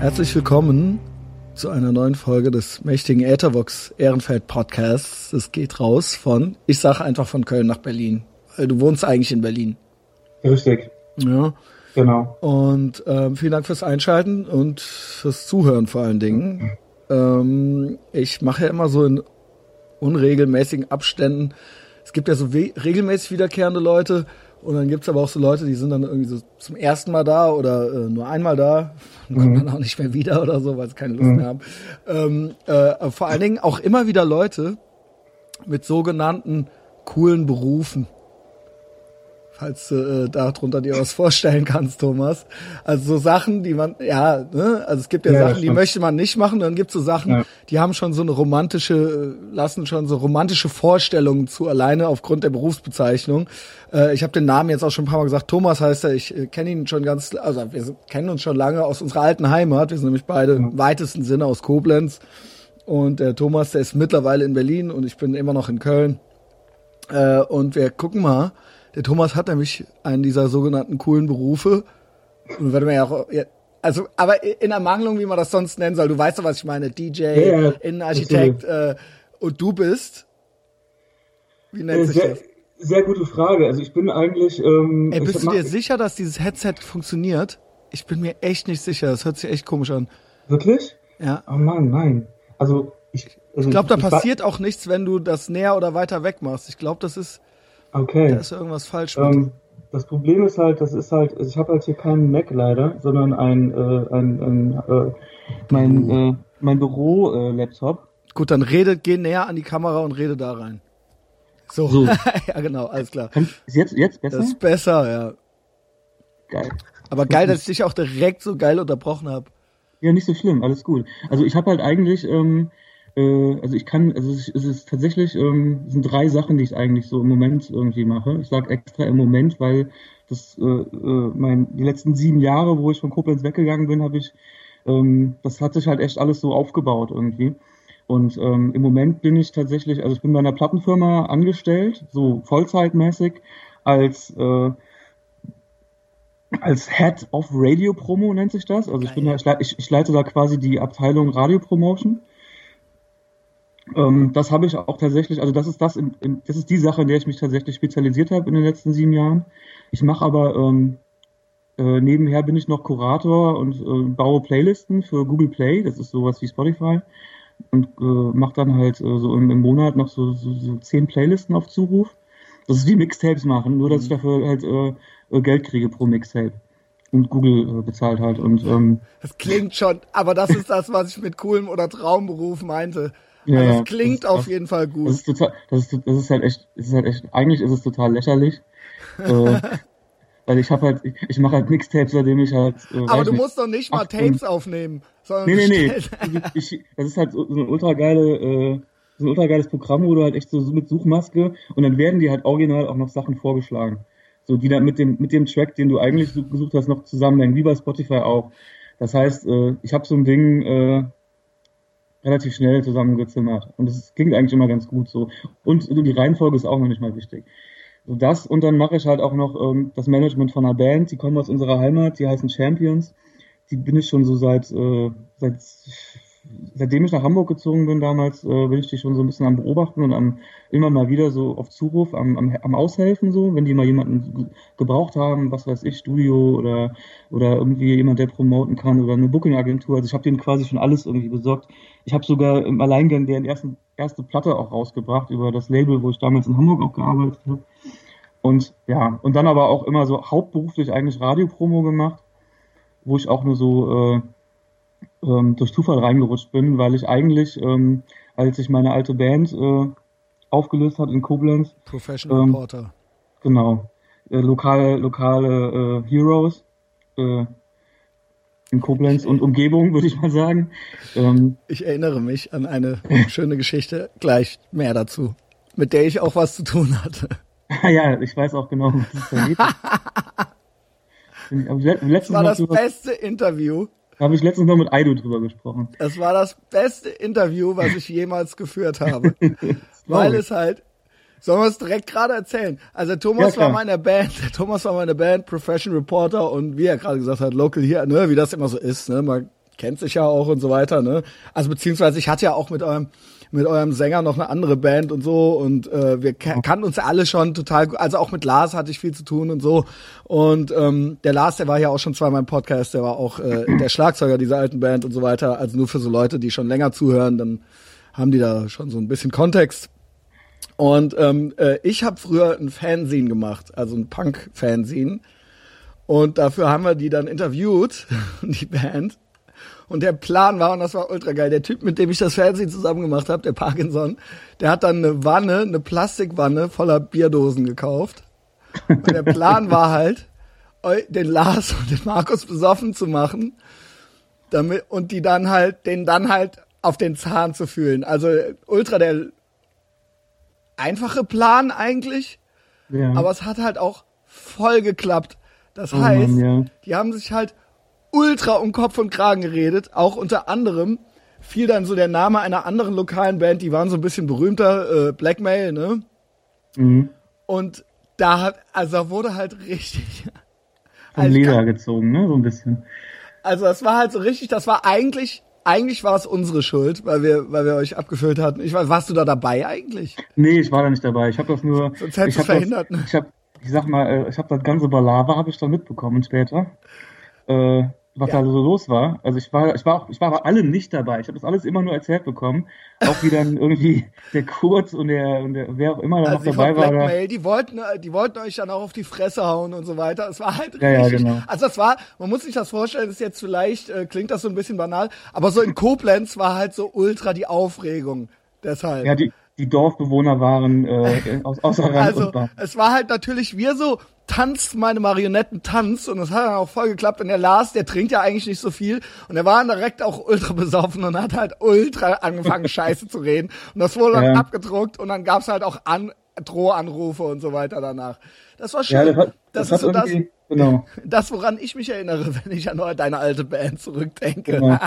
Herzlich willkommen zu einer neuen Folge des mächtigen Äthervox Ehrenfeld Podcasts. Es geht raus von, ich sage einfach von Köln nach Berlin, weil du wohnst eigentlich in Berlin. Richtig. Ja. Genau. Und ähm, vielen Dank fürs Einschalten und fürs Zuhören vor allen Dingen. Ähm, ich mache ja immer so in unregelmäßigen Abständen. Es gibt ja so regelmäßig wiederkehrende Leute und dann gibt's aber auch so Leute, die sind dann irgendwie so zum ersten Mal da oder äh, nur einmal da und kommen mhm. dann auch nicht mehr wieder oder so, weil sie keine Lust mhm. mehr haben. Ähm, äh, vor allen Dingen auch immer wieder Leute mit sogenannten coolen Berufen falls du äh, darunter dir was vorstellen kannst, Thomas. Also so Sachen, die man, ja, ne? also es gibt ja, ja Sachen, die möchte man nicht machen, dann gibt es so Sachen, ja. die haben schon so eine romantische, lassen schon so romantische Vorstellungen zu, alleine aufgrund der Berufsbezeichnung. Äh, ich habe den Namen jetzt auch schon ein paar Mal gesagt, Thomas heißt er, ich äh, kenne ihn schon ganz, also wir kennen uns schon lange aus unserer alten Heimat, wir sind nämlich beide ja. im weitesten Sinne aus Koblenz. Und der Thomas, der ist mittlerweile in Berlin und ich bin immer noch in Köln. Äh, und wir gucken mal, der Thomas hat nämlich einen dieser sogenannten coolen Berufe. Und würde man ja auch, also, aber in Ermangelung, wie man das sonst nennen soll. Du weißt doch, was ich meine. DJ, ja, Innenarchitekt, äh, und du bist? Wie nennt äh, sich sehr, das? Sehr gute Frage. Also ich bin eigentlich. Ähm, Ey, bist du dir sicher, dass dieses Headset funktioniert? Ich bin mir echt nicht sicher. Das hört sich echt komisch an. Wirklich? Ja. Oh Mann, nein. Also ich. Also ich glaube, da passiert auch nichts, wenn du das näher oder weiter weg machst. Ich glaube, das ist. Okay. Da ist irgendwas falsch mit. Ähm, das Problem ist halt, das ist halt, ich habe halt hier keinen Mac leider, sondern ein, äh, ein, ein äh, mein, äh, mein Büro-Laptop. Gut, dann rede, geh näher an die Kamera und rede da rein. So, so. ja genau, alles klar. ist jetzt, jetzt besser? Das ist besser, ja. Geil. Aber geil, dass ich dich auch direkt so geil unterbrochen habe. Ja, nicht so schlimm, alles gut. Also ich habe halt eigentlich, ähm, äh, also ich kann, also es ist tatsächlich, ähm, sind drei Sachen, die ich eigentlich so im Moment irgendwie mache. Ich sage extra im Moment, weil das äh, äh, mein, die letzten sieben Jahre, wo ich von Koblenz weggegangen bin, habe ich, ähm, das hat sich halt echt alles so aufgebaut irgendwie. Und ähm, im Moment bin ich tatsächlich, also ich bin bei einer Plattenfirma angestellt, so vollzeitmäßig, als äh, als Head of Radio Promo nennt sich das. Also ich bin da, ich, ich leite da quasi die Abteilung Radio Promotion. Ähm, das habe ich auch tatsächlich, also das ist das, in, in, das ist die Sache, in der ich mich tatsächlich spezialisiert habe in den letzten sieben Jahren. Ich mache aber ähm, äh, nebenher bin ich noch Kurator und äh, baue Playlisten für Google Play, das ist sowas wie Spotify und äh, mache dann halt äh, so im, im Monat noch so, so, so zehn Playlisten auf Zuruf. Das ist wie Mixtapes machen, nur dass ich mhm. dafür halt äh, äh, Geld kriege pro Mixtape und Google äh, bezahlt halt und ähm, das klingt schon, aber das ist das, was ich mit coolem oder Traumberuf meinte. Ja, also das klingt das, auf jeden Fall gut. Das ist, total, das, ist, das ist halt echt, das ist halt echt, eigentlich ist es total lächerlich. äh, weil ich habe halt, ich, ich mache halt Mixtapes, seitdem ich halt. Äh, Aber du nicht, musst doch nicht mal Tapes aufnehmen. Sondern nee, nee, nee. Ich, das ist halt so, so ein ultra geile, äh, so ein ultra geiles Programm, wo du halt echt so mit Suchmaske und dann werden dir halt original auch noch Sachen vorgeschlagen. So, die dann mit dem, mit dem Track, den du eigentlich gesucht hast, noch zusammenhängen, wie bei Spotify auch. Das heißt, äh, ich habe so ein Ding, äh, relativ schnell zusammengezimmert. Und es klingt eigentlich immer ganz gut so. Und die Reihenfolge ist auch noch nicht mal wichtig. So das und dann mache ich halt auch noch ähm, das Management von einer Band, die kommen aus unserer Heimat, die heißen Champions. Die bin ich schon so seit, äh, seit seitdem ich nach Hamburg gezogen bin damals, äh, bin ich die schon so ein bisschen am Beobachten und am immer mal wieder so auf Zuruf am, am, am Aushelfen so, wenn die mal jemanden gebraucht haben, was weiß ich, Studio oder oder irgendwie jemand, der promoten kann oder eine Booking-Agentur. Also ich habe denen quasi schon alles irgendwie besorgt. Ich habe sogar im Alleingang deren ersten, erste Platte auch rausgebracht über das Label, wo ich damals in Hamburg auch gearbeitet habe. Und ja, und dann aber auch immer so hauptberuflich eigentlich Radiopromo gemacht, wo ich auch nur so äh, ähm, durch Zufall reingerutscht bin, weil ich eigentlich, ähm, als ich meine alte Band äh, aufgelöst hat in Koblenz. Professional ähm, Reporter. Genau. Äh, lokale, lokale äh, Heroes äh, in Koblenz und Umgebung, würde ich mal sagen. Ähm, ich erinnere mich an eine schöne Geschichte, gleich mehr dazu, mit der ich auch was zu tun hatte. ja, ich weiß auch genau, was es da geht. das war das beste Interview, habe ich letztens noch mit Aido drüber gesprochen. Es war das beste Interview, was ich jemals geführt habe. weil es halt, sollen wir es direkt gerade erzählen? Also Thomas ja, war meine Band, Thomas war meine Band, Professional Reporter und wie er gerade gesagt hat, Local hier, ne, wie das immer so ist, ne, man kennt sich ja auch und so weiter, ne? Also beziehungsweise ich hatte ja auch mit eurem mit eurem Sänger noch eine andere Band und so und äh, wir kannten uns alle schon total gut. Also auch mit Lars hatte ich viel zu tun und so. Und ähm, der Lars, der war ja auch schon zweimal im Podcast, der war auch äh, der Schlagzeuger dieser alten Band und so weiter. Also nur für so Leute, die schon länger zuhören, dann haben die da schon so ein bisschen Kontext. Und ähm, äh, ich habe früher ein Fanzine gemacht, also ein Punk-Fanzine. Und dafür haben wir die dann interviewt, die Band. Und der Plan war, und das war ultra geil, der Typ, mit dem ich das Fernsehen zusammen gemacht habe, der Parkinson, der hat dann eine Wanne, eine Plastikwanne voller Bierdosen gekauft. Und der Plan war halt, den Lars und den Markus besoffen zu machen, damit, und die dann halt, den dann halt auf den Zahn zu fühlen. Also ultra der einfache Plan eigentlich, ja. aber es hat halt auch voll geklappt. Das oh heißt, Mann, ja. die haben sich halt ultra um Kopf und Kragen geredet. Auch unter anderem fiel dann so der Name einer anderen lokalen Band, die waren so ein bisschen berühmter, äh, Blackmail, ne? Mhm. Und da hat, also da wurde halt richtig. Vom also Leder gezogen, ne? So ein bisschen. Also das war halt so richtig, das war eigentlich, eigentlich war es unsere Schuld, weil wir, weil wir euch abgefüllt hatten. Ich weiß, warst du da dabei eigentlich? Nee, ich war da nicht dabei. Ich habe das nur. Sonst hättest du verhindert. Das, ne? Ich habe, ich sag mal, äh, ich habe das ganze Balava habe ich dann mitbekommen später. Äh, was ja. da so los war. Also ich war, ich war auch, ich war aber alle nicht dabei. Ich habe das alles immer nur erzählt bekommen. Auch wie dann irgendwie der Kurz und der, und der wer auch immer da also noch dabei war. Blackmail, die wollten, die wollten euch dann auch auf die Fresse hauen und so weiter. Es war halt ja, richtig. Ja, genau. Also das war, man muss sich das vorstellen, das ist jetzt vielleicht, äh, klingt das so ein bisschen banal, aber so in Koblenz war halt so ultra die Aufregung. Deshalb. Ja, die, die Dorfbewohner waren äh, aus, außer Rand also, und Band. Es war halt natürlich wir so, tanzt meine Marionetten tanzt und das hat dann auch voll geklappt. Und der Lars, der trinkt ja eigentlich nicht so viel und er war direkt auch ultra besoffen und hat halt ultra angefangen Scheiße zu reden und das wurde dann ja. abgedruckt und dann gab's halt auch an Drohanrufe und so weiter danach. Das war schön. Ja, das, hat, das, das ist so das, genau. das, woran ich mich erinnere, wenn ich an deine alte Band zurückdenke. Genau.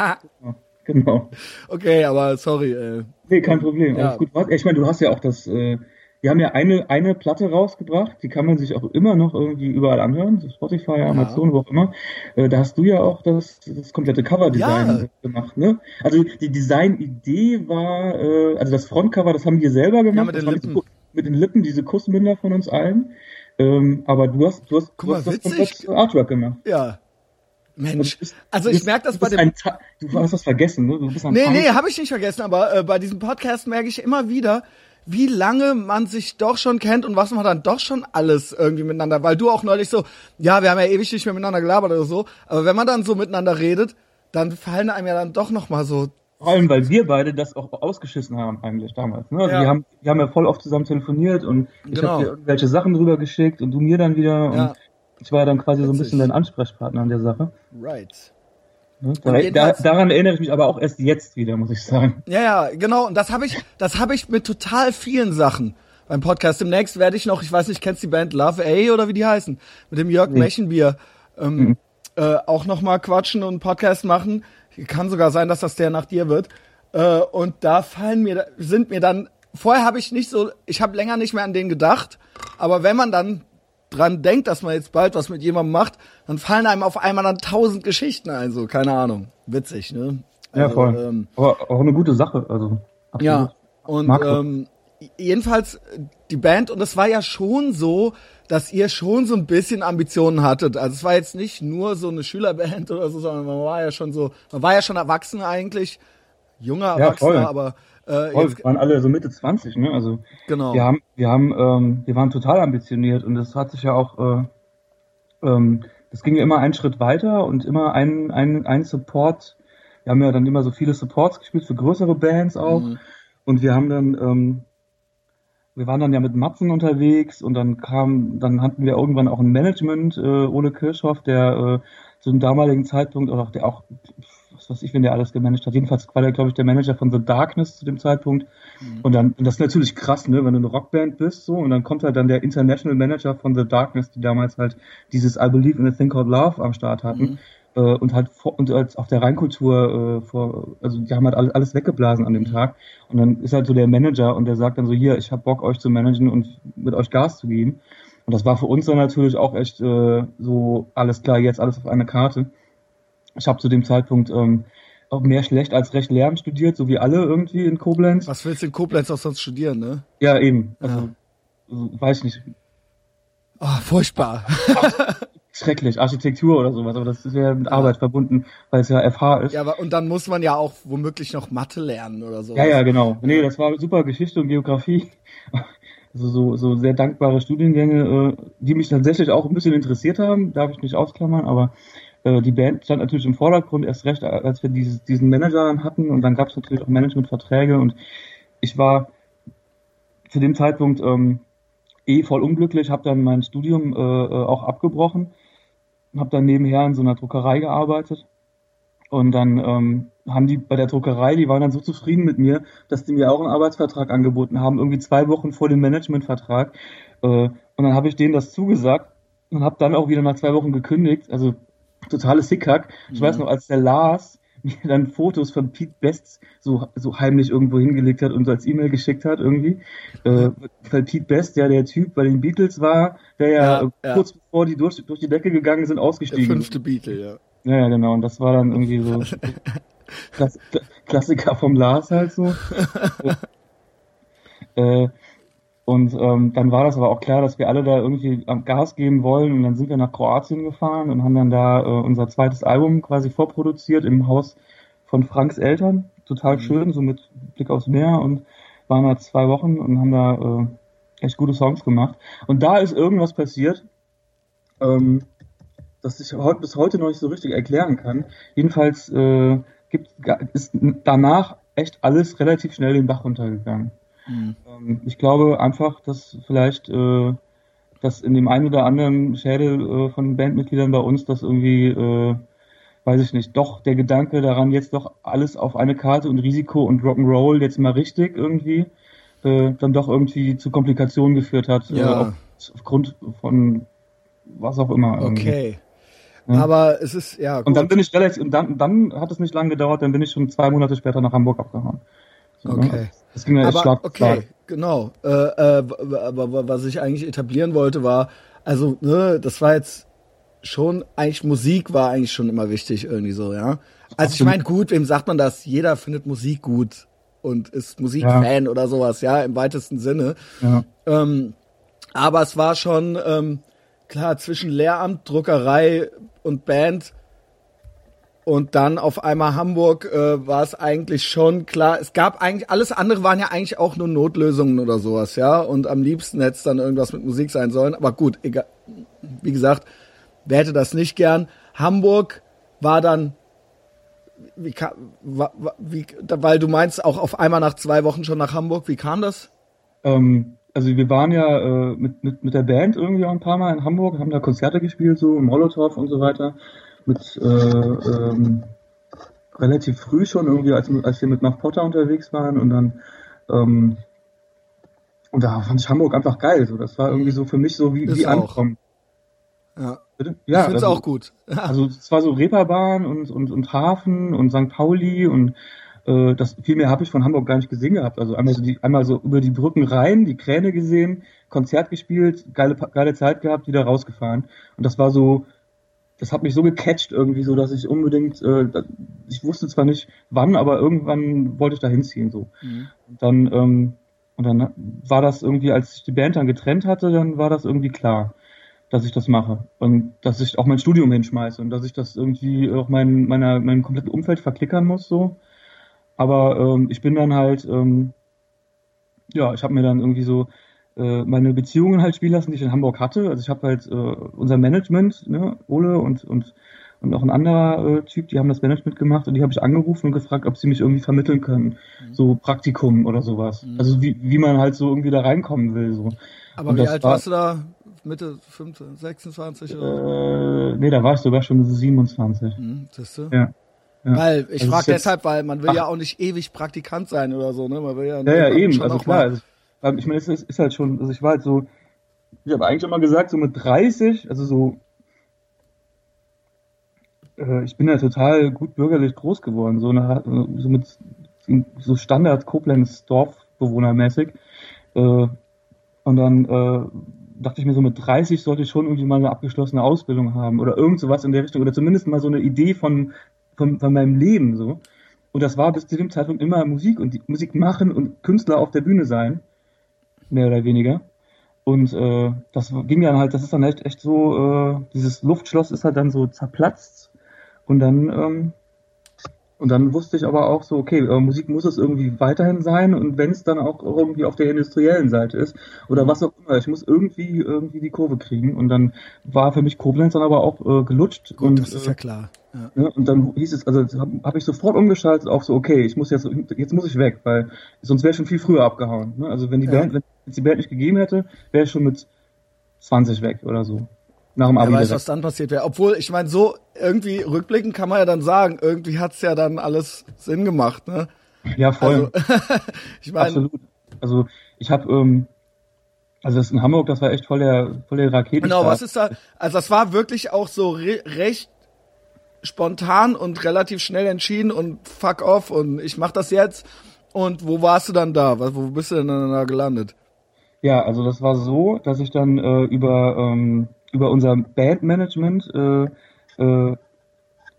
genau. Okay, aber sorry. Äh. Nee, kein Problem. Ja. Alles gut. Ich meine, du hast ja auch das äh, wir haben ja eine, eine Platte rausgebracht, die kann man sich auch immer noch irgendwie überall anhören, Spotify, ja. Amazon, wo auch immer. Äh, da hast du ja auch das, das komplette Cover-Design ja. gemacht, ne? Also die Design-Idee war, äh, also das Frontcover, das haben wir selber gemacht. Ja, mit den Lippen. Diese, mit den Lippen, diese Kussmünder von uns allen. Ähm, aber du hast, du hast, Guck du hast das komplette Artwork gemacht. Ja. Mensch, bist, also ich merke das bei dem. du hast was vergessen, ne? Du bist ein nee, nee, habe ich nicht vergessen, aber äh, bei diesem Podcast merke ich immer wieder, wie lange man sich doch schon kennt und was man dann doch schon alles irgendwie miteinander, weil du auch neulich so, ja, wir haben ja ewig nicht mehr miteinander gelabert oder so, aber wenn man dann so miteinander redet, dann fallen einem ja dann doch noch mal so vor allem, weil wir beide das auch ausgeschissen haben eigentlich damals. Ne? Also ja. Wir, haben, wir haben ja voll oft zusammen telefoniert und ich genau. habe dir irgendwelche Sachen drüber geschickt und du mir dann wieder. Ja. Und ich war ja dann quasi Witzig. so ein bisschen dein Ansprechpartner an der Sache. Right. Ne? Da, da, daran erinnere ich mich aber auch erst jetzt wieder, muss ich sagen. Ja, ja, genau. Und das habe ich, das habe ich mit total vielen Sachen beim Podcast. Demnächst werde ich noch, ich weiß nicht, kennst du die Band Love A oder wie die heißen, mit dem Jörg nee. Mechenbier ähm, mhm. äh, auch noch mal quatschen und einen Podcast machen. Kann sogar sein, dass das der nach dir wird. Äh, und da fallen mir, sind mir dann, vorher habe ich nicht so, ich habe länger nicht mehr an den gedacht, aber wenn man dann dran denkt, dass man jetzt bald was mit jemandem macht, dann fallen einem auf einmal dann tausend Geschichten ein, so, keine Ahnung. Witzig, ne? Also, ja, voll. Ähm, Aber auch eine gute Sache, also. Absolut. Ja, und ähm, jedenfalls die Band, und es war ja schon so, dass ihr schon so ein bisschen Ambitionen hattet. Also es war jetzt nicht nur so eine Schülerband oder so, sondern man war ja schon so, man war ja schon erwachsen eigentlich, junger Erwachsener, ja, aber äh, Voll, wir waren alle so Mitte 20, ne? Also genau. wir haben, wir haben, ähm, wir waren total ambitioniert und das hat sich ja auch, äh, ähm, das ging ja immer einen Schritt weiter und immer ein, ein, ein Support. Wir haben ja dann immer so viele Supports gespielt für größere Bands auch. Mhm. Und wir haben dann, ähm, wir waren dann ja mit Matzen unterwegs und dann kam, dann hatten wir irgendwann auch ein Management äh, ohne Kirchhoff, der äh, zu dem damaligen Zeitpunkt oder auch der auch was ich, wenn der alles gemanagt hat. Jedenfalls war der, glaube ich, der Manager von The Darkness zu dem Zeitpunkt. Mhm. Und dann, und das ist natürlich krass, ne, wenn du eine Rockband bist, so, und dann kommt halt dann der International Manager von The Darkness, die damals halt dieses I Believe in a Thing Called Love am Start hatten. Mhm. Äh, und halt vor, und als auch der Rheinkultur äh, vor, also die haben halt alles, alles weggeblasen an dem mhm. Tag. Und dann ist halt so der Manager und der sagt dann so, hier, ich hab Bock, euch zu managen und mit euch Gas zu geben. Und das war für uns dann natürlich auch echt äh, so, alles klar, jetzt alles auf eine Karte ich habe zu dem Zeitpunkt ähm, auch mehr schlecht als recht Lärm studiert, so wie alle irgendwie in Koblenz. Was willst du in Koblenz auch sonst studieren, ne? Ja, eben. Also, ja. weiß nicht. Oh, furchtbar. schrecklich, Architektur oder sowas, aber das ist ja mit Arbeit verbunden, weil es ja FH ist. Ja, aber und dann muss man ja auch womöglich noch Mathe lernen oder so. Ja, ja, genau. Nee, das war super Geschichte und Geografie. Also so, so sehr dankbare Studiengänge, äh, die mich tatsächlich auch ein bisschen interessiert haben, darf ich nicht ausklammern, aber äh, die Band stand natürlich im Vordergrund, erst recht, als wir dieses, diesen Manager dann hatten und dann gab es natürlich auch Managementverträge und ich war zu dem Zeitpunkt ähm, eh voll unglücklich, habe dann mein Studium äh, äh auch abgebrochen habe dann nebenher in so einer Druckerei gearbeitet. Und dann ähm, haben die bei der Druckerei, die waren dann so zufrieden mit mir, dass die mir auch einen Arbeitsvertrag angeboten haben, irgendwie zwei Wochen vor dem Managementvertrag. Äh, und dann habe ich denen das zugesagt und habe dann auch wieder nach zwei Wochen gekündigt. Also totales Hickhack. Ich mhm. weiß noch, als der Lars mir dann Fotos von Pete Best so, so heimlich irgendwo hingelegt hat und so als E-Mail geschickt hat irgendwie. Äh, weil Pete Best ja der Typ bei den Beatles war, der ja, ja, ja. kurz bevor die durch, durch die Decke gegangen sind, ausgestiegen. Der fünfte Beatle, ja. Ja, ja, genau. Und das war dann irgendwie so Klass Klassiker vom Lars halt so. äh, und ähm, dann war das aber auch klar, dass wir alle da irgendwie Gas geben wollen. Und dann sind wir nach Kroatien gefahren und haben dann da äh, unser zweites Album quasi vorproduziert im Haus von Franks Eltern. Total mhm. schön, so mit Blick aufs Meer und waren da zwei Wochen und haben da äh, echt gute Songs gemacht. Und da ist irgendwas passiert, ähm, das ich heute, bis heute noch nicht so richtig erklären kann. Jedenfalls äh, gibt, ist danach echt alles relativ schnell den Bach runtergegangen. Mhm. Ähm, ich glaube einfach, dass vielleicht äh, dass in dem einen oder anderen Schädel äh, von Bandmitgliedern bei uns das irgendwie, äh, weiß ich nicht, doch der Gedanke daran, jetzt doch alles auf eine Karte und Risiko und Rock'n'Roll jetzt mal richtig irgendwie, äh, dann doch irgendwie zu Komplikationen geführt hat, äh, ja. auf, aufgrund von was auch immer. Irgendwie. Okay. Ja. Aber es ist, ja. Gut. Und dann bin ich relativ, und dann, dann hat es nicht lange gedauert, dann bin ich schon zwei Monate später nach Hamburg abgehauen. Ne? okay. Ging ja aber, okay, genau. Äh, äh, aber was ich eigentlich etablieren wollte, war, also, ne, das war jetzt schon, eigentlich Musik war eigentlich schon immer wichtig, irgendwie so, ja. Also ich meine, gut, wem sagt man das? Jeder findet Musik gut und ist Musikfan ja. oder sowas, ja, im weitesten Sinne. Ja. Ähm, aber es war schon, ähm, klar, zwischen Lehramt, Druckerei und Band und dann auf einmal Hamburg äh, war es eigentlich schon klar. Es gab eigentlich, alles andere waren ja eigentlich auch nur Notlösungen oder sowas, ja. Und am liebsten hätte es dann irgendwas mit Musik sein sollen. Aber gut, egal. Wie gesagt, wer hätte das nicht gern? Hamburg war dann, wie, wie, weil du meinst auch auf einmal nach zwei Wochen schon nach Hamburg. Wie kam das? Ähm, also wir waren ja äh, mit, mit, mit der Band irgendwie auch ein paar Mal in Hamburg, haben da Konzerte gespielt, so Molotow und so weiter mit äh, ähm, relativ früh schon irgendwie, als, als wir mit Mark Potter unterwegs waren und dann ähm, und da fand ich Hamburg einfach geil. So, das war irgendwie so für mich so wie, wie ankommen. Ja. Bitte? Ja, ich finde es also, auch gut. also es war so Reeperbahn und, und, und Hafen und St. Pauli und äh, das viel mehr habe ich von Hamburg gar nicht gesehen gehabt. Also einmal so, die, einmal so über die Brücken rein, die Kräne gesehen, Konzert gespielt, geile, geile Zeit gehabt, wieder rausgefahren. Und das war so das hat mich so gecatcht irgendwie so, dass ich unbedingt, äh, ich wusste zwar nicht wann, aber irgendwann wollte ich da hinziehen so. Mhm. Und dann ähm, und dann war das irgendwie, als ich die Band dann getrennt hatte, dann war das irgendwie klar, dass ich das mache und dass ich auch mein Studium hinschmeiße und dass ich das irgendwie auch mein meiner mein komplettes Umfeld verklickern muss so. Aber ähm, ich bin dann halt ähm, ja, ich habe mir dann irgendwie so äh, meine Beziehungen halt spielen lassen, die ich in Hamburg hatte. Also ich habe halt äh, unser Management, ne, Ole und und und noch ein anderer äh, Typ, die haben das Management gemacht und die habe ich angerufen und gefragt, ob sie mich irgendwie vermitteln können, mhm. so Praktikum oder sowas. Mhm. Also wie, wie man halt so irgendwie da reinkommen will. So. Aber und wie alt war, warst du da? Mitte 15, 26 oder? Äh, nee, da war ich sogar schon 27. Mhm, siehst du? Ja. Ja. Weil ich also frage deshalb, weil man will Ach. ja auch nicht ewig Praktikant sein oder so, ne? Man will ja, ja, ja eben, also klar. Also ich meine, es ist, ist, halt schon, also ich war halt so, ich habe eigentlich immer gesagt, so mit 30, also so, äh, ich bin ja total gut bürgerlich groß geworden, so, eine, so mit so Standard Koblenz Dorfbewohnermäßig. Äh, und dann äh, dachte ich mir so, mit 30 sollte ich schon irgendwie mal eine abgeschlossene Ausbildung haben oder irgend sowas in der Richtung oder zumindest mal so eine Idee von, von, von meinem Leben so. Und das war bis zu dem Zeitpunkt immer Musik und die Musik machen und Künstler auf der Bühne sein. Mehr oder weniger. Und äh, das ging dann halt, das ist dann echt, echt so, äh, dieses Luftschloss ist halt dann so zerplatzt. Und dann ähm, und dann wusste ich aber auch so, okay, äh, Musik muss es irgendwie weiterhin sein und wenn es dann auch irgendwie auf der industriellen Seite ist oder was auch immer, ich muss irgendwie irgendwie die Kurve kriegen und dann war für mich Koblenz dann aber auch äh, gelutscht Gut, und das ist ja klar. Ja. ne, und dann hieß es, also habe hab ich sofort umgeschaltet auf so, okay, ich muss jetzt jetzt muss ich weg, weil sonst wäre ich schon viel früher abgehauen. Ne? Also wenn die ja. Band, wenn es die Band nicht gegeben hätte, wäre ich schon mit 20 weg oder so nach dem Abi. Wer weiß, was dann passiert wäre. Obwohl, ich meine, so irgendwie rückblickend kann man ja dann sagen, irgendwie hat's ja dann alles Sinn gemacht, ne? Ja, voll. Also, ich meine, Absolut. Also ich habe, ähm, also das in Hamburg, das war echt voll der, voll der Raketen. Genau, was ist da? Also das war wirklich auch so re recht spontan und relativ schnell entschieden und fuck off und ich mach das jetzt. Und wo warst du dann da? Wo bist du denn dann da gelandet? Ja, also das war so, dass ich dann äh, über ähm, über unser Bandmanagement äh, äh,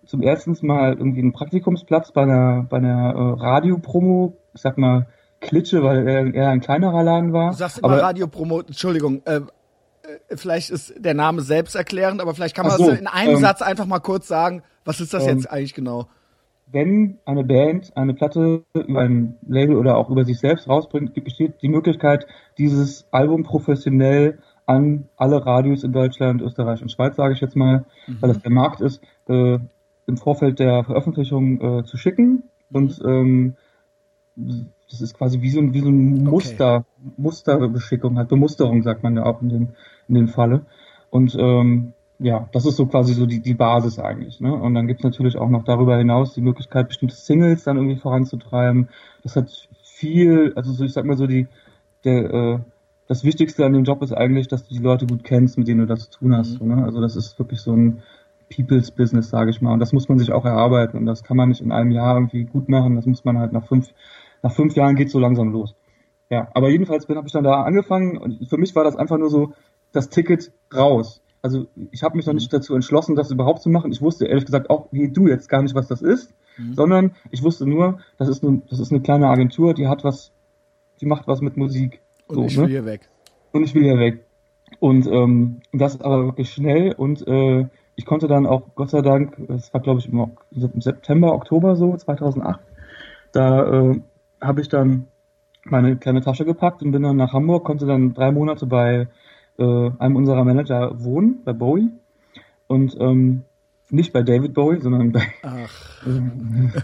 zum ersten Mal irgendwie einen Praktikumsplatz bei einer, bei einer äh, Radiopromo, ich sag mal Klitsche, weil er eher ein kleinerer Laden war. Du sagst immer aber, Radiopromo, Entschuldigung, äh, äh, vielleicht ist der Name selbst erklärend, aber vielleicht kann man so, das in einem ähm, Satz einfach mal kurz sagen, was ist das ähm, jetzt eigentlich genau? Wenn eine Band eine Platte über ein Label oder auch über sich selbst rausbringt, besteht die Möglichkeit, dieses Album professionell an alle Radios in Deutschland, Österreich und Schweiz, sage ich jetzt mal, mhm. weil das der Markt ist, äh, im Vorfeld der Veröffentlichung äh, zu schicken. Und ähm, das ist quasi wie so ein, wie so ein Muster, okay. Musterbeschickung, halt Bemusterung, sagt man ja auch in dem, in dem Falle. Und ähm, ja, das ist so quasi so die, die Basis eigentlich. Ne? Und dann gibt's natürlich auch noch darüber hinaus die Möglichkeit, bestimmte Singles dann irgendwie voranzutreiben. Das hat viel, also so, ich sag mal so, die, der, äh, das Wichtigste an dem Job ist eigentlich, dass du die Leute gut kennst, mit denen du das zu tun hast. Mhm. Ne? Also das ist wirklich so ein People's Business, sage ich mal. Und das muss man sich auch erarbeiten. Und das kann man nicht in einem Jahr irgendwie gut machen. Das muss man halt nach fünf, nach fünf Jahren geht so langsam los. Ja, aber jedenfalls bin habe ich dann da angefangen und für mich war das einfach nur so das Ticket raus. Also ich habe mich noch mhm. nicht dazu entschlossen, das überhaupt zu machen. Ich wusste ehrlich gesagt auch wie du jetzt gar nicht, was das ist, mhm. sondern ich wusste nur, das ist, eine, das ist eine kleine Agentur, die hat was, die macht was mit Musik. Und so, ich will ne? hier weg. Und ich will hier weg. Und ähm, das aber wirklich schnell und äh, ich konnte dann auch, Gott sei Dank, es war glaube ich im September, Oktober so, 2008, da äh, habe ich dann meine kleine Tasche gepackt und bin dann nach Hamburg, konnte dann drei Monate bei äh, einem unserer Manager wohnen, bei Bowie. Und ähm, nicht bei David Bowie, sondern bei. Ach.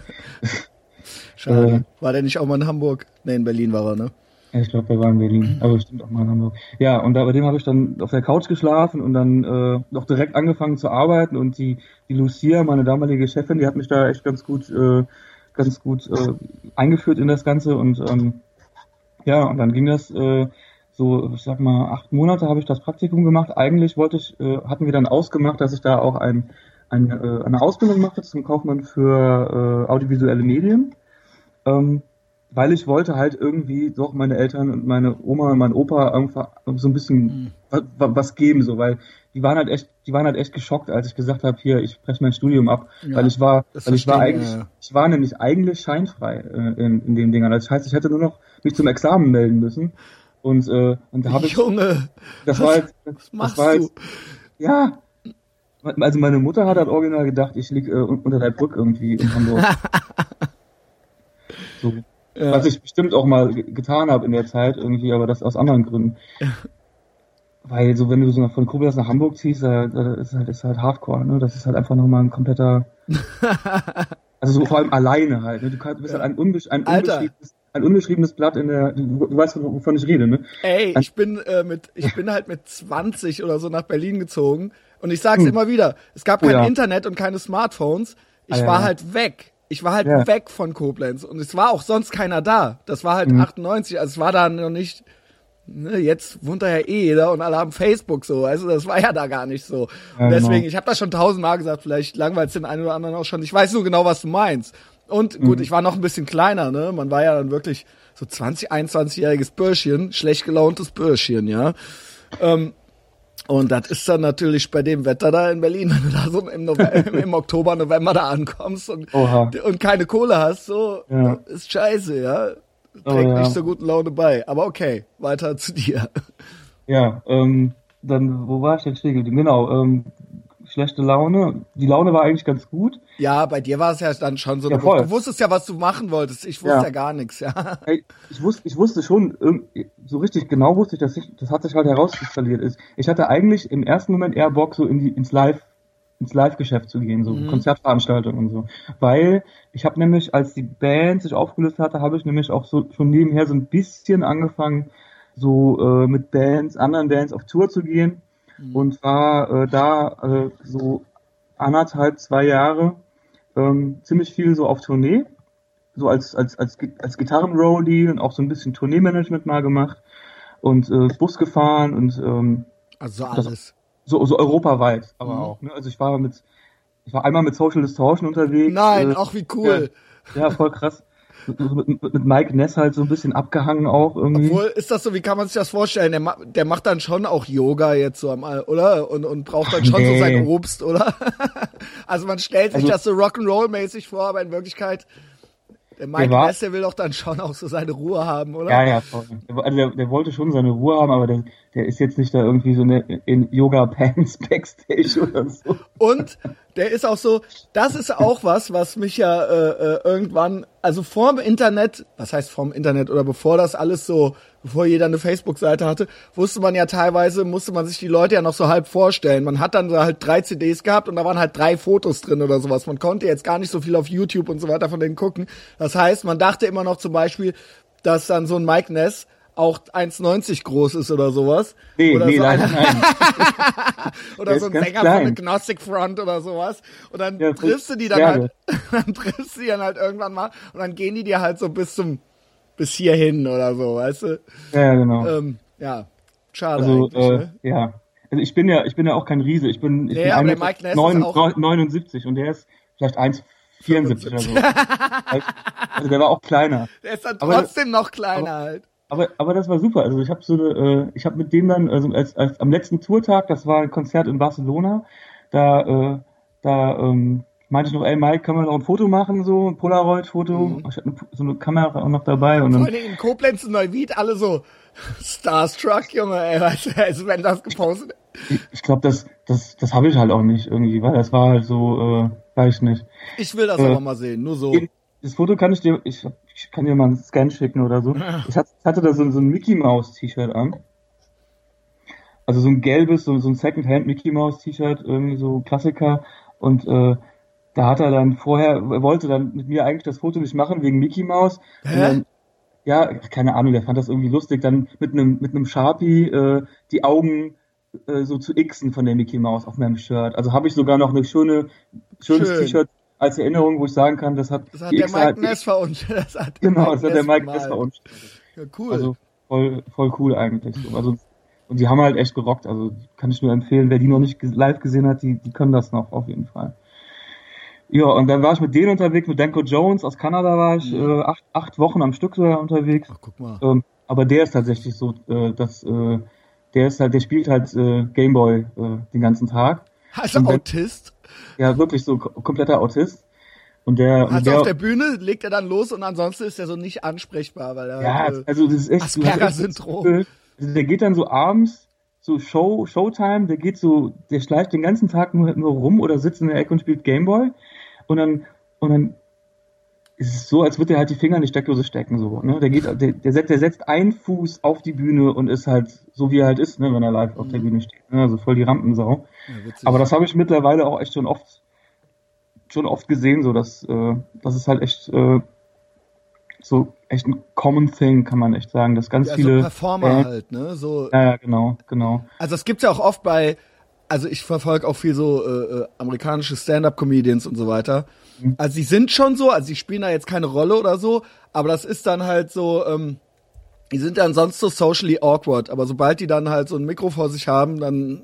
Schade. Äh, war der nicht auch mal in Hamburg? Ne, in Berlin war er, ne? Ich glaube, der war in Berlin, aber bestimmt auch mal in Hamburg. Ja, und da, bei dem habe ich dann auf der Couch geschlafen und dann äh, noch direkt angefangen zu arbeiten und die, die Lucia, meine damalige Chefin, die hat mich da echt ganz gut, äh, ganz gut äh, eingeführt in das Ganze und ähm, ja, und dann ging das äh, so, ich sag mal, acht Monate habe ich das Praktikum gemacht. Eigentlich wollte ich, äh, hatten wir dann ausgemacht, dass ich da auch ein, ein, äh, eine Ausbildung mache zum Kaufmann für äh, audiovisuelle Medien. Ähm, weil ich wollte halt irgendwie doch meine Eltern und meine Oma und mein Opa einfach so ein bisschen mhm. was, geben, so, weil die waren halt echt, die waren halt echt geschockt, als ich gesagt habe, hier, ich breche mein Studium ab, ja, weil ich war, weil ich war eigentlich, ja. ich war nämlich eigentlich scheinfrei äh, in, in den Dingern. Das heißt, ich hätte nur noch mich zum Examen melden müssen und äh, und da habe ich, Junge, das war halt, was machst das war halt, ja, also meine Mutter hat halt original gedacht, ich lieg äh, unter der Brücke irgendwie in Hamburg. so. Ja. Was ich bestimmt auch mal getan habe in der Zeit irgendwie, aber das aus anderen Gründen. Ja. Weil so, wenn du so von Koblenz nach Hamburg ziehst, da, da ist halt, ist halt Hardcore, ne? Das ist halt einfach nochmal ein kompletter, also so vor allem alleine halt, ne? Du, kannst, du bist halt ein, unbesch ein unbeschriebenes, ein unbeschriebenes Blatt in der, du, du weißt, wovon ich rede, ne? Ey, ich bin äh, mit, ich bin halt mit 20 oder so nach Berlin gezogen und ich sag's hm. immer wieder, es gab kein oh, ja. Internet und keine Smartphones, ich ah, war halt weg ich war halt ja. weg von Koblenz und es war auch sonst keiner da. Das war halt mhm. 98, also es war da noch nicht, ne, jetzt wohnt da ja eh jeder und alle haben Facebook so, also das war ja da gar nicht so. Ja, und deswegen, genau. ich habe das schon tausendmal gesagt, vielleicht langweilt den einen oder anderen auch schon. Ich weiß so genau, was du meinst. Und gut, mhm. ich war noch ein bisschen kleiner, ne? Man war ja dann wirklich so 20, 21-jähriges Bürschchen, schlecht gelauntes Bürschchen, ja. Ähm, Und das ist dann natürlich bei dem Wetter da in Berlin, wenn du da so im, November, im Oktober, November da ankommst und, und keine Kohle hast, so ja. ist scheiße, ja. Oh, Trägt oh, ja. nicht so guten Laune bei. Aber okay, weiter zu dir. Ja, ähm, dann, wo war ich denn stehen Genau, ähm, schlechte Laune. Die Laune war eigentlich ganz gut. Ja, bei dir war es ja dann schon so. Ja, voll. Du wusstest ja, was du machen wolltest. Ich wusste ja, ja gar nichts, ja. Ich wusste, ich wusste schon, so richtig genau wusste ich, dass ich, das hat sich halt herauskristallisiert ist. Ich hatte eigentlich im ersten Moment eher Bock, so in die, ins Live, ins Live-Geschäft zu gehen, so mhm. Konzertveranstaltungen und so. Weil ich habe nämlich, als die Band sich aufgelöst hatte, habe ich nämlich auch so schon nebenher so ein bisschen angefangen, so äh, mit Bands, anderen Bands auf Tour zu gehen mhm. und war äh, da äh, so anderthalb, zwei Jahre ähm, ziemlich viel so auf Tournee, so als, als, als, als Gitarrenroadie und auch so ein bisschen Tourneemanagement mal gemacht und äh, Bus gefahren und ähm, also alles. Das, so, so europaweit aber mhm. auch. Ne? Also ich war mit, ich war einmal mit Social Distortion unterwegs. Nein, äh, auch wie cool. Ja, ja voll krass mit, mit Mike Ness halt so ein bisschen abgehangen auch irgendwie. Obwohl, ist das so, wie kann man sich das vorstellen? Der, ma der macht dann schon auch Yoga jetzt so am, oder? Und, und braucht dann schon nee. so sein Obst, oder? also man stellt sich also, das so Rock'n'Roll-mäßig vor, aber in Wirklichkeit der Mike der Ness, der will doch dann schon auch so seine Ruhe haben, oder? Ja, ja, voll. Also der, der wollte schon seine Ruhe haben, aber der, der ist jetzt nicht da irgendwie so eine, in Yoga-Pants Backstage oder so. Und der ist auch so, das ist auch was, was mich ja äh, äh, irgendwann, also vorm Internet, was heißt vorm Internet oder bevor das alles so, bevor jeder eine Facebook-Seite hatte, wusste man ja teilweise, musste man sich die Leute ja noch so halb vorstellen. Man hat dann halt drei CDs gehabt und da waren halt drei Fotos drin oder sowas. Man konnte jetzt gar nicht so viel auf YouTube und so weiter von denen gucken. Das heißt, man dachte immer noch zum Beispiel, dass dann so ein Mike Ness auch 1,90 groß ist oder sowas. Nee, oder nee, so leider nein. oder so ein Sänger klein. von Agnostic Front oder sowas. Und dann ja, triffst du die dann halt, dann triffst du die dann halt irgendwann mal und dann gehen die dir halt so bis zum, bis hierhin oder so, weißt du? Ja, genau. Ähm, ja, schade also, äh, ne? Ja. Also ich bin ja, ich bin ja auch kein Riese. Ich bin, ich nee, bin 79 und der ist vielleicht 1, 74 oder so. also der war auch kleiner. Der ist dann trotzdem aber, noch kleiner aber, halt aber, aber das war super. Also ich habe so, äh, ich habe mit dem dann, also als, als am letzten Tourtag, das war ein Konzert in Barcelona, da, äh, da ähm, meinte ich noch, ey Mike, können wir noch ein Foto machen, so ein Polaroid-Foto. Mhm. Ich hatte so eine Kamera auch noch dabei. Und dann, Vor allem in Koblenz und Neuwied alle so Starstruck, Junge, ey, weißt du, also wenn das gepostet Ich, ich glaube, das, das, das habe ich halt auch nicht irgendwie, weil das war halt so, äh, weiß ich nicht. Ich will das äh, aber mal sehen, nur so. Das Foto kann ich dir, ich ich kann dir mal einen Scan schicken oder so. Ich hatte da so, so ein Mickey Mouse T-Shirt an. Also so ein gelbes, so, so ein Secondhand Mickey Mouse T-Shirt, irgendwie so Klassiker. Und äh, da hat er dann vorher, er wollte dann mit mir eigentlich das Foto nicht machen wegen Mickey Mouse. Dann, ja, keine Ahnung, der fand das irgendwie lustig. Dann mit einem mit einem Sharpie äh, die Augen äh, so zu Xen von der Mickey Mouse auf meinem Shirt. Also habe ich sogar noch eine schöne schönes Schön. T-Shirt als Erinnerung, wo ich sagen kann, das hat, das hat der Mike halt, Ness verunstaltet. Genau, das hat der Mike Ness verunstaltet. Ja, cool. Also voll, voll cool eigentlich. Also, und die haben halt echt gerockt. Also kann ich nur empfehlen, wer die noch nicht live gesehen hat, die, die können das noch auf jeden Fall. Ja, und dann war ich mit denen unterwegs, mit Danko Jones aus Kanada war ich mhm. äh, acht, acht Wochen am Stück sogar unterwegs. Ach, guck mal. Ähm, aber der ist tatsächlich so, äh, dass äh, der ist halt, der spielt halt äh, Gameboy äh, den ganzen Tag. Also Autist? Ja, wirklich so kompletter Autist. Und der, also der, auf der Bühne legt er dann los und ansonsten ist er so nicht ansprechbar, weil er ja, halt, also das ist echt Asperger-Syndrom. Also der geht dann so abends so Show Showtime, der geht so, der schleicht den ganzen Tag nur, nur rum oder sitzt in der Ecke und spielt Gameboy und dann und dann ist es so, als würde er halt die Finger in die Steckdose stecken so. Ne? Der geht, der, der, setzt, der setzt einen Fuß auf die Bühne und ist halt so wie er halt ist, ne, wenn er live auf der mhm. Bühne steht. Ne? Also voll die Rampensau. Ja, Aber das habe ich mittlerweile auch echt schon oft schon oft gesehen, so dass äh, das ist halt echt äh, so echt ein common thing, kann man echt sagen, dass ganz ja, viele so Performer äh, halt, ne? So. Ja, ja, genau, genau. Also es gibt's ja auch oft bei, also ich verfolge auch viel so äh, äh, amerikanische Stand-up-Comedians und so weiter. Mhm. Also sie sind schon so, also sie spielen da jetzt keine Rolle oder so, aber das ist dann halt so. ähm, die sind dann sonst so socially awkward, aber sobald die dann halt so ein Mikro vor sich haben, dann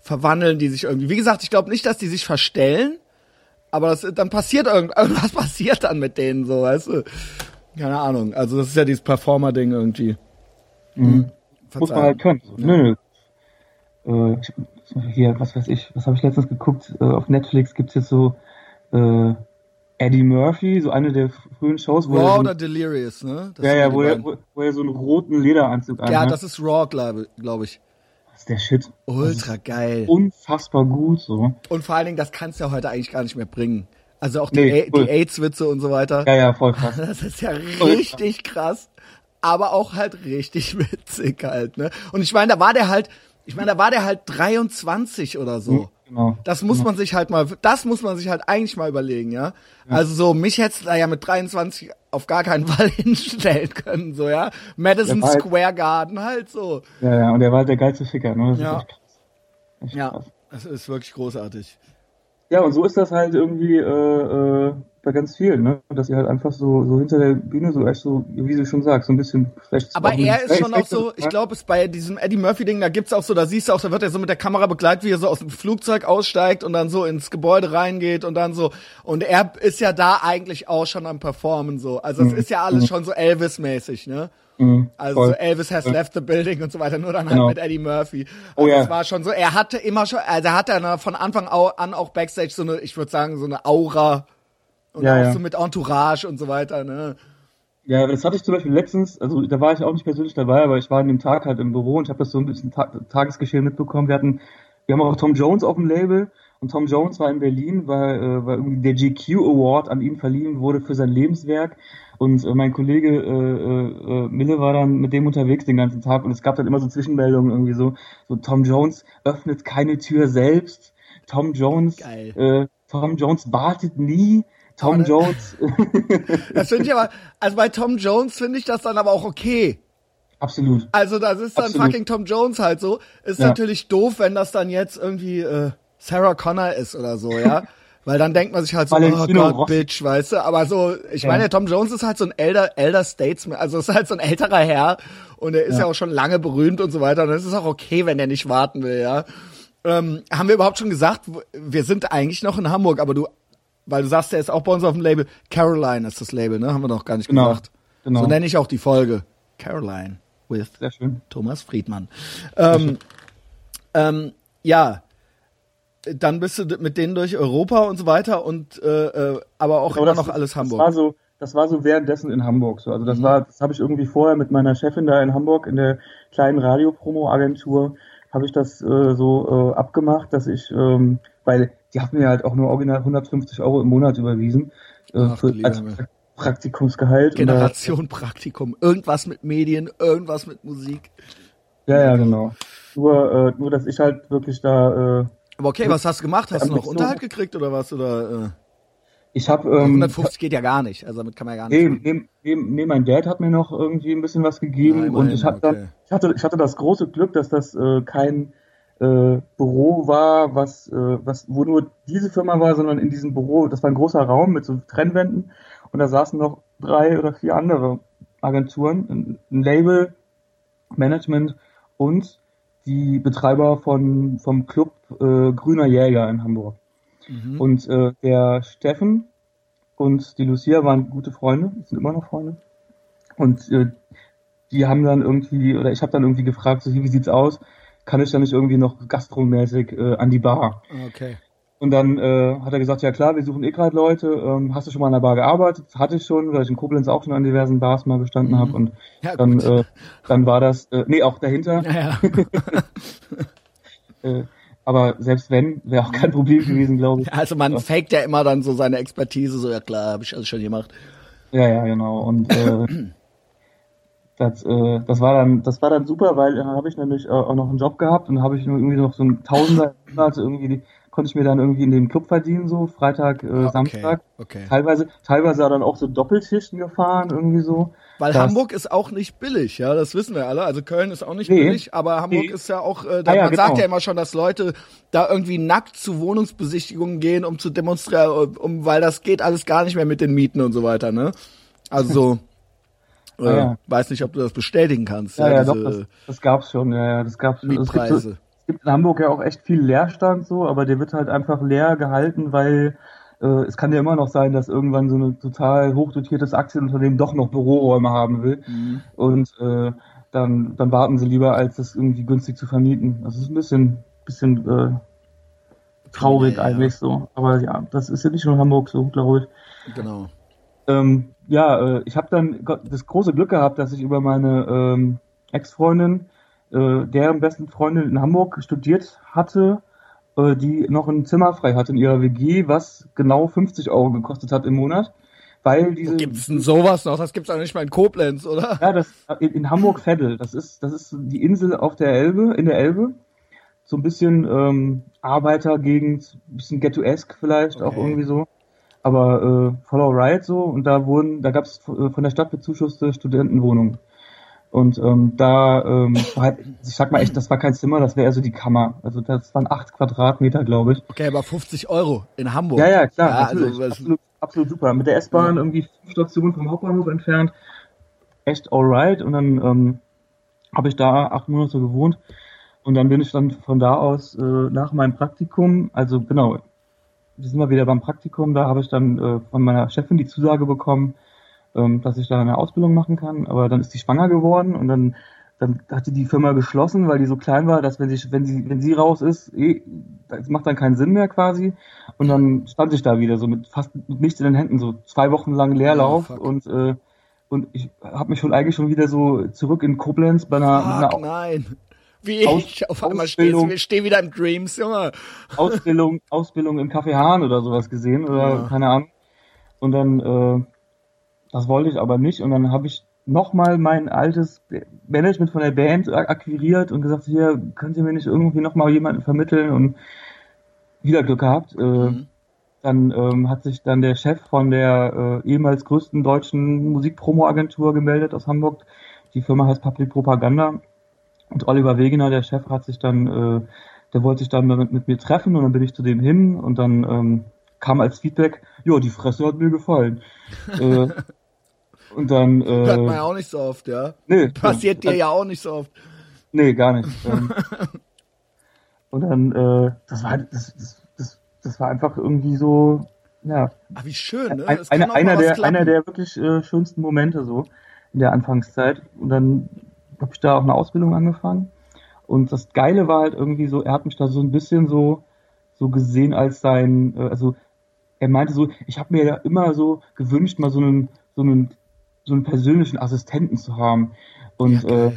verwandeln die sich irgendwie. Wie gesagt, ich glaube nicht, dass die sich verstellen, aber das, dann passiert irgend, irgendwas passiert dann mit denen so, weißt du? Keine Ahnung. Also das ist ja dieses Performer-Ding irgendwie. Mhm. Muss man halt können. Nö, nö. äh, hier, was weiß ich, was habe ich letztens geguckt, äh, auf Netflix gibt's jetzt so äh, Eddie Murphy, so eine der frühen Shows, wo Raw oder Delirious, ne? Das ja, ja, wo er, wo, wo er so einen roten Lederanzug anhat. Ja, das ist Raw, glaube glaub ich. Das ist der Shit. Ultra geil. Unfassbar gut, so. Und vor allen Dingen, das kannst du ja heute eigentlich gar nicht mehr bringen. Also auch die, nee, die AIDS-Witze und so weiter. Ja, ja, voll krass. Das ist ja richtig krass. Aber auch halt richtig witzig halt, ne? Und ich meine, da war der halt, ich meine, da war der halt 23 oder so. Genau. Das muss genau. man sich halt mal, das muss man sich halt eigentlich mal überlegen, ja. ja. Also so, mich hätte da ja mit 23 auf gar keinen Fall hinstellen können, so, ja. Madison halt, Square Garden halt so. Ja, ja, und er war halt der geilste Ficker, ne? Das ja. Ist echt krass. Echt ja, krass. das ist wirklich großartig. Ja, und so ist das halt irgendwie äh, äh, bei ganz vielen, ne? Dass sie halt einfach so, so hinter der Bühne so echt so, wie du schon sagst, so ein bisschen vielleicht. Aber er ist schon auch so, ich glaube, es bei diesem Eddie Murphy-Ding, da gibt's auch so, da siehst du auch, da wird er so mit der Kamera begleitet, wie er so aus dem Flugzeug aussteigt und dann so ins Gebäude reingeht und dann so. Und er ist ja da eigentlich auch schon am Performen so. Also es mhm. ist ja alles mhm. schon so Elvis-mäßig, ne? Mhm, also voll. so Elvis has left the building und so weiter, nur dann halt genau. mit Eddie Murphy. Oh also oh ja. Das war schon so, er hatte immer schon, also er hatte von Anfang an auch Backstage so eine, ich würde sagen, so eine Aura und ja, auch ja. so mit Entourage und so weiter, ne? Ja, das hatte ich zum Beispiel letztens, also da war ich auch nicht persönlich dabei, aber ich war an dem Tag halt im Büro und ich habe das so ein bisschen Ta Tagesgeschehen mitbekommen. Wir hatten, wir haben auch Tom Jones auf dem Label und Tom Jones war in Berlin, weil, äh, weil irgendwie der GQ Award an ihn verliehen wurde für sein Lebenswerk. Und äh, mein Kollege äh, äh, Mille war dann mit dem unterwegs den ganzen Tag und es gab dann immer so Zwischenmeldungen irgendwie so, so Tom Jones öffnet keine Tür selbst, Tom Jones, äh, Tom Jones wartet nie, Tom aber Jones. das finde ich aber, also bei Tom Jones finde ich das dann aber auch okay. Absolut. Also das ist dann Absolut. fucking Tom Jones halt so. Ist ja. natürlich doof, wenn das dann jetzt irgendwie äh, Sarah Connor ist oder so, ja. Weil dann denkt man sich halt so, oh Gott, Bitch, weißt du. Aber so, ich ja. meine, Tom Jones ist halt so ein elder, elder Statesman, also ist halt so ein älterer Herr und er ist ja. ja auch schon lange berühmt und so weiter. Und es ist auch okay, wenn er nicht warten will, ja. Ähm, haben wir überhaupt schon gesagt, wir sind eigentlich noch in Hamburg, aber du, weil du sagst, er ist auch bei uns auf dem Label. Caroline ist das Label, ne? Haben wir noch gar nicht genau. gesagt. Genau. So nenne ich auch die Folge. Caroline with Thomas Friedmann. Ähm, ähm, ja, dann bist du mit denen durch Europa und so weiter und äh, äh aber auch genau, immer das, noch alles Hamburg. Das war so, das war so währenddessen in Hamburg. So. Also das mhm. war, das habe ich irgendwie vorher mit meiner Chefin da in Hamburg in der kleinen Radiopromo-Agentur habe ich das äh, so äh, abgemacht, dass ich, ähm, weil die haben mir halt auch nur original 150 Euro im Monat überwiesen äh, für, als Praktikumsgehalt. Generation Praktikum, irgendwas mit Medien, irgendwas mit Musik. Ja, ja, genau. Nur, äh, nur dass ich halt wirklich da äh, aber okay, was hast du gemacht? Hast du noch Unterhalt gekriegt oder was? Oder, äh? Ich habe ähm, 150 geht ja gar nicht, also damit kann man ja gar nicht. Nee, nee, nee, nee, mein Dad hat mir noch irgendwie ein bisschen was gegeben Nein, und ich hatte, okay. ich hatte ich hatte das große Glück, dass das äh, kein äh, Büro war, was äh, was wo nur diese Firma war, sondern in diesem Büro, das war ein großer Raum mit so Trennwänden und da saßen noch drei oder vier andere Agenturen, ein, Label, Management und die Betreiber von, vom Club äh, Grüner Jäger in Hamburg. Mhm. Und äh, der Steffen und die Lucia waren gute Freunde, sind immer noch Freunde. Und äh, die haben dann irgendwie, oder ich habe dann irgendwie gefragt, so, wie sieht's aus? Kann ich da nicht irgendwie noch gastromäßig äh, an die Bar? Okay. Und dann äh, hat er gesagt, ja klar, wir suchen eh gerade Leute. Ähm, hast du schon mal an der Bar gearbeitet? Hatte ich schon, weil ich in Koblenz auch schon an diversen Bars mal gestanden mhm. habe. Und ja, dann, äh, dann war das, äh, nee, auch dahinter. Ja, ja. äh, aber selbst wenn, wäre auch kein Problem gewesen, glaube ich. Also man faked ja immer dann so seine Expertise, so ja klar, habe ich alles schon gemacht. Ja, ja, genau. Und äh, das, äh, das war dann, das war dann super, weil dann habe ich nämlich äh, auch noch einen Job gehabt und habe ich irgendwie noch so ein Tausender also irgendwie die, konnte ich mir dann irgendwie in den Club verdienen, so Freitag, äh, ah, okay, Samstag. Okay. Teilweise, teilweise dann auch so Doppelschichten gefahren, irgendwie so. Weil das, Hamburg ist auch nicht billig, ja, das wissen wir alle. Also Köln ist auch nicht nee, billig, aber Hamburg nee. ist ja auch, äh, da, ah, ja, man genau. sagt ja immer schon, dass Leute da irgendwie nackt zu Wohnungsbesichtigungen gehen, um zu demonstrieren, um, weil das geht alles gar nicht mehr mit den Mieten und so weiter, ne? Also äh, ja. weiß nicht, ob du das bestätigen kannst. Ja, ja, ja doch, das, das gab's schon, ja, ja, das gab's schon. Mietpreise es gibt in Hamburg ja auch echt viel Leerstand so, aber der wird halt einfach leer gehalten, weil äh, es kann ja immer noch sein, dass irgendwann so ein total hochdotiertes Aktienunternehmen doch noch Büroräume haben will. Mhm. Und äh, dann, dann warten sie lieber, als das irgendwie günstig zu vermieten. Das ist ein bisschen, bisschen äh, traurig ja, ja. eigentlich so. Aber ja, das ist ja nicht nur in Hamburg so, glaube ich. Genau. Ähm, ja, äh, ich habe dann das große Glück gehabt, dass ich über meine ähm, Ex-Freundin, äh, deren besten Freundin in Hamburg studiert hatte, äh, die noch ein Zimmer frei hatte in ihrer WG, was genau 50 Euro gekostet hat im Monat. Weil diese. Gibt's denn sowas noch? Das gibt's auch nicht mal in Koblenz, oder? Ja, das in, in Hamburg-Veddel. Das ist, das ist die Insel auf der Elbe, in der Elbe. So ein bisschen ähm, Arbeitergegend, bisschen ghetto-esque vielleicht okay. auch irgendwie so. Aber äh, voll alright so. Und da wurden, da gab's äh, von der Stadt bezuschusste Studentenwohnungen. Und ähm, da ähm, halt, ich sag mal echt, das war kein Zimmer, das wäre eher so die Kammer. Also das waren acht Quadratmeter, glaube ich. Okay, aber 50 Euro in Hamburg. Ja, ja, klar, ja, natürlich. Also, absolut, absolut super. Mit der S-Bahn ja. irgendwie fünf Stationen vom Hauptbahnhof entfernt. Echt alright. Und dann ähm, habe ich da acht Monate gewohnt. Und dann bin ich dann von da aus äh, nach meinem Praktikum, also genau, wir sind mal wieder beim Praktikum, da habe ich dann äh, von meiner Chefin die Zusage bekommen, ähm, dass ich da eine Ausbildung machen kann. Aber dann ist sie schwanger geworden und dann, dann hatte die Firma geschlossen, weil die so klein war, dass wenn sie, wenn sie, wenn sie raus ist, eh, das macht dann keinen Sinn mehr quasi. Und dann stand ich da wieder so mit fast mit nichts in den Händen, so zwei Wochen lang Leerlauf oh, und äh, und ich habe mich schon eigentlich schon wieder so zurück in Koblenz bei einer, fuck, einer nein. Wie Aus, ich auf einmal stehe steh wieder im Dreams, Junge. Ausbildung, Ausbildung im Café Hahn oder sowas gesehen oder ja. keine Ahnung. Und dann äh, das wollte ich aber nicht und dann habe ich nochmal mein altes Management von der Band akquiriert und gesagt, hier, könnt ihr mir nicht irgendwie nochmal jemanden vermitteln und wieder Glück gehabt. Äh, mhm. Dann ähm, hat sich dann der Chef von der äh, ehemals größten deutschen Musikpromo-Agentur gemeldet aus Hamburg. Die Firma heißt Public Propaganda. Und Oliver Wegener, der Chef, hat sich dann, äh, der wollte sich dann mit, mit mir treffen und dann bin ich zu dem hin und dann ähm, kam als Feedback, ja, die Fresse hat mir gefallen. äh, und dann. Äh, Hört man ja auch nicht so oft, ja. Nee. Passiert ja. dir ja auch nicht so oft. Nee, gar nicht. Ähm, und dann, äh, das war das, das, das, das war einfach irgendwie so, ja. Ach, wie schön, ne? Ein, eine, einer, der, einer der wirklich äh, schönsten Momente so in der Anfangszeit. Und dann habe ich da auch eine Ausbildung angefangen. Und das Geile war halt irgendwie so, er hat mich da so ein bisschen so, so gesehen als sein, äh, also er meinte so, ich habe mir ja immer so gewünscht, mal so einen, so einen so einen persönlichen Assistenten zu haben. Und, ja, äh,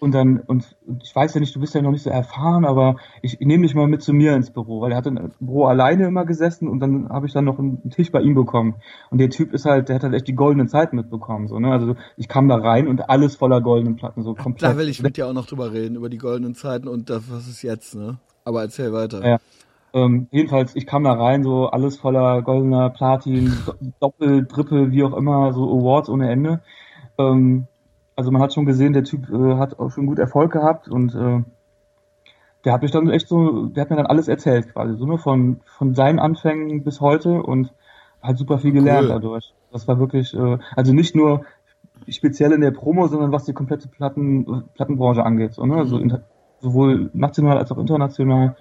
und dann, und, und ich weiß ja nicht, du bist ja noch nicht so erfahren, aber ich, ich nehme dich mal mit zu mir ins Büro, weil er hat im Büro alleine immer gesessen und dann habe ich dann noch einen Tisch bei ihm bekommen. Und der Typ ist halt, der hat halt echt die goldenen Zeiten mitbekommen. So, ne? Also ich kam da rein und alles voller goldenen Platten, so komplett. Da will ich mit dir auch noch drüber reden, über die goldenen Zeiten und das, was ist jetzt, ne? Aber erzähl weiter. Ja. Ähm, jedenfalls, ich kam da rein, so alles voller goldener Platin, Doppel, Triple, wie auch immer, so Awards ohne Ende. Ähm, also man hat schon gesehen, der Typ äh, hat auch schon gut Erfolg gehabt und äh, der hat mich dann echt so, der hat mir dann alles erzählt quasi, so nur von, von seinen Anfängen bis heute und hat super viel gelernt cool. dadurch. Das war wirklich, äh, also nicht nur speziell in der Promo, sondern was die komplette Platten, Plattenbranche angeht. So, ne? Also in, sowohl national als auch international.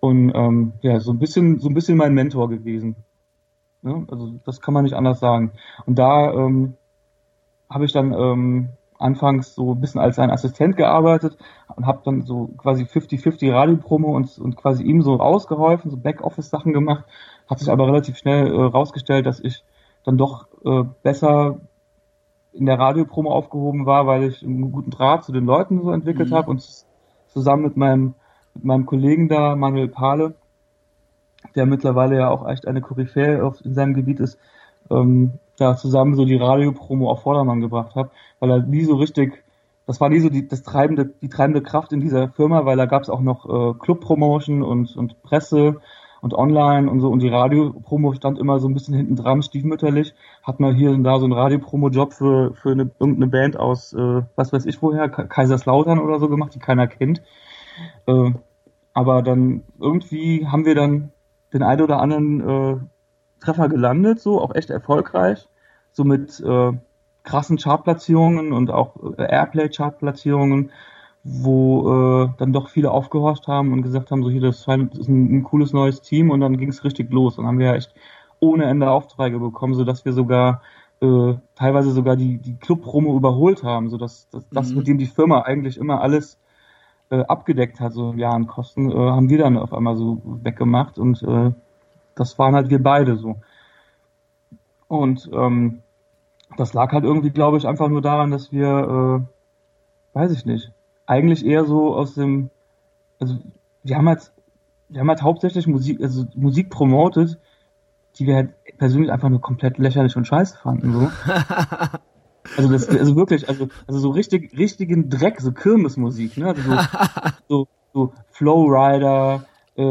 Und ähm, ja, so ein bisschen, so ein bisschen mein Mentor gewesen. Ja, also das kann man nicht anders sagen. Und da ähm, habe ich dann ähm, anfangs so ein bisschen als sein Assistent gearbeitet und habe dann so quasi 50-50 Radiopromo und, und quasi ihm so ausgeholfen, so Backoffice-Sachen gemacht. Hat sich aber relativ schnell äh, rausgestellt, dass ich dann doch äh, besser in der Radiopromo aufgehoben war, weil ich einen guten Draht zu den Leuten so entwickelt mhm. habe und zusammen mit meinem mit meinem Kollegen da, Manuel Pahle, der mittlerweile ja auch echt eine Koryphäe in seinem Gebiet ist, ähm, da zusammen so die Radiopromo auf Vordermann gebracht habe, weil er nie so richtig, das war nie so die, das treibende, die treibende Kraft in dieser Firma, weil da gab es auch noch äh, Club-Promotion und, und Presse und online und so und die Radiopromo stand immer so ein bisschen hinten dran, stiefmütterlich. Hat man hier und da so einen Radiopromo-Job für, für eine, irgendeine Band aus, äh, was weiß ich woher, Kaiserslautern oder so gemacht, die keiner kennt. Äh, aber dann irgendwie haben wir dann den einen oder anderen äh, Treffer gelandet, so auch echt erfolgreich, so mit äh, krassen Chartplatzierungen und auch äh, Airplay-Chartplatzierungen, wo äh, dann doch viele aufgehorcht haben und gesagt haben, so hier, das ist ein, ein cooles neues Team und dann ging es richtig los und haben wir echt ohne Ende Aufträge bekommen, so dass wir sogar äh, teilweise sogar die, die Club-Promo überholt haben, so dass das, das Mhm. mit dem die Firma eigentlich immer alles äh, abgedeckt hat, so ja an Kosten, äh, haben wir dann auf einmal so weggemacht und äh, das waren halt wir beide so. Und ähm, das lag halt irgendwie, glaube ich, einfach nur daran, dass wir, äh, weiß ich nicht, eigentlich eher so aus dem, also wir haben halt, wir haben halt hauptsächlich Musik, also Musik promotet, die wir halt persönlich einfach nur komplett lächerlich und scheiße fanden. So. Also das, also wirklich, also, also so richtig, richtigen Dreck, so Kirmesmusik, ne? Also so, so, so Flowrider, äh,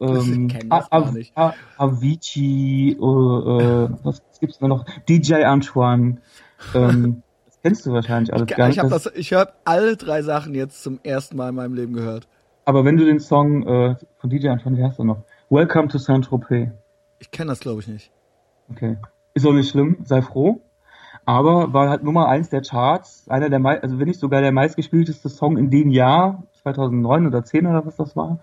ähm, das A- gar nicht. A- Avicii, äh, äh, was gibt's da noch? DJ Antoine, ähm, das kennst du wahrscheinlich alles gar Ich, nicht. Das- das, ich habe alle drei Sachen jetzt zum ersten Mal in meinem Leben gehört. aber wenn du den Song äh, von DJ Antoine, wie heißt er noch? Welcome to Saint-Tropez. Ich kenne das, glaube ich, nicht. Okay. Ist auch nicht schlimm, sei froh. Aber war halt Nummer eins der Charts, einer der, also wenn nicht sogar der meistgespielteste Song in dem Jahr, 2009 oder 10 oder was das war.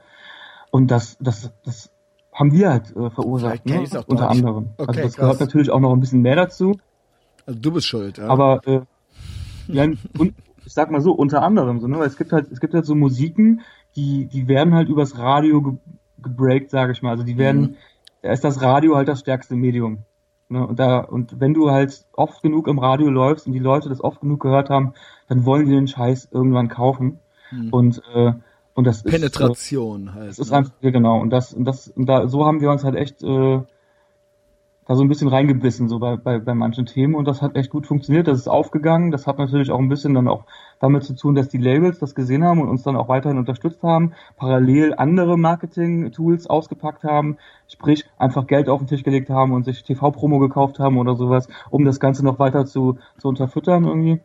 Und das, das, das haben wir halt äh, verursacht, ne? unter anderem. Okay, also das krass. gehört natürlich auch noch ein bisschen mehr dazu. Also du bist schuld, ja. Aber äh, ja, und ich sag mal so, unter anderem so, ne? Weil es gibt halt, es gibt halt so Musiken, die, die werden halt übers Radio ge gebreakt, sage ich mal. Also die werden, Mhm. da ist das Radio halt das stärkste Medium. Ne? Und da, und wenn du halt oft genug im Radio läufst und die Leute das oft genug gehört haben, dann wollen die den Scheiß irgendwann kaufen. Mhm. Und, äh, und das ist. Äh, Penetration halt. das ist ne? einfach, ja, genau. Und das, und das, und da, so haben wir uns halt echt äh, da so ein bisschen reingebissen, so bei, bei, bei manchen Themen. Und das hat echt gut funktioniert. Das ist aufgegangen. Das hat natürlich auch ein bisschen dann auch damit zu tun, dass die Labels das gesehen haben und uns dann auch weiterhin unterstützt haben, parallel andere Marketing-Tools ausgepackt haben, sprich einfach Geld auf den Tisch gelegt haben und sich TV-Promo gekauft haben oder sowas, um das Ganze noch weiter zu, zu unterfüttern irgendwie.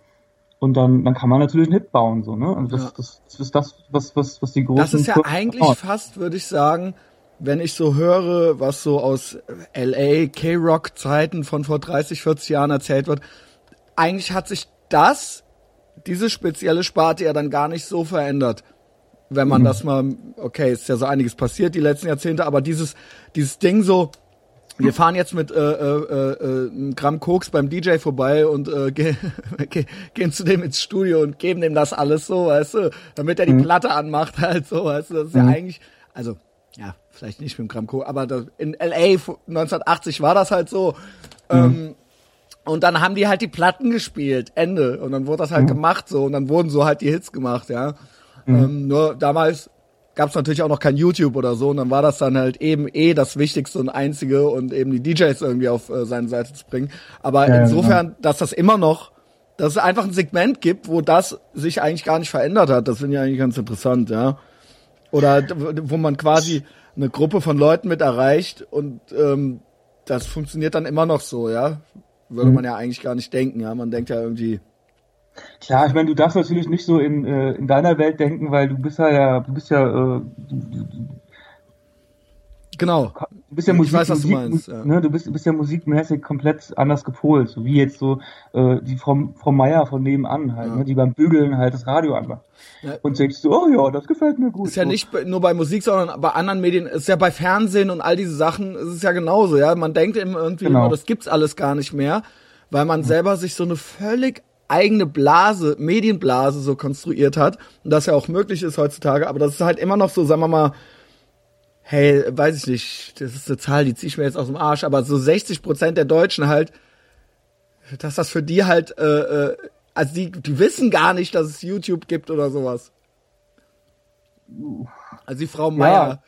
Und dann, dann kann man natürlich einen Hit bauen, so, ne? Also das, Ja. das, das ist das, was, was, was die großen Das ist ja Firmen eigentlich machen. fast, würde ich sagen, wenn ich so höre, was so aus LA, K-Rock-Zeiten von vor 30, 40 Jahren erzählt wird, eigentlich hat sich das, diese spezielle Sparte ja dann gar nicht so verändert. Wenn man das mal, okay, ist ja so einiges passiert die letzten Jahrzehnte, aber dieses, dieses Ding so, wir fahren jetzt mit äh, äh, äh, einem Gramm Koks beim DJ vorbei und äh, ge ge gehen zu dem ins Studio und geben dem das alles so, weißt du, damit er die Platte anmacht halt so, weißt du, das ist ja eigentlich, also ja, vielleicht nicht mit dem Gramm Koks, aber das, in LA fu- 1980 war das halt so. Ähm, und dann haben die halt die Platten gespielt, Ende. Und dann wurde das halt gemacht so und dann wurden so halt die Hits gemacht, ja. Ähm, nur damals gab es natürlich auch noch kein YouTube oder so und dann war das dann halt eben eh das Wichtigste und Einzige und eben die DJs irgendwie auf äh, seine Seite zu bringen. Aber Ja, insofern, dass das immer noch, dass es einfach ein Segment gibt, wo das sich eigentlich gar nicht verändert hat, das finde ich eigentlich ganz interessant, ja. Oder wo man quasi eine Gruppe von Leuten mit erreicht und ähm, das funktioniert dann immer noch so, ja. Würde man ja eigentlich gar nicht denken, ja. Man denkt ja irgendwie, Klar, ich meine, du darfst natürlich nicht so in, äh, in deiner Welt denken, weil du bist ja, ja du bist ja, äh, du, du, genau. du bist ja Ich Musik, weiß, was du Musik, meinst, ja. ne, du bist, du bist ja musikmäßig komplett anders gepolt, so wie jetzt so äh, die Frau, Frau Meier von nebenan halt, Ja. ne, die beim Bügeln halt das Radio anmacht. Ja. Und denkst du, oh ja, das gefällt mir gut. Ist ja nicht nur bei Musik, sondern bei anderen Medien, ist ja bei Fernsehen und all diese Sachen, ist es ja genauso, ja. Man denkt eben irgendwie Genau. immer, das gibt's alles gar nicht mehr, weil man selber sich so eine völlig eigene Blase, Medienblase so konstruiert hat und das ja auch möglich ist heutzutage, aber das ist halt immer noch so, sagen wir mal, hey, weiß ich nicht, das ist eine Zahl, die zieh ich mir jetzt aus dem Arsch, aber so 60 Prozent der Deutschen halt, dass das für die halt, äh, äh, also die, die wissen gar nicht, dass es YouTube gibt oder sowas. Also die Frau Meier. Ja,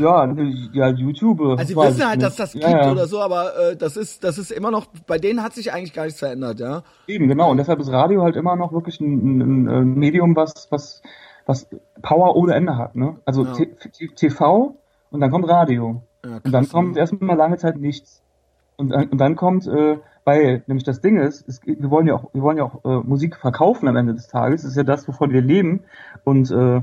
ja, YouTube. äh, Also sie weiß wissen halt, nicht. dass das ja, gibt ja. oder so, aber äh, das ist, das ist immer noch, bei denen hat sich eigentlich gar nichts verändert, ja. Eben, genau. Und deshalb ist Radio halt immer noch wirklich ein, ein, ein Medium, was, was, was Power ohne Ende hat. Ne? Also Ja. TV und dann kommt Radio. Ja, und dann krass, kommt ne? erstmal lange Zeit nichts. Und, dann- und dann kommt, äh, weil nämlich das Ding ist, es, wir wollen ja auch, wir wollen ja auch äh, Musik verkaufen am Ende des Tages. Das ist ja das, wovon wir leben. Und äh,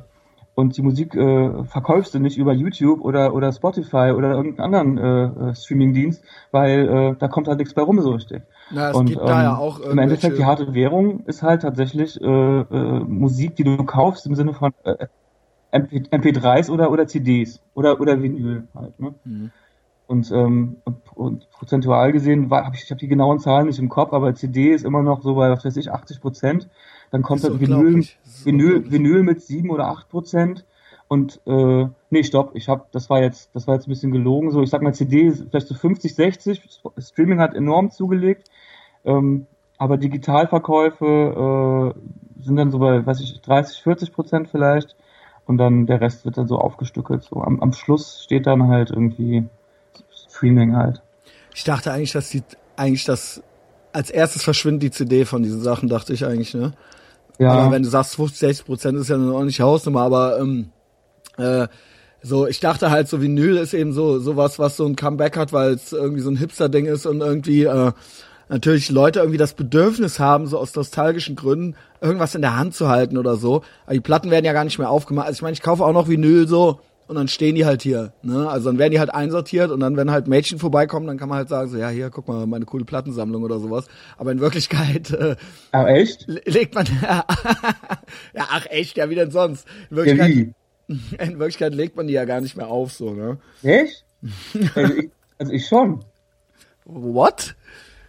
und die Musik äh, verkaufst du nicht über YouTube oder oder Spotify oder irgendeinen anderen äh, äh, Streamingdienst, weil äh, da kommt halt nichts bei rum so richtig. Na, es Und gibt da ja ähm, auch im Endeffekt die harte Währung ist halt tatsächlich äh, äh, Musik, die du kaufst im Sinne von äh, MP, MP3s oder oder CDs oder oder Vinyl halt. Ne? Mhm. Und, ähm, und prozentual gesehen, habe ich, ich habe die genauen Zahlen nicht im Kopf, aber CD ist immer noch so bei, was weiß ich, 80 Prozent. Dann kommt das Vinyl, Vinyl, Vinyl mit 7 oder 8 Prozent. Und äh, nee, stopp, ich habe, das war jetzt, das war jetzt ein bisschen gelogen. So, ich sag mal, CD ist vielleicht so 50, 60. Streaming hat enorm zugelegt. Ähm, aber Digitalverkäufe äh, sind dann so bei, weiß ich, 30, 40 Prozent vielleicht. Und dann der Rest wird dann so aufgestückelt. So am, am Schluss steht dann halt irgendwie Streaming halt. Ich dachte eigentlich, dass die eigentlich das als erstes verschwindet die CD von diesen Sachen, dachte ich eigentlich, ne? Ja. Aber wenn du sagst 50, 60 Prozent ist ja eine ordentliche Hausnummer, aber ähm, äh, so, ich dachte halt, so Vinyl ist eben so sowas, was so ein Comeback hat, weil es irgendwie so ein Hipster-Ding ist und irgendwie äh, natürlich Leute irgendwie das Bedürfnis haben, so aus nostalgischen Gründen irgendwas in der Hand zu halten oder so. Aber die Platten werden ja gar nicht mehr aufgemacht. Also ich meine, ich kaufe auch noch Vinyl so und dann stehen die halt hier. Ne? Also dann werden die halt einsortiert und dann, wenn halt Mädchen vorbeikommen, dann kann man halt sagen, so, ja, hier, guck mal, meine coole Plattensammlung oder sowas. Aber in Wirklichkeit äh, ach, echt? legt man ja, ach echt, ja, wie denn sonst? In Wirklichkeit, ja, wie? in Wirklichkeit legt man die ja gar nicht mehr auf, so, ne? Echt? also, ich, also ich schon. What?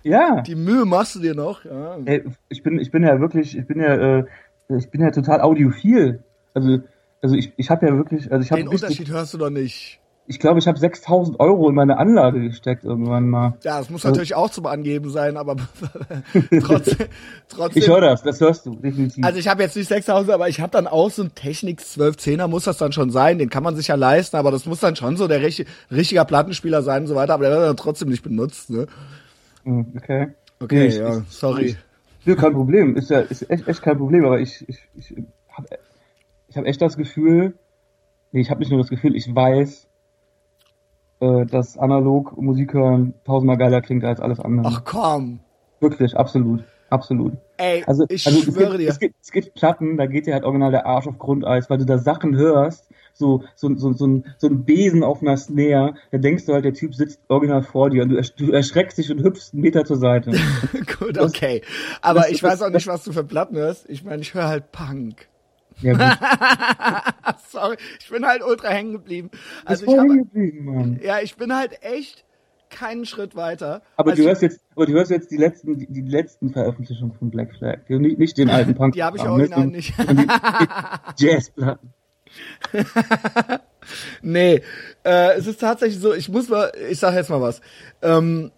Ja. Die Mühe machst du dir noch, ja. Ey, ich bin, ich bin ja wirklich, ich bin ja, äh, ich bin ja total audiophil. Also also ich, ich habe ja wirklich, also ich habe den Unterschied hörst du doch nicht. Ich glaube, ich habe 6000 Euro in meine Anlage gesteckt irgendwann mal. Ja, das muss also, natürlich auch zum Angeben sein, aber trotzdem, trotzdem. Ich höre das, das hörst du, definitiv. Also ich habe jetzt nicht 6000, aber ich habe dann auch so ein Technik 1210er muss das dann schon sein, den kann man sich ja leisten, aber das muss dann schon so der richtige, richtiger Plattenspieler sein und so weiter, aber der wird dann trotzdem nicht benutzt, ne? Hm, okay. Okay, nee, ja, ich, sorry. Ich, kein Problem, ist ja ist echt, echt kein Problem, aber ich, ich, ich habe ich habe echt das Gefühl, nee, ich habe nicht nur das Gefühl, ich weiß, äh, dass analog Musik hören tausendmal geiler klingt als alles andere. Ach komm. Wirklich, absolut. Absolut. Ey, also, ich also schwöre es gibt, dir. Es gibt, es gibt Platten, da geht dir halt original der Arsch auf Grundeis, weil du da Sachen hörst, so, so, so, so, ein, so ein Besen auf einer Snare, da denkst du halt, der Typ sitzt original vor dir und du, du erschreckst dich und hüpfst einen Meter zur Seite. Gut, okay. Aber das, ich weiß auch nicht, was du für Platten hörst. Ich meine, ich höre halt Punk. Ja, Sorry, ich bin halt ultra hängen geblieben. Also ich hab, geblieben, Mann. Ja, ich bin halt echt keinen Schritt weiter. Aber also du hörst jetzt, aber du hörst jetzt die letzten, die, die letzten Veröffentlichungen von Black Flag, nicht, nicht den alten Punk. Die habe ich original nicht. Jazzplatten. nee, äh, es ist tatsächlich so, ich muss mal, ich sag jetzt mal was. Ähm,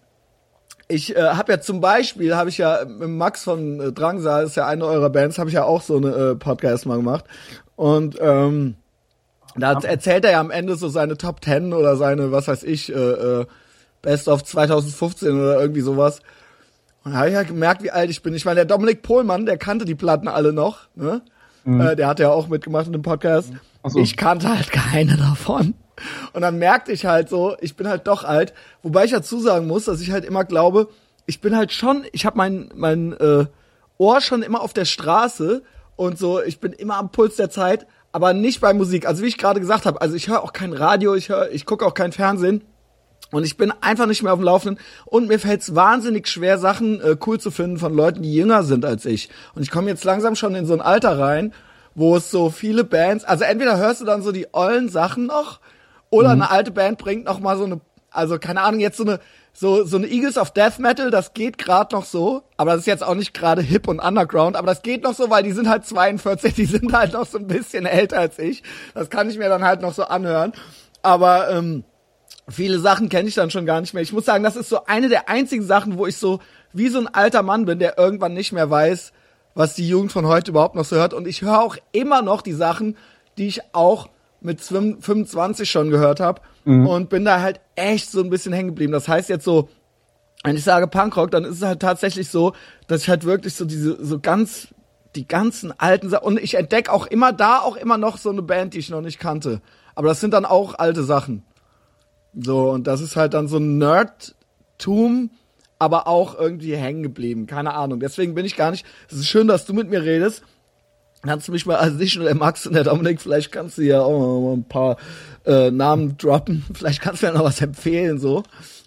ich äh, habe ja zum Beispiel, habe ich ja mit Max von äh, Drangsal, ist ja eine eurer Bands, habe ich ja auch so eine äh, Podcast mal gemacht. Und ähm, da erzählt er ja am Ende so seine Top Ten oder seine, was weiß ich, äh, äh, Best of 2015 oder irgendwie sowas. Und da habe ich ja gemerkt, wie alt ich bin. Ich meine, der Dominik Pohlmann, der kannte die Platten alle noch. Ne? Mhm. Äh, der hat ja auch mitgemacht in dem Podcast. So. Ich kannte halt keine davon. Und dann merkte ich halt so, ich bin halt doch alt. Wobei ich dazu sagen muss, dass ich halt immer glaube, ich bin halt schon, ich habe mein, mein äh, Ohr schon immer auf der Straße und so, ich bin immer am Puls der Zeit, aber nicht bei Musik. Also wie ich gerade gesagt habe, also ich höre auch kein Radio, ich höre, ich gucke auch kein Fernsehen. Und ich bin einfach nicht mehr auf dem Laufenden. Und mir fällt es wahnsinnig schwer, Sachen äh, cool zu finden von Leuten, die jünger sind als ich. Und ich komme jetzt langsam schon in so ein Alter rein, wo es so viele Bands, also entweder hörst du dann so die ollen Sachen noch, oder mhm. eine alte Band bringt noch mal so eine, also keine Ahnung, jetzt so eine, so, so eine Eagles of Death Metal, das geht gerade noch so, aber das ist jetzt auch nicht gerade hip und underground, aber das geht noch so, weil die sind halt 42, die sind halt noch so ein bisschen älter als ich. Das kann ich mir dann halt noch so anhören. Aber ähm, viele Sachen kenne ich dann schon gar nicht mehr. Ich muss sagen, das ist so eine der einzigen Sachen, wo ich so wie so ein alter Mann bin, der irgendwann nicht mehr weiß, was die Jugend von heute überhaupt noch so hört. Und ich höre auch immer noch die Sachen, die ich auch mit 25 schon gehört habe mhm. und bin da halt echt so ein bisschen hängen geblieben. Das heißt jetzt so, wenn ich sage Punkrock, dann ist es halt tatsächlich so, dass ich halt wirklich so diese so ganz die ganzen alten Sachen und ich entdecke auch immer da auch immer noch so eine Band, die ich noch nicht kannte. Aber das sind dann auch alte Sachen. So und das ist halt dann so ein Nerdtum, aber auch irgendwie hängen geblieben. Keine Ahnung. Deswegen bin ich gar nicht. Es ist schön, dass du mit mir redest Kannst du mich mal, also nicht nur der Max und der Dominik, vielleicht kannst du ja auch mal ein paar äh, Namen droppen. Vielleicht kannst du ja noch was empfehlen, so.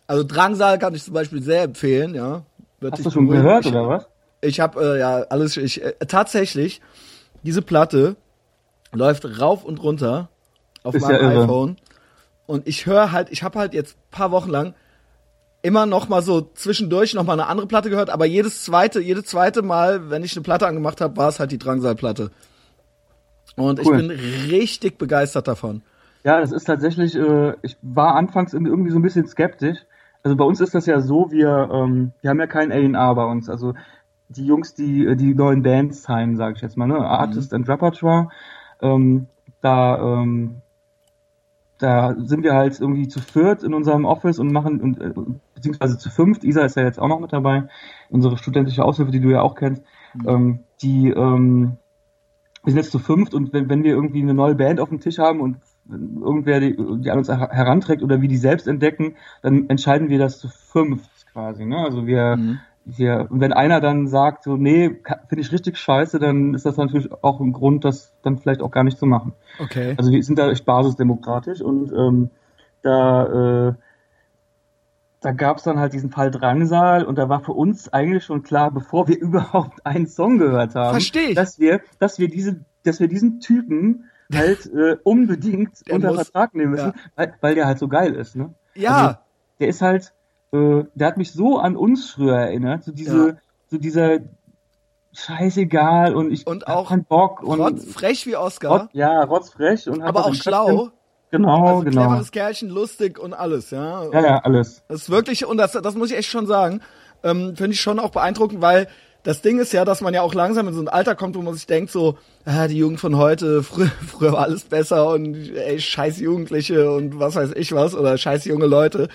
Also Drangsal kann ich zum Beispiel sehr empfehlen, ja. Wird Hast du schon gehört, ich, oder was? Ich habe äh, ja alles, ich, äh, tatsächlich, diese Platte läuft rauf und runter auf Ist meinem ja iPhone. Und ich höre halt, ich habe halt jetzt paar Wochen lang immer noch mal so zwischendurch noch mal eine andere Platte gehört, aber jedes zweite, jedes zweite Mal, wenn ich eine Platte angemacht habe, war es halt die Drangsal-Platte. Und cool. ich bin richtig begeistert davon. Ja, das ist tatsächlich, äh, ich war anfangs irgendwie so ein bisschen skeptisch. Also bei uns ist das ja so, wir, ähm, wir haben ja kein A&R bei uns. Also die Jungs, die die neuen Bands sein, sage ich jetzt mal, ne? Artist mhm. and Repertoire. Ähm, da ähm, da sind wir halt irgendwie zu viert in unserem Office und machen, und, äh, beziehungsweise zu fünft, Isa ist ja jetzt auch noch mit dabei, unsere studentische Aushilfe, die du ja auch kennst, mhm. ähm, die, ähm, wir sind jetzt zu fünft und wenn, wenn wir irgendwie eine neue Band auf dem Tisch haben und irgendwer die, die an uns heranträgt oder wir die selbst entdecken, dann entscheiden wir das zu fünf quasi. Ne? Also wir, mhm und wenn einer dann sagt, so, nee, finde ich richtig scheiße, dann ist das natürlich auch ein Grund, das dann vielleicht auch gar nicht zu machen. Okay. Also wir sind da echt basisdemokratisch und ähm, da, äh, da gab es dann halt diesen Fall Drangsal und da war für uns eigentlich schon klar, bevor wir überhaupt einen Song gehört haben, dass wir, dass wir diese, dass wir diesen Typen halt äh, unbedingt der unter muss, Vertrag nehmen müssen, ja. weil, weil der halt so geil ist, ne? Ja. Also, der ist halt, äh, der hat mich so an uns früher erinnert, so diese, ja. so dieser scheißegal und ich und auch keinen Bock und rotzfrech wie Oscar. Rotz, ja, rotzfrech und aber auch schlau. Genau, also genau. Cleveres Kerlchen, lustig und alles, ja. Ja, ja, alles. Das ist wirklich, und das, das muss ich echt schon sagen, ähm, finde ich schon auch beeindruckend, weil das Ding ist ja, dass man ja auch langsam in so ein Alter kommt, wo man sich denkt so, ah, die Jugend von heute, früher, früher war alles besser und ey, scheiß Jugendliche und was weiß ich was oder scheiß junge Leute.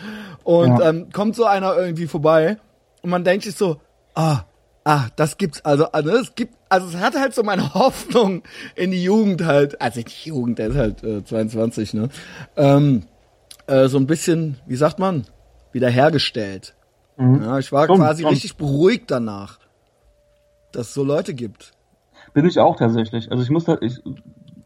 Und ja. ähm, kommt so einer irgendwie vorbei und man denkt sich so, ah, ah, das gibt's also, also es gibt, also es hat halt so meine Hoffnung in die Jugend halt, also die Jugend, der ist halt äh, 22, ne, ähm, äh, so ein bisschen, wie sagt man, wiederhergestellt. Mhm. Ja, ich war komm, quasi komm. richtig beruhigt danach dass es so Leute gibt. Bin ich auch tatsächlich. Also ich muss da, ich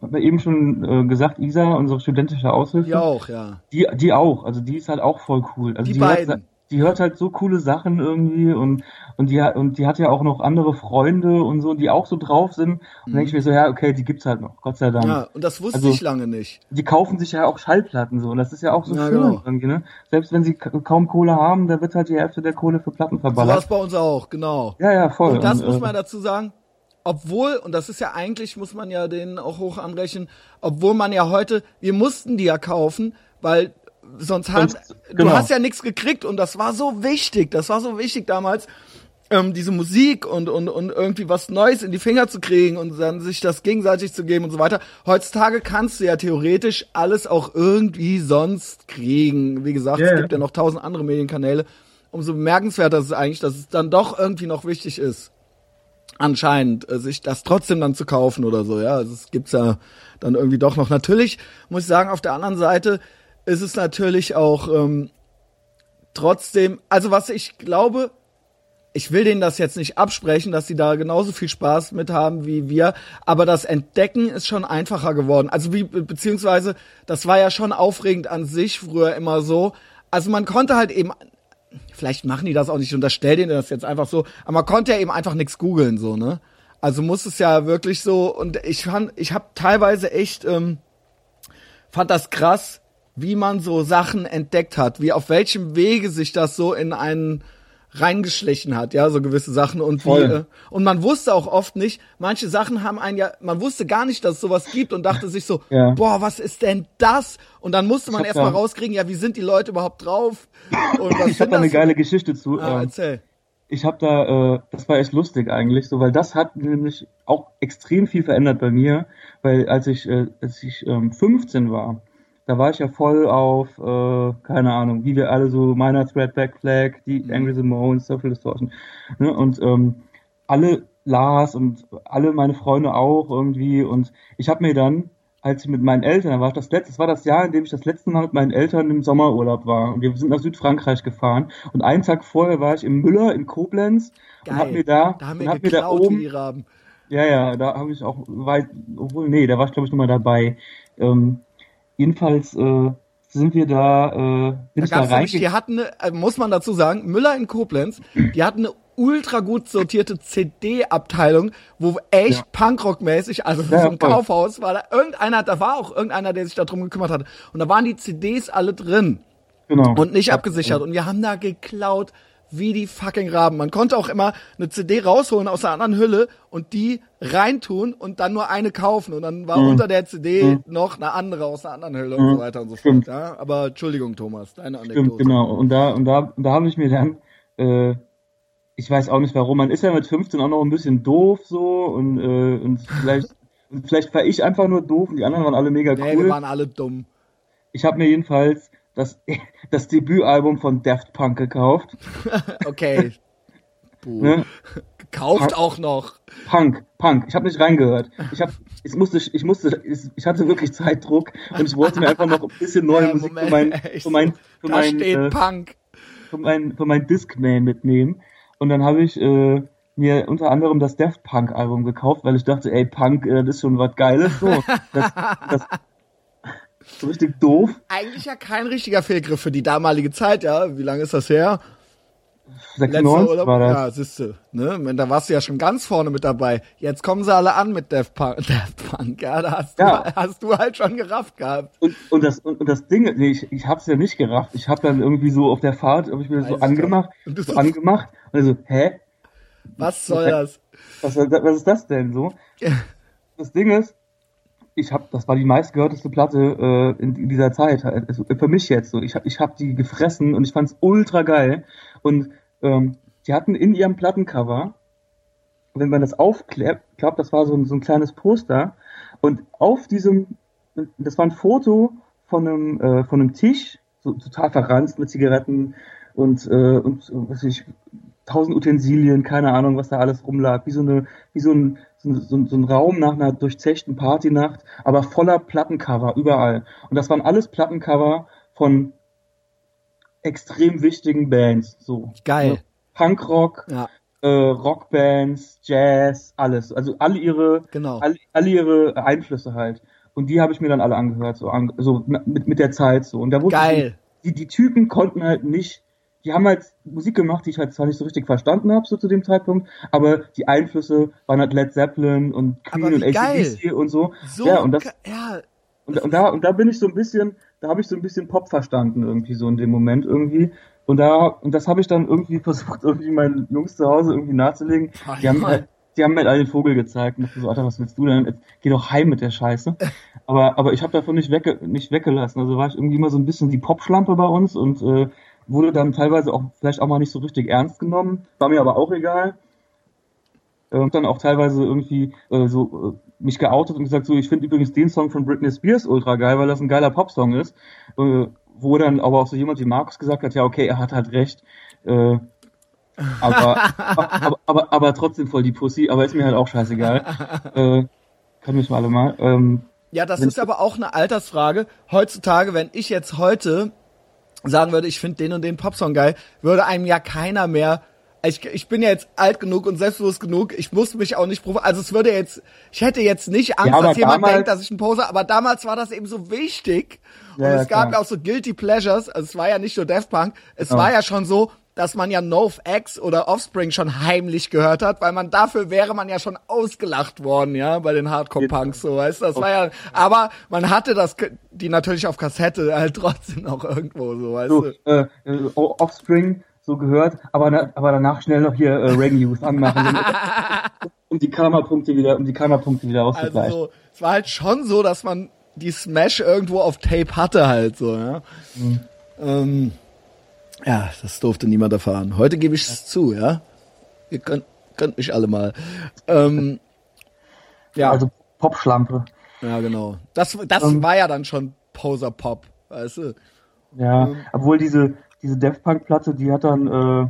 habe ja eben schon äh, gesagt, Isa, unsere studentische Aushilfe. Die auch, ja. Die, die auch. Also die ist halt auch voll cool. Also die, die beiden. Hört, die hört halt so coole Sachen irgendwie und und die und die hat ja auch noch andere Freunde und so, die auch so drauf sind. Und mhm. denke ich mir so, ja, okay, die gibt's halt noch, Gott sei Dank. Ja, und das wusste also, ich lange nicht. Die kaufen sich ja auch Schallplatten so und das ist ja auch so ja, schön genau. irgendwie, ne? Selbst wenn sie kaum Kohle haben, da wird halt die Hälfte der Kohle für Platten verballert. So was bei uns auch, genau. Ja, ja, voll. Und das und, muss man äh, dazu sagen, obwohl, und das ist ja eigentlich, muss man ja den auch hoch anrechnen, obwohl man ja heute, wir mussten die ja kaufen, weil sonst hat, genau. du hast ja nichts gekriegt und das war so wichtig, das war so wichtig damals, ähm, diese Musik und, und, und irgendwie was Neues in die Finger zu kriegen und dann sich das gegenseitig zu geben und so weiter. Heutzutage kannst du ja theoretisch alles auch irgendwie sonst kriegen. Wie gesagt, yeah. es gibt ja noch tausend andere Medienkanäle. Umso bemerkenswerter ist es eigentlich, dass es dann doch irgendwie noch wichtig ist. Anscheinend, äh, sich das trotzdem dann zu kaufen oder so, ja. Also es gibt's ja dann irgendwie doch noch. Natürlich muss ich sagen, auf der anderen Seite, ist es natürlich auch ähm, trotzdem, also was ich glaube, ich will denen das jetzt nicht absprechen, dass sie da genauso viel Spaß mit haben wie wir, aber das Entdecken ist schon einfacher geworden. Also wie, beziehungsweise, das war ja schon aufregend an sich früher immer so. Also man konnte halt eben, vielleicht machen die das auch nicht, ich unterstell denen das jetzt einfach so, aber man konnte ja eben einfach nichts googeln, so, ne? Also muss es ja wirklich so, und ich fand, ich habe teilweise echt, ähm, fand das krass, wie man so Sachen entdeckt hat, wie auf welchem Wege sich das so in einen reingeschlichen hat, ja, so gewisse Sachen und wie, äh, und man wusste auch oft nicht, manche Sachen haben einen ja, man wusste gar nicht, dass es sowas gibt und dachte sich so, ja. boah, was ist denn das? Und dann musste man erstmal rauskriegen, ja, wie sind die Leute überhaupt drauf? Und was ich habe da eine geile Geschichte zu. Ah, ähm, erzähl. Ich habe da, äh, das war echt lustig eigentlich, so, weil das hat nämlich auch extrem viel verändert bei mir, weil als ich, äh, als ich ähm, 15 war, da war ich ja voll auf, äh, keine Ahnung, wie wir alle so, meiner Threadback Flag, die mhm. Angry Simones, Social Distortion, ne, und ähm, alle Lars und alle meine Freunde auch irgendwie und ich habe mir dann, als ich mit meinen Eltern, da war das letzte, das war das Jahr, in dem ich das letzte Mal mit meinen Eltern im Sommerurlaub war und wir sind nach Südfrankreich gefahren und einen Tag vorher war ich im Müller in Koblenz Geil. und hab mir da, da haben wir hab mir da oben, ja, ja, da habe ich auch weit, obwohl, nee, da war ich glaube ich noch mal dabei. Ähm, Jedenfalls äh, sind wir da, äh, bin da ich da rein. Die hatten, eine, äh, muss man dazu sagen, Müller in Koblenz, die hatten eine ultra gut sortierte CD-Abteilung, wo echt Ja. Punkrock-mäßig, also Ja, so ein voll. Kaufhaus, war da irgendeiner, da war auch irgendeiner, der sich darum gekümmert hat. Und da waren die CDs alle drin Genau. und nicht abgesichert. Und wir haben da geklaut wie die fucking Raben. Man konnte auch immer eine CD rausholen aus einer anderen Hülle und die reintun und dann nur eine kaufen. Und dann war unter der CD noch eine andere aus einer anderen Hülle und so weiter und so fort. Stimmt. Ja? Aber Entschuldigung, Thomas, deine Anekdote. Stimmt, genau. Und da, und da, und da habe ich mir dann, äh, ich weiß auch nicht warum, man ist ja mit 15 auch noch ein bisschen doof so und, äh, und vielleicht, und vielleicht war ich einfach nur doof und die anderen waren alle mega Nee, wir cool. waren alle dumm. Ich habe mir jedenfalls das, das Debütalbum von Daft Punk gekauft. Okay. Ne? Gekauft auch noch. Punk, Punk. Ich habe nicht reingehört. Ich habe, ich musste, ich musste, ich hatte wirklich Zeitdruck und ich wollte mir einfach noch ein bisschen neue Ja, Musik für Moment, mein, echt für mein, für Da mein, steht äh, Punk. für mein, für mein Discman mitnehmen. Und dann habe ich äh, mir unter anderem das Daft Punk Album gekauft, weil ich dachte, ey, Punk, äh, das ist schon was Geiles. So, das, das, so richtig doof. Eigentlich ja kein richtiger Fehlgriff für die damalige Zeit, ja. Wie lange ist das her? 96 war das. Ja, siehste, ne? Da warst du ja schon ganz vorne mit dabei. Jetzt kommen sie alle an mit Daft Punk. Daft Punk ja, da hast, Ja. Du, hast du halt schon gerafft gehabt. Und, und, das, und, und das Ding, nee, ich, ich hab's ja nicht gerafft. Ich hab dann irgendwie so auf der Fahrt, hab ich mir das so angemacht, du so angemacht und so, hä? Was soll das? Was, was ist das denn so? Das Ding ist, ich habe, das war die meistgehörteste Platte äh, in, in dieser Zeit, also für mich jetzt so. Ich habe ich hab die gefressen und ich fand's ultra geil. Und ähm, die hatten in ihrem Plattencover, wenn man das aufklappt, klappt, das war so ein, so ein kleines Poster und auf diesem, das war ein Foto von einem, äh, von einem Tisch, so total verranzt mit Zigaretten und, äh, und äh, was weiß ich, tausend Utensilien, keine Ahnung, was da alles rumlag, wie so eine, wie so ein, so, ein- so, so ein Raum nach einer durchzechten Partynacht, aber voller Plattencover überall. Und das waren alles Plattencover von extrem wichtigen Bands, so. Geil. Punkrock, Ja, äh, Rockbands, Jazz, alles. Also alle ihre, genau. alle, alle ihre Einflüsse halt. Und die habe ich mir dann alle angehört, so, an, so mit, mit der Zeit so. Und da wusste Geil. die, die Typen konnten halt nicht, die haben halt Musik gemacht, die ich halt zwar nicht so richtig verstanden habe, so zu dem Zeitpunkt, aber die Einflüsse waren halt Led Zeppelin und Queen und. ACDC und so. So, ja, und das, ja, und, und da, und da bin ich so ein bisschen, da habe ich so ein bisschen Pop verstanden irgendwie so in dem Moment irgendwie. Und da, und das habe ich dann irgendwie versucht, irgendwie meinen Jungs zu Hause irgendwie nachzulegen. Ach, Die haben halt, die haben mir halt alle den Vogel gezeigt und dachte so, Alter, was willst du denn? Jetzt geh doch heim mit der Scheiße. Aber, aber ich habe davon nicht, wegge nicht weggelassen. Also war ich irgendwie immer so ein bisschen die Popschlampe bei uns und äh, wurde dann teilweise auch vielleicht auch mal nicht so richtig ernst genommen. War mir aber auch egal. Äh, Und dann auch teilweise irgendwie äh, so äh, mich geoutet und gesagt, so ich finde übrigens den Song von Britney Spears ultra geil, weil das ein geiler Popsong ist. Äh, wo dann aber auch so jemand wie Markus gesagt hat, ja okay, er hat halt recht. Äh, aber, aber, aber, aber trotzdem voll die Pussy, aber ist mir halt auch scheißegal. Äh, können mich mal alle mal. Ähm, Ja, das ist aber auch eine Altersfrage. Heutzutage, wenn ich jetzt heute sagen würde, ich finde den und den Popsong geil, würde einem ja keiner mehr. Ich, ich bin ja jetzt alt genug und selbstbewusst genug, ich muss mich auch nicht provo- Also es würde jetzt, ich hätte jetzt nicht Angst, Ja, dass jemand damals- denkt, dass ich ein Poser, aber damals war das eben so wichtig. Und Ja, ja, es gab klar. ja auch so Guilty Pleasures, also es war ja nicht nur Daft Punk, es war ja schon so, dass man ja NoFX oder Offspring schon heimlich gehört hat, weil man dafür wäre man ja schon ausgelacht worden, ja, bei den Hardcore-Punks, so, weißt du, das war ja, aber man hatte das, die natürlich auf Kassette halt trotzdem noch irgendwo, so, weißt so, du. äh, äh, Offspring so gehört, aber, aber danach schnell noch hier äh, Reggae Youth anmachen, um, die Karma-Punkte wieder, um die Karma-Punkte wieder Also auszugleichen. so, es war halt schon so, dass man die Smash irgendwo auf Tape hatte halt so, ja. Ähm, ja, das durfte niemand erfahren. Heute gebe ich es zu, ja. Ihr könnt, könnt mich alle mal. Ähm, ja, Also Popschlampe. ja, genau. Das, das Ähm. war ja dann schon Poser Pop, weißt du. Ja, obwohl diese, diese Daft Punk-Platte, die hat dann äh,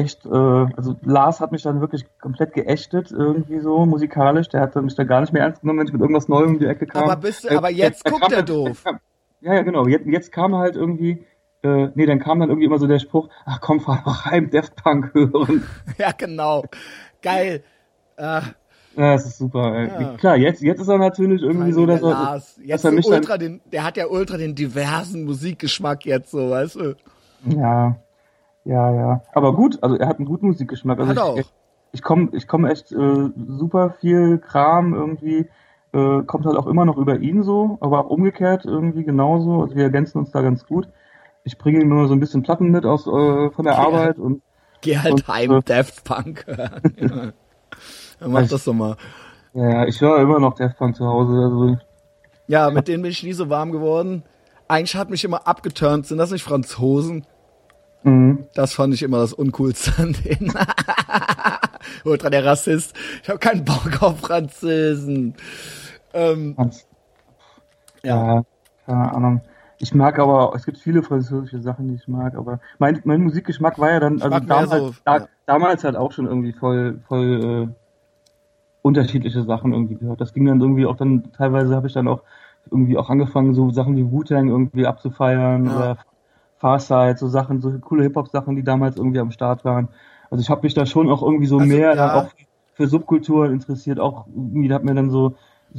echt, äh, also Lars hat mich dann wirklich komplett geächtet, irgendwie so musikalisch. Der hat dann mich da gar nicht mehr ernst genommen, wenn ich mit irgendwas Neuem um die Ecke kam. Aber bist du- Äh, aber jetzt da guckt kam er dann- doof. kam- Ja, ja, genau. Jetzt, jetzt kam halt irgendwie, äh, nee, dann kam dann irgendwie immer so der Spruch, ach komm, fahr doch heim, Daft Punk hören. Ja, genau. Geil. Äh, Ja, das ist super. Ja. Klar, jetzt, jetzt ist er natürlich irgendwie so, dass er, Lars, dass jetzt er mich ultra den, der hat ja ultra den diversen Musikgeschmack jetzt so, weißt du. Ja. Ja, ja. Aber gut, also er hat einen guten Musikgeschmack. Also Hat er auch. Ich, ich komme ich komm echt äh, super viel Kram irgendwie, äh, kommt halt auch immer noch über ihn so, aber auch umgekehrt irgendwie genauso. Also wir ergänzen uns da ganz gut. Ich bringe ihm immer so ein bisschen Platten mit aus äh, von der Ja. Arbeit und Geh halt Und, heim, äh, Daft Punk ja. Dann mach das doch mal. ja, ich höre immer noch Daft Punk zu Hause. Also Ja, mit denen bin ich nie so warm geworden. Eigentlich hat mich immer abgeturnt. Sind das nicht Franzosen? mhm. Das fand ich immer das Uncoolste an denen. Ultra der Rassist. Ich habe keinen Bock auf Französen. Ähm, ja. ja, keine Ahnung. Ich mag aber, es gibt viele französische Sachen, die ich mag, aber mein, mein Musikgeschmack war ja dann, also damals, so, da, ja. damals halt auch schon irgendwie voll, voll äh, unterschiedliche Sachen irgendwie gehört. Das ging dann irgendwie auch dann, teilweise habe ich dann auch irgendwie auch angefangen, so Sachen wie Wu-Tang irgendwie abzufeiern Ja. oder Farside, so Sachen, so coole Hip-Hop-Sachen, die damals irgendwie am Start waren. Also ich habe mich da schon auch irgendwie so Also, mehr ja. dann auch für Subkulturen interessiert, auch irgendwie hat mir dann so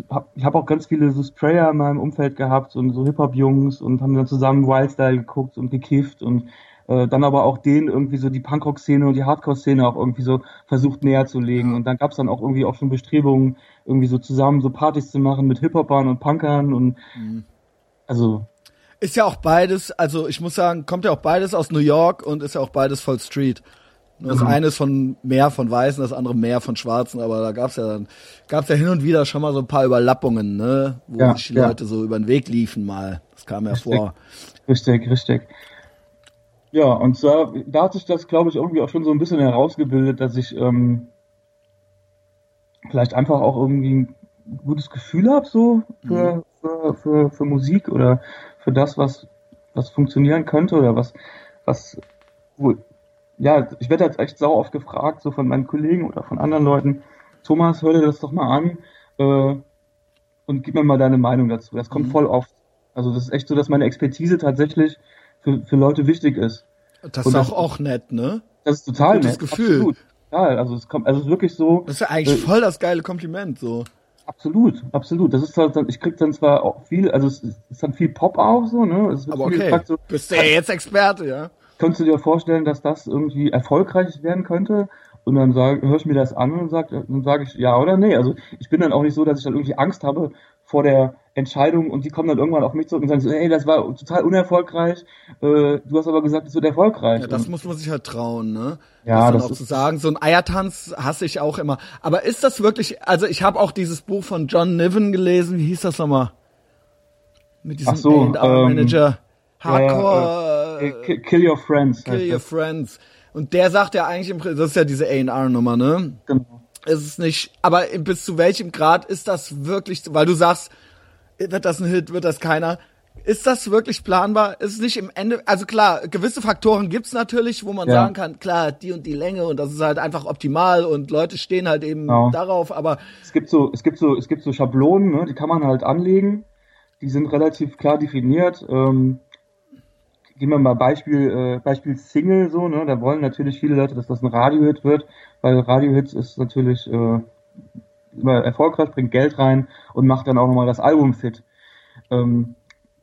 hab, ich habe auch ganz viele so Sprayer in meinem Umfeld gehabt und so Hip-Hop-Jungs und haben dann zusammen Wildstyle geguckt und gekifft und äh, dann aber auch denen irgendwie so die Punkrock-Szene und die Hardcore-Szene auch irgendwie so versucht näher zu legen. Und dann gab's dann auch irgendwie auch schon Bestrebungen, irgendwie so zusammen so Partys zu machen mit Hip-Hopern und Punkern und also Ist ja auch beides, also ich muss sagen, kommt ja auch beides aus New York und ist ja auch beides voll Street. Das Mhm. eine ist von mehr von Weißen, das andere mehr von Schwarzen, aber da gab's ja dann, gab's ja hin und wieder schon mal so ein paar Überlappungen, ne? Wo Ja, die ja. Leute so über den Weg liefen mal. Das kam ja Richtig. vor. Richtig, richtig. Ja, und da, da hat sich das, glaube ich, irgendwie auch schon so ein bisschen herausgebildet, dass ich ähm, vielleicht einfach auch irgendwie ein gutes Gefühl habe so für, für, für, für Musik oder für das, was, was funktionieren könnte oder was, was, wo, ja, ich werde jetzt echt sau oft gefragt, so von meinen Kollegen oder von anderen Leuten, Thomas, hör dir das doch mal an äh, und gib mir mal deine Meinung dazu. Das kommt Mhm. voll oft. Also das ist echt so, dass meine Expertise tatsächlich für, für Leute wichtig ist. Das Und ist das- auch, auch nett, ne? Das ist total Gutes nett. Gefühl. Absolut. Ja, also es kommt, also es ist wirklich so. Das ist ja eigentlich Äh, voll das geile Kompliment, so. Absolut, absolut. Das ist halt, dann- ich krieg dann zwar auch viel, also es ist, dann viel Pop auch so, ne? Es wird Aber okay, so, bist du ja jetzt Experte, ja? Könntest du dir vorstellen, dass das irgendwie erfolgreich werden könnte? Und dann sag, höre ich mir das an und sag, dann sage ich ja oder nee. Also ich bin dann auch nicht so, dass ich dann irgendwie Angst habe vor der Entscheidung und die kommen dann irgendwann auf mich zurück und sagen so, ey, das war total unerfolgreich, äh, du hast aber gesagt, es wird erfolgreich. Ja, das Und- muss man sich halt trauen, ne? Ja, das das auch zu sagen. So ein Eiertanz hasse ich auch immer. Aber ist das wirklich, also ich habe auch dieses Buch von John Niven gelesen, wie hieß das nochmal? Mit diesem Ach so, ähm, A&R-Manager. ja, ja, Hardcore, äh, Kill- Kill Your Friends. Kill Your. Friends. Und der sagt ja eigentlich, im Prinzip, das ist ja diese A&R-Nummer, ne? Genau. ist es nicht, aber bis zu welchem Grad ist das wirklich, weil du sagst, wird das ein Hit, wird das keiner? Ist das wirklich planbar? Ist es nicht im Ende, also klar, gewisse Faktoren gibt's natürlich, wo man Ja. sagen kann, klar, die und die Länge und das ist halt einfach optimal und Leute stehen halt eben Genau. darauf, aber Es gibt so, es gibt so, es gibt so Schablonen, ne, die kann man halt anlegen. Die sind relativ klar definiert. Ähm, gehen wir mal Beispiel, äh, Beispiel Single so, ne, da wollen natürlich viele Leute, dass das ein Radiohit wird, weil Radiohits ist natürlich äh, immer erfolgreich, bringt Geld rein und macht dann auch nochmal das Album fit. Ähm,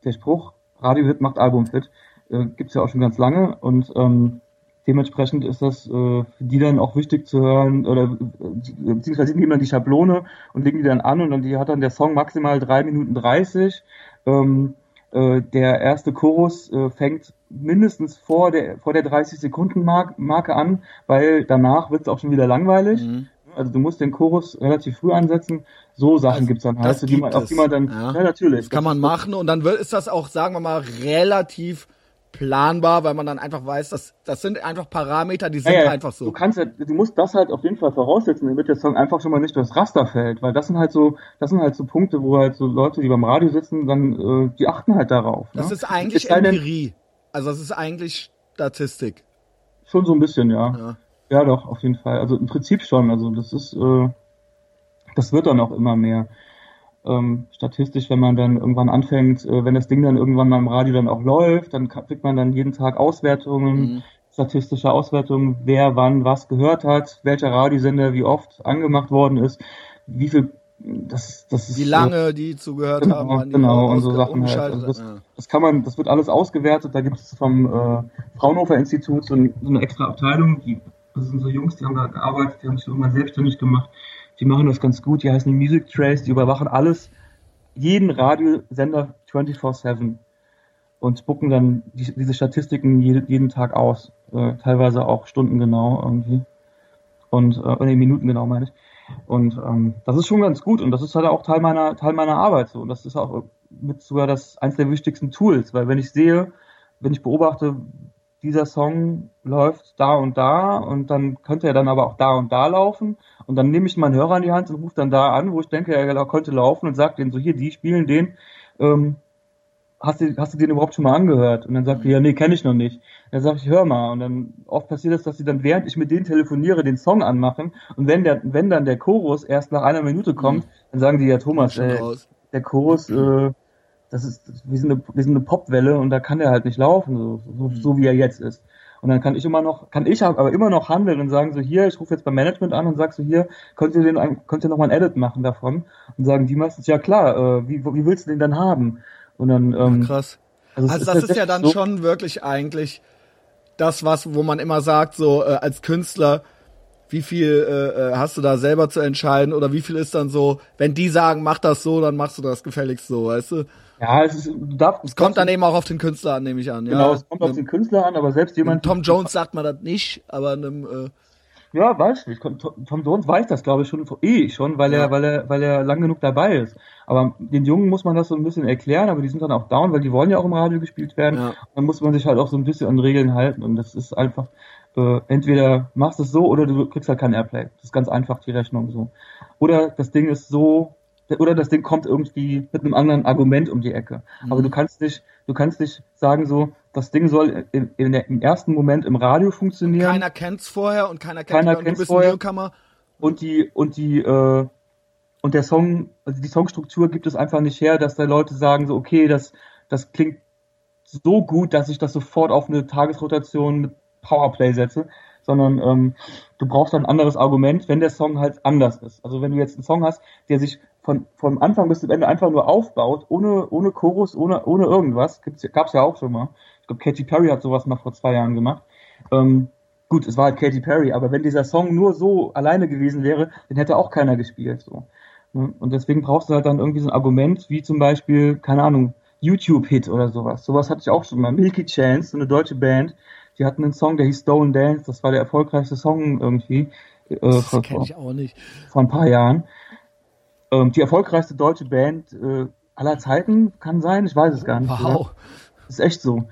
der Spruch, Radiohit macht Album fit, äh, gibt's ja auch schon ganz lange und ähm, dementsprechend ist das äh, für die dann auch wichtig zu hören oder äh, beziehungsweise die nehmen dann die Schablone und legen die dann an und dann die hat dann der Song maximal drei Minuten 30. Ähm, äh, der erste Chorus äh, fängt mindestens vor der vor der 30 Sekunden Mark Marke an, weil danach wird es auch schon wieder langweilig. Mhm. Also du musst den Chorus relativ früh ansetzen. So Sachen Also, gibt's dann halt, das die man, auf die man dann, ja. ja, natürlich. das kann man machen und dann wird, ist das auch, sagen wir mal, relativ planbar, weil man dann einfach weiß, dass das sind einfach Parameter, die sind Ja, ja, einfach so. Du kannst ja, du musst das halt auf jeden Fall voraussetzen, damit der Song einfach schon mal nicht durchs Raster fällt, weil das sind halt so, das sind halt so Punkte, wo halt so Leute, die beim Radio sitzen, dann, äh, die achten halt darauf. Das ne? ist eigentlich Empirie. Also das ist eigentlich Statistik. Schon so ein bisschen, ja. Ja. Ja, doch, auf jeden Fall. Also im Prinzip schon. Also das ist, äh, das wird dann auch immer mehr. Ähm, statistisch, wenn man dann irgendwann anfängt, äh, wenn das Ding dann irgendwann mal im Radio dann auch läuft, dann kriegt man dann jeden Tag Auswertungen, Mhm. statistische Auswertungen, wer wann was gehört hat, welcher Radiosender wie oft angemacht worden ist, wie viel das, das ist, Wie lange die zugehört genau, haben, genau, und so Sachen halt. Also das, ja. das kann man, das wird alles ausgewertet. Da gibt es vom äh, Fraunhofer Institut so, ein, so eine extra Abteilung. Die, das sind so Jungs, die haben da gearbeitet, die haben sich irgendwann selbstständig gemacht. Die machen das ganz gut. Die heißen die Music Trace. Die überwachen alles, jeden Radiosender 24/7 und spucken dann die, diese Statistiken jede, jeden Tag aus. Äh, teilweise auch stundengenau irgendwie. Und, äh, nee, Minuten genau meine ich. Und ähm, das ist schon ganz gut und das ist halt auch Teil meiner Teil meiner Arbeit so und das ist auch mit sogar das eins der wichtigsten Tools, weil wenn ich sehe, wenn ich beobachte, dieser Song läuft da und da und dann könnte er dann aber auch da und da laufen und dann nehme ich meinen Hörer in die Hand und rufe dann da an, wo ich denke, er könnte laufen und sage denen so hier, die spielen den, ähm, hast du, hast du den überhaupt schon mal angehört? Und dann sagt er, ja, nee, kenne ich noch nicht. Dann sage ich, hör mal. Und dann oft passiert es, dass sie dann, während ich mit denen telefoniere, den Song anmachen. Und wenn der, wenn dann der Chorus erst nach einer Minute kommt, dann sagen die, ja, Thomas, äh, raus. der Chorus, äh, das ist, wir sind eine, wir sind eine Popwelle und da kann der halt nicht laufen, so, so, so wie er jetzt ist. Und dann kann ich immer noch, kann ich aber immer noch handeln und sagen so, hier, ich rufe jetzt beim Management an und sag so, hier, könnt ihr den, ein- könnt ihr noch mal ein Edit machen davon? Und sagen die meistens, ja klar, äh, wie, wie willst du den dann haben? Und dann, ähm, Krass. es Also das ist ja dann so- schon wirklich eigentlich das, was, wo man immer sagt, so äh, als Künstler, wie viel äh, äh, hast du da selber zu entscheiden oder wie viel ist dann so, wenn die sagen, mach das so, dann machst du das gefälligst so, weißt du? Ja, es ist, du darfst, Es kommt dann eben auch auf den Künstler an, nehme ich an. genau, ja. es kommt auf den Künstler an, aber selbst jemand, Tom Jones sagt man das nicht, aber einem, äh, ja, weiß ich, Tom Tom Jones weiß das, glaube ich, schon, eh schon, weil er, weil er, weil er lang genug dabei ist. Aber den Jungen muss man das so ein bisschen erklären, aber die sind dann auch down, weil die wollen ja auch im Radio gespielt werden. Ja. Dann muss man sich halt auch so ein bisschen an Regeln halten und das ist einfach, äh, entweder machst du es so oder du kriegst halt kein Airplay. Das ist ganz einfach die Rechnung so. Oder das Ding ist so, oder das Ding kommt irgendwie mit einem anderen Argument um die Ecke. Aber du kannst nicht, du kannst nicht sagen so, das Ding soll der, im ersten Moment im Radio funktionieren keiner kennt's vorher und keiner kennt Keiner und kennt's vorher. und die und die äh, und der Song, also die Songstruktur gibt es einfach nicht her, dass da Leute sagen so, okay, das das klingt so gut, dass ich das sofort auf eine Tagesrotation mit Powerplay setze, sondern ähm, du brauchst ein anderes Argument, wenn der Song halt anders ist. Also wenn du jetzt einen Song hast, der sich von vom Anfang bis zum Ende einfach nur aufbaut, ohne ohne Chorus, ohne ohne irgendwas, gibt's gab's ja auch schon mal. Ich glaube, Katy Perry hat sowas mal vor zwei Jahren gemacht. Ähm, gut, es war halt Katy Perry, aber wenn dieser Song nur so alleine gewesen wäre, dann hätte auch keiner gespielt. So. Ne? Und deswegen brauchst du halt dann irgendwie so ein Argument, wie zum Beispiel, keine Ahnung, YouTube-Hit oder sowas. Sowas hatte ich auch schon mal. Milky Chance, so eine deutsche Band, die hatten einen Song, der hieß Stolen Dance, das war der erfolgreichste Song irgendwie äh, Das kenne ich auch nicht. vor ein paar Jahren. Ähm, die erfolgreichste deutsche Band äh, aller Zeiten kann sein, ich weiß es gar nicht. Wow. Das ist echt so.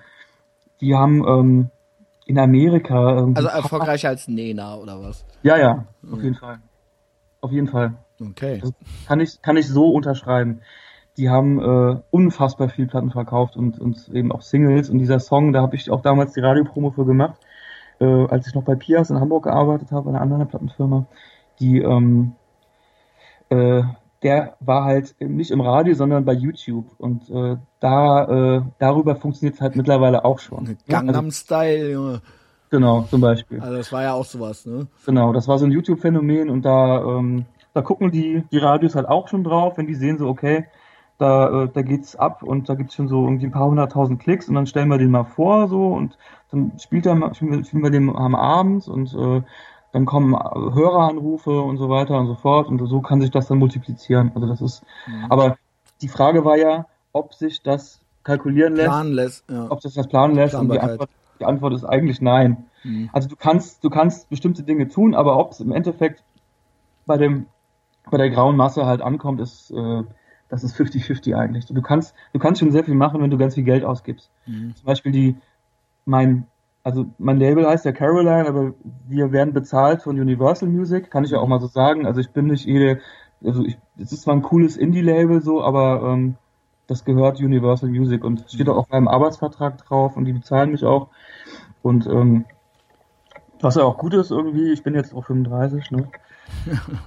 Die haben ähm, in Amerika Also erfolgreicher als Nena oder was? Ja, ja, auf jeden Fall. Auf jeden Fall. Okay. Das kann ich, kann ich so unterschreiben. Die haben äh, unfassbar viel Platten verkauft und, und eben auch Singles. Und dieser Song, da habe ich auch damals die Radiopromo für gemacht, äh, als ich noch bei Pias in Hamburg gearbeitet habe, einer anderen Plattenfirma. Die, ähm, äh, der war halt nicht im Radio, sondern bei YouTube. Und äh, da, äh, darüber funktioniert es halt mittlerweile auch schon. Gangnam Style, Junge. Genau, zum Beispiel. Also das war ja auch sowas, ne? Genau, das war so ein YouTube-Phänomen und da, ähm, da gucken die, die Radios halt auch schon drauf, wenn die sehen so, okay, da, äh, da geht's ab und da gibt's schon so irgendwie ein paar hunderttausend Klicks und dann stellen wir den mal vor so und dann spielt er mal, spielen wir, spielen wir den am Abend und äh, dann kommen äh, Höreranrufe und so weiter und so fort und so kann sich das dann multiplizieren. Also das ist, aber die Frage war ja, ob sich das kalkulieren lässt, Planen lässt, ja. ob sich das planen lässt und die. Antwort, die Antwort ist eigentlich nein. Mhm. Also du kannst, du kannst bestimmte Dinge tun, aber ob es im Endeffekt bei dem, bei der grauen Masse halt ankommt, ist, äh, das ist 50-50 eigentlich. Du kannst, du kannst schon sehr viel machen, wenn du ganz viel Geld ausgibst. Mhm. Zum Beispiel die, mein, also mein Label heißt ja Caroline, aber wir werden bezahlt von Universal Music, kann ich ja auch mal so sagen. Also ich bin nicht jede, also ich, es ist zwar ein cooles Indie-Label so, aber ähm, das gehört Universal Music und steht auch auf meinem Arbeitsvertrag drauf und die bezahlen mich auch. Und ähm, was ja auch gut ist irgendwie, ich bin jetzt auch 35, ne?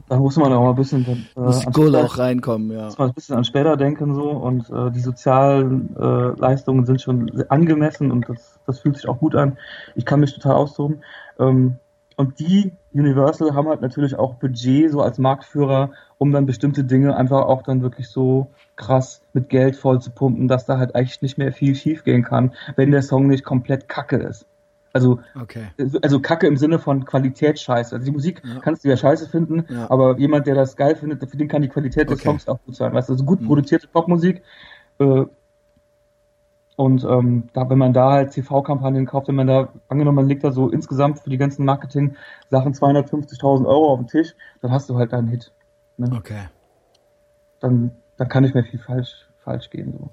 Da muss man auch mal ein bisschen äh, Muss die an Kohle später- auch reinkommen, ja. muss man ein bisschen an später denken so und äh, die sozialen äh, Leistungen sind schon angemessen und das, das fühlt sich auch gut an. Ich kann mich total austoben. Ähm, und die Universal haben halt natürlich auch Budget so als Marktführer, um dann bestimmte Dinge einfach auch dann wirklich so krass mit Geld voll zu pumpen, dass da halt eigentlich nicht mehr viel schief gehen kann, wenn der Song nicht komplett kacke ist. Also, okay. also Kacke im Sinne von Qualitätsscheiße. Also die Musik ja. kannst du ja scheiße finden, ja. aber jemand, der das geil findet, für den kann die Qualität des okay. Songs auch gut sein. Weißt du, also gut mhm. produzierte Popmusik. Äh, und ähm, da, wenn man da halt TV-Kampagnen kauft, wenn man da, angenommen, man legt da so insgesamt für die ganzen Marketing-Sachen 250.000 Euro auf den Tisch, dann hast du halt deinen Hit. Ne? Okay. Dann, dann kann nicht mehr viel falsch, falsch gehen. So.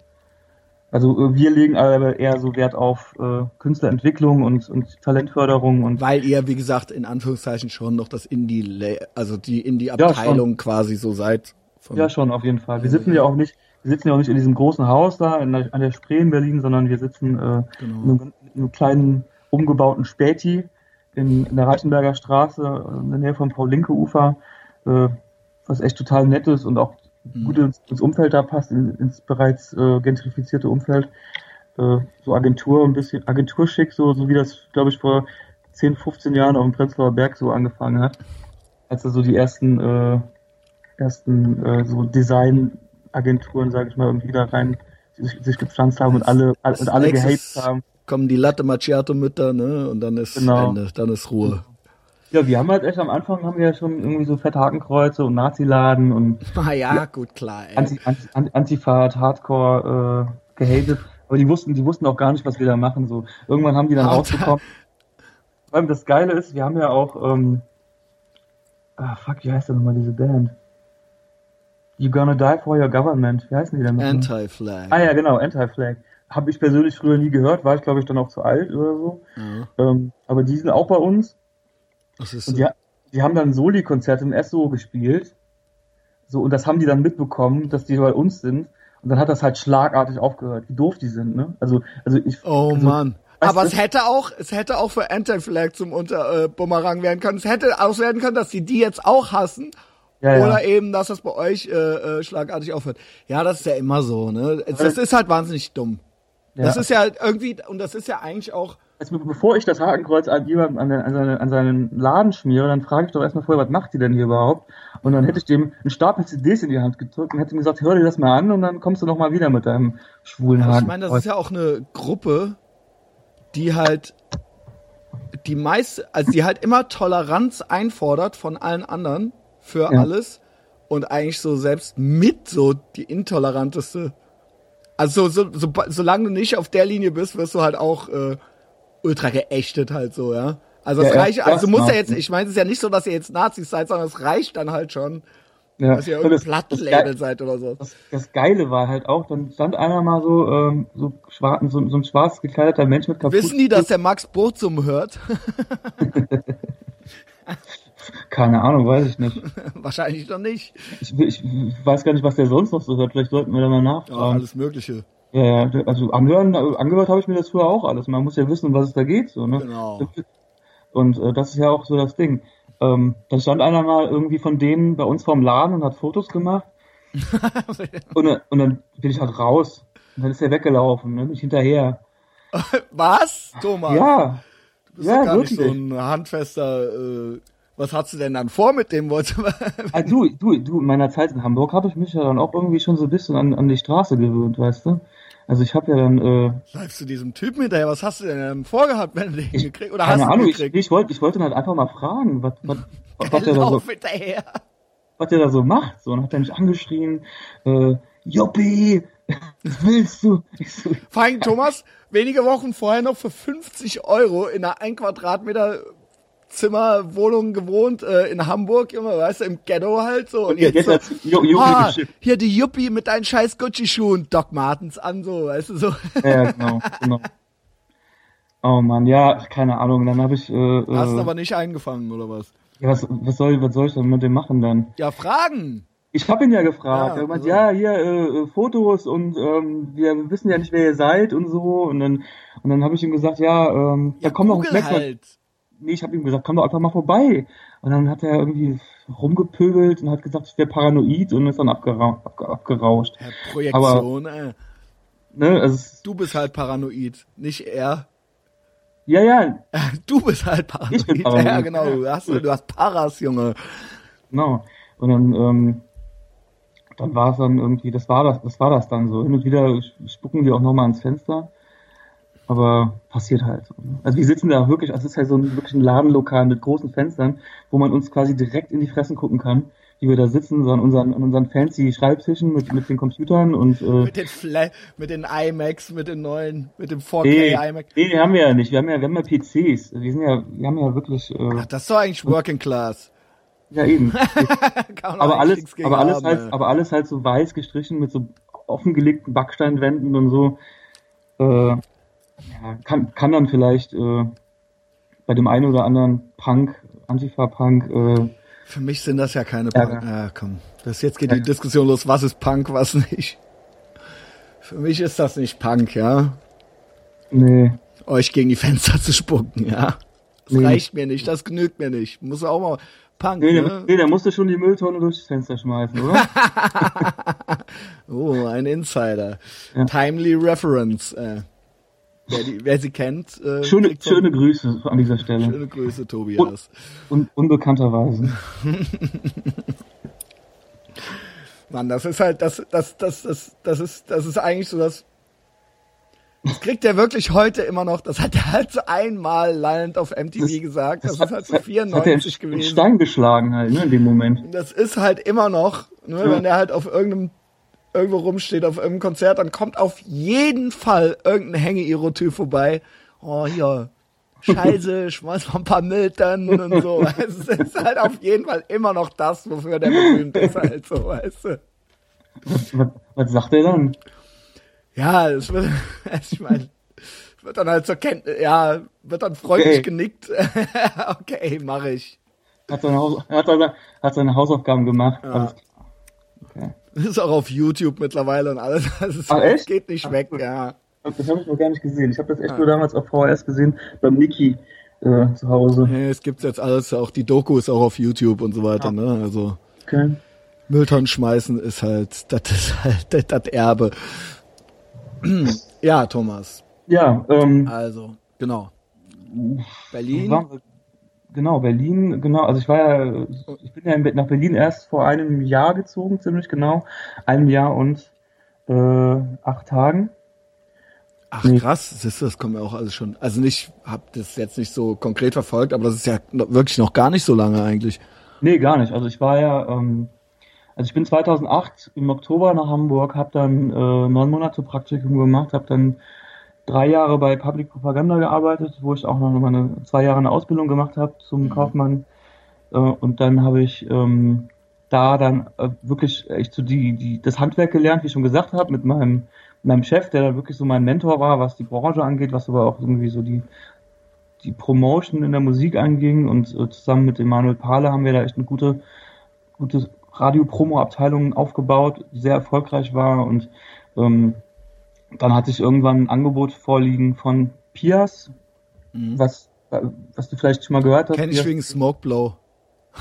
Also äh, wir legen aber eher so Wert auf äh, Künstlerentwicklung und, und Talentförderung und weil ihr wie gesagt in Anführungszeichen schon noch das Indie also die Indie Abteilung ja, quasi so seid. Ja schon auf jeden Fall. Wir sitzen ja auch nicht wir sitzen ja auch nicht in diesem großen Haus da der, an der Spree in Berlin, sondern wir sitzen äh, genau. in, einem, in, einem, kleinen umgebauten Späti in, in der Reichenberger Straße in der Nähe vom Paul-Linke-Ufer, äh, was echt total nett ist und auch. Gut ins, ins, Umfeld da passt, in, ins bereits äh, gentrifizierte Umfeld. Äh, so Agentur, ein bisschen Agenturschick, so, so wie das, glaube ich, vor 10, 15 Jahren auf dem Prenzlauer Berg so angefangen hat. Als da so die ersten, äh, ersten äh, so Designagenturen, sage ich mal, irgendwie da rein sich, sich gepflanzt haben und alle, und alle gehatet haben. Kommen die Latte Macchiato Mütter, ne? Und dann ist genau. Ende, dann ist Ruhe. Ja, wir haben halt echt am Anfang haben wir ja schon irgendwie so fette Hakenkreuze und Nazi-Laden und. Ah ja, gut, klar. Ey. Anti, Anti, Antifahrt, Hardcore äh, gehatet. Aber die wussten, die wussten auch gar nicht, was wir da machen. So irgendwann haben die dann rausbekommen. Vor allem das Geile ist, wir haben ja auch, ähm, ah fuck, wie heißt denn nochmal diese Band? You Gonna Die for Your Government. Wie heißen die denn? Anti-Flag. Ah ja, genau, Anti-Flag. Habe ich persönlich früher nie gehört, war ich glaube ich dann auch zu alt oder so. Mhm. Ähm, aber die sind auch bei uns und die, die haben dann Soli-Konzert im SO gespielt. So, und das haben die dann mitbekommen, dass die bei uns sind. Und dann hat das halt schlagartig aufgehört, wie doof die sind, ne? Also, also ich. Oh also, Mann. Aber es hätte auch, es hätte auch für Anti-Flag zum Unter äh, Bumerang werden können. Es hätte auch werden können, dass die die jetzt auch hassen. Ja, oder ja. eben, dass das bei euch äh, äh, schlagartig aufhört. Ja, das ist ja immer so, ne? Das ist halt wahnsinnig dumm. Ja. Das ist ja irgendwie, und das ist ja eigentlich auch also bevor ich das Hakenkreuz an jemandem an, an, an seinen Laden schmiere, dann frage ich doch erstmal vorher, was macht die denn hier überhaupt? Und dann hätte ich dem einen Stapel CDs in die Hand gedrückt und hätte ihm gesagt, hör dir das mal an und dann kommst du noch mal wieder mit deinem schwulen ja, Ich meine, das ist ja auch eine Gruppe, die halt die meiste, also die halt immer Toleranz einfordert von allen anderen für ja. alles und eigentlich so selbst mit so die intoleranteste. Also so, so, so, solange du nicht auf der Linie bist, wirst du halt auch äh, ultra geächtet halt so, ja. Also es ja, reicht, also muss ja jetzt, ich meine, es ist ja nicht so, dass ihr jetzt Nazis seid, sondern es reicht dann halt schon, ja. dass ihr irgendein Plattenlabel seid oder so. Das, das, Geile war halt auch, dann stand einer mal so, ähm, so, schwarz, so, so ein schwarz gekleideter Mensch mit Kapuze. Wissen die, dass der Max Bozum hört? Keine Ahnung, weiß ich nicht. Wahrscheinlich noch nicht. Ich, ich, weiß gar nicht, was der sonst noch so hört. Vielleicht sollten wir da mal nachfragen. Ja, alles Mögliche. Ja, also anhören, angehört habe ich mir das früher auch alles. Man muss ja wissen, um was es da geht. So, ne? Genau. Und äh, das ist ja auch so das Ding. Ähm, dann stand einer mal irgendwie von denen bei uns vorm Laden und hat Fotos gemacht. und, und dann bin ich halt raus. Und dann ist er weggelaufen, ne? Bin ich hinterher. Was? Thomas? Ja. Du bist ja, gar wirklich. nicht so ein handfester, äh, was hast du denn dann vor mit dem? also du, du, du, in meiner Zeit in Hamburg habe ich mich ja dann auch irgendwie schon so ein bisschen an, an die Straße gewöhnt, weißt du? Also ich habe ja dann. Äh, Bleibst du diesem Typen hinterher? Was hast du denn vorgehabt, wenn du den ich, gekriegt Oder keine hast Ahnung, gekriegt? Ich, ich wollte, ich wollte halt einfach mal fragen, was, was, was, der da so, hinterher. was der da so macht. So, und dann hat er mich angeschrien, äh, Joppi, was willst du? So, Vor allem, Thomas, wenige Wochen vorher noch für 50 Euro in einer 1 Quadratmeter Zimmer, Wohnung gewohnt äh, in Hamburg, Junge, weißt du, im Ghetto halt so. Und jetzt, jetzt so, jo, jo, ah, hier die Yuppie mit deinen scheiß Gucci-Schuhen, Doc Martens an, so, weißt du, so. Ja, genau, genau. Oh man, ja, keine Ahnung, dann habe ich... Äh, Hast äh, aber nicht eingefangen, oder was? Ja, was, was, soll, was soll ich denn mit dem machen dann? Ja, fragen! Ich habe ihn ja gefragt. Ja, er meint, also. ja, hier äh, äh, Fotos und ähm, wir wissen ja nicht, wer ihr seid und so. Und dann und dann habe ich ihm gesagt, ja, ähm, ja, ja komm doch nächstes halt nee, ich habe ihm gesagt, komm doch einfach mal vorbei. Und dann hat er irgendwie rumgepöbelt und hat gesagt, ich wäre paranoid und ist dann abgera abgerauscht. Ja, Projektion, Aber, äh. Ne, also du bist halt paranoid, nicht er. Ja, ja. Du bist halt paranoid. Ich bin paranoid. Ja, genau. Du hast, du hast Paras, Junge. Genau. Und dann, ähm, dann war es dann irgendwie, das war das, das war das dann so. Hin und wieder spucken wir auch nochmal ans Fenster. Aber passiert halt. Also wir sitzen da wirklich, also es ist halt so ein, wirklich ein Ladenlokal mit großen Fenstern, wo man uns quasi direkt in die Fressen gucken kann, wie wir da sitzen, so an unseren, an unseren fancy Schreibtischen mit, mit den Computern und äh, mit den Fla mit den iMacs, mit den neuen, mit dem 4K nee, iMac. Nee, haben wir ja nicht. Wir haben ja, wir haben ja PCs. Wir sind ja, wir haben ja wirklich. Äh, Ach, das ist doch eigentlich Working Class. Ja, eben. aber alles, aber alles haben, halt, aber alles halt so weiß gestrichen mit so offengelegten Backsteinwänden und so. Äh, ja, kann, kann dann vielleicht äh, bei dem einen oder anderen Punk, Antifa-Punk. Äh, Für mich sind das ja keine Punk. Ja, ja komm. Das, jetzt geht die Diskussion los, was ist Punk, was nicht. Für mich ist das nicht Punk, ja. Nee. Euch gegen die Fenster zu spucken, ja. Das nee. reicht mir nicht, das genügt mir nicht. Muss auch mal Punk, nee, ne? nee, der musste schon die Mülltonne durchs Fenster schmeißen, oder? oh, ein Insider. Ja. Timely Reference. Äh. Wer, die, wer sie kennt. Äh, schöne, schöne Grüße an dieser Stelle. Schöne Grüße, Tobias. Un, un, unbekannterweise. Mann, das ist halt, das, das, das, das, das ist, das ist eigentlich so das. Das kriegt er wirklich heute immer noch. Das hat er halt so einmal Land auf MTV das, gesagt. Das, das ist halt so 94 hat er gewesen. Stein geschlagen halt, ne, in dem Moment. Das ist halt immer noch, ne, ja. wenn er halt auf irgendeinem irgendwo rumsteht auf irgendeinem Konzert, dann kommt auf jeden Fall irgendein Hänge-Iro-Typ vorbei. Oh, hier, Scheiße, schmeiß mal ein paar Miltern und so. Es ist halt auf jeden Fall immer noch das, wofür der berühmt ist, halt so, weißt du. Was, was sagt er dann? Ja, es wird, ich meine, wird dann halt zur Kenntnis, ja, wird dann freundlich okay. genickt. okay, mache ich. Hat seine, Haus, hat, seine, hat seine Hausaufgaben gemacht. Ja. Okay. Ist auch auf YouTube mittlerweile und alles. Das ist, Ach, echt? geht nicht weg, Ach, ja. Das habe ich noch gar nicht gesehen. Ich habe das echt ja. nur damals auf VHS gesehen, beim Niki äh, zu Hause. Nee, es gibt jetzt alles, auch die Doku ist auch auf YouTube und so weiter, ja. ne? Also okay. Mülltonnen schmeißen ist halt, das ist halt das, das Erbe. ja, Thomas. Ja, ähm. Also, genau. Berlin. Genau, Berlin, genau. Also ich war ja, ich bin ja nach Berlin erst vor einem Jahr gezogen, ziemlich genau. Einem Jahr und äh, acht Tagen. Ach nee. krass, du, das kommt mir auch alles schon. Also nicht, hab das jetzt nicht so konkret verfolgt, aber das ist ja wirklich noch gar nicht so lange eigentlich. Nee, gar nicht. Also ich war ja, ähm, also ich bin 2008 im Oktober nach Hamburg, habe dann äh, neun Monate Praktikum gemacht, habe dann drei Jahre bei Public Propaganda gearbeitet, wo ich auch noch mal eine, zwei Jahre eine Ausbildung gemacht habe zum mhm. Kaufmann. Äh, und dann habe ich ähm, da dann äh, wirklich echt so die, die, das Handwerk gelernt, wie ich schon gesagt habe, mit meinem, meinem Chef, der dann wirklich so mein Mentor war, was die Branche angeht, was aber auch irgendwie so die, die Promotion in der Musik anging. Und äh, zusammen mit Emanuel Pahle haben wir da echt eine gute, gute Radio-Promo-Abteilung aufgebaut, die sehr erfolgreich war und ähm, dann hatte ich irgendwann ein Angebot vorliegen von Pias, mhm. was, was du vielleicht schon mal gehört hast. Kenn ich wegen Smokeblow.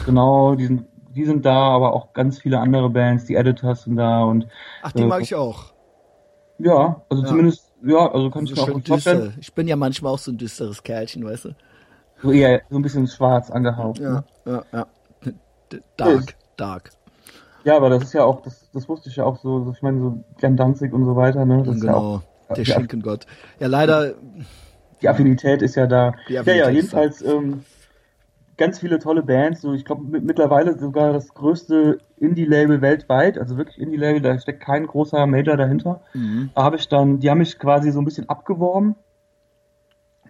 Genau, die sind, die sind da, aber auch ganz viele andere Bands, die Editors sind da und. Ach, die äh, mag ich auch. Ja, also ja. zumindest, ja, also kann also ich mir auch vorstellen. Ich bin ja manchmal auch so ein düsteres Kerlchen, weißt du. So eher so ein bisschen schwarz angehaucht. Ja, ne? ja, ja. Dark, dark. Ja, aber das ist ja auch, das, das wusste ich ja auch so, ich meine, so Glenn Danzig und so weiter, ne? Das genau, ja auch, der Schinkengott. Ja, leider. Die Affinität ist ja da. Ja, ja, jedenfalls ähm, ganz viele tolle Bands. So, ich glaube mittlerweile sogar das größte Indie-Label weltweit, also wirklich Indie-Label, da steckt kein großer Major dahinter. Mhm. Da habe ich dann, die haben mich quasi so ein bisschen abgeworben.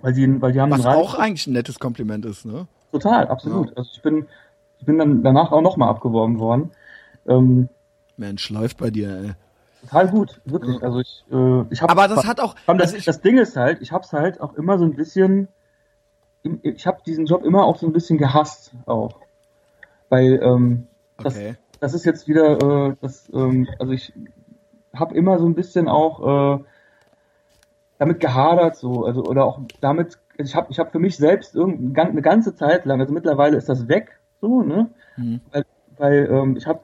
Weil die, weil die haben Was auch eigentlich ein nettes Kompliment ist, ne? Total, absolut. Ja. Also ich bin, ich bin dann danach auch nochmal abgeworben worden. Ähm, Mensch, läuft bei dir, ey. Total gut, wirklich. Ja. Also ich, äh, ich habe. Aber das hat auch. Das, also ich, das Ding ist halt, ich habe es halt auch immer so ein bisschen. Ich habe diesen Job immer auch so ein bisschen gehasst auch, weil ähm, das, okay. das ist jetzt wieder, äh, das, ähm, also ich habe immer so ein bisschen auch äh, damit gehadert, so, also oder auch damit. Ich habe, ich habe für mich selbst irgendeine eine ganze Zeit lang, also mittlerweile ist das weg, so, ne? Mhm. Weil, weil ähm, ich habe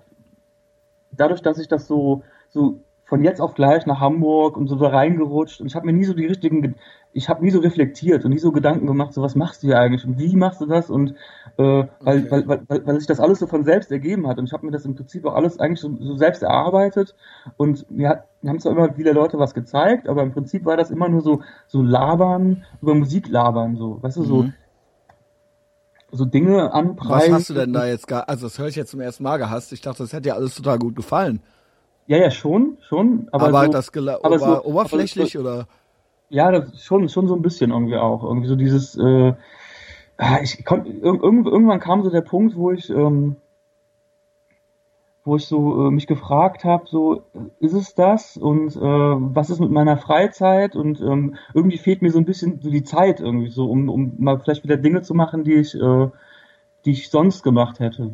dadurch, dass ich das so, so von jetzt auf gleich nach Hamburg und so da reingerutscht und ich habe mir nie so die richtigen, ich habe nie so reflektiert und nie so Gedanken gemacht, so was machst du hier eigentlich und wie machst du das und äh, weil, okay. weil, weil, weil, weil sich das alles so von selbst ergeben hat und ich habe mir das im Prinzip auch alles eigentlich so, so selbst erarbeitet und mir, hat, mir haben zwar immer viele Leute was gezeigt, aber im Prinzip war das immer nur so so labern über Musik labern so, weißt du so mhm. So Dinge anpreisen. Was hast du denn da jetzt gar, also das höre ich jetzt zum ersten Mal gehasst. Ich dachte, das hätte dir alles total gut gefallen. Ja, ja, schon, schon. Aber, aber so, das aber so, oberflächlich aber so, oder? Ja, das schon, schon so ein bisschen irgendwie auch. Irgendwie so dieses, äh, ah, ich konnte, irgendwann kam so der Punkt, wo ich, ähm, wo ich so äh, mich gefragt habe, so ist es das und äh, was ist mit meiner Freizeit und ähm, irgendwie fehlt mir so ein bisschen so die Zeit irgendwie so, um, um mal vielleicht wieder Dinge zu machen, die ich, äh, die ich sonst gemacht hätte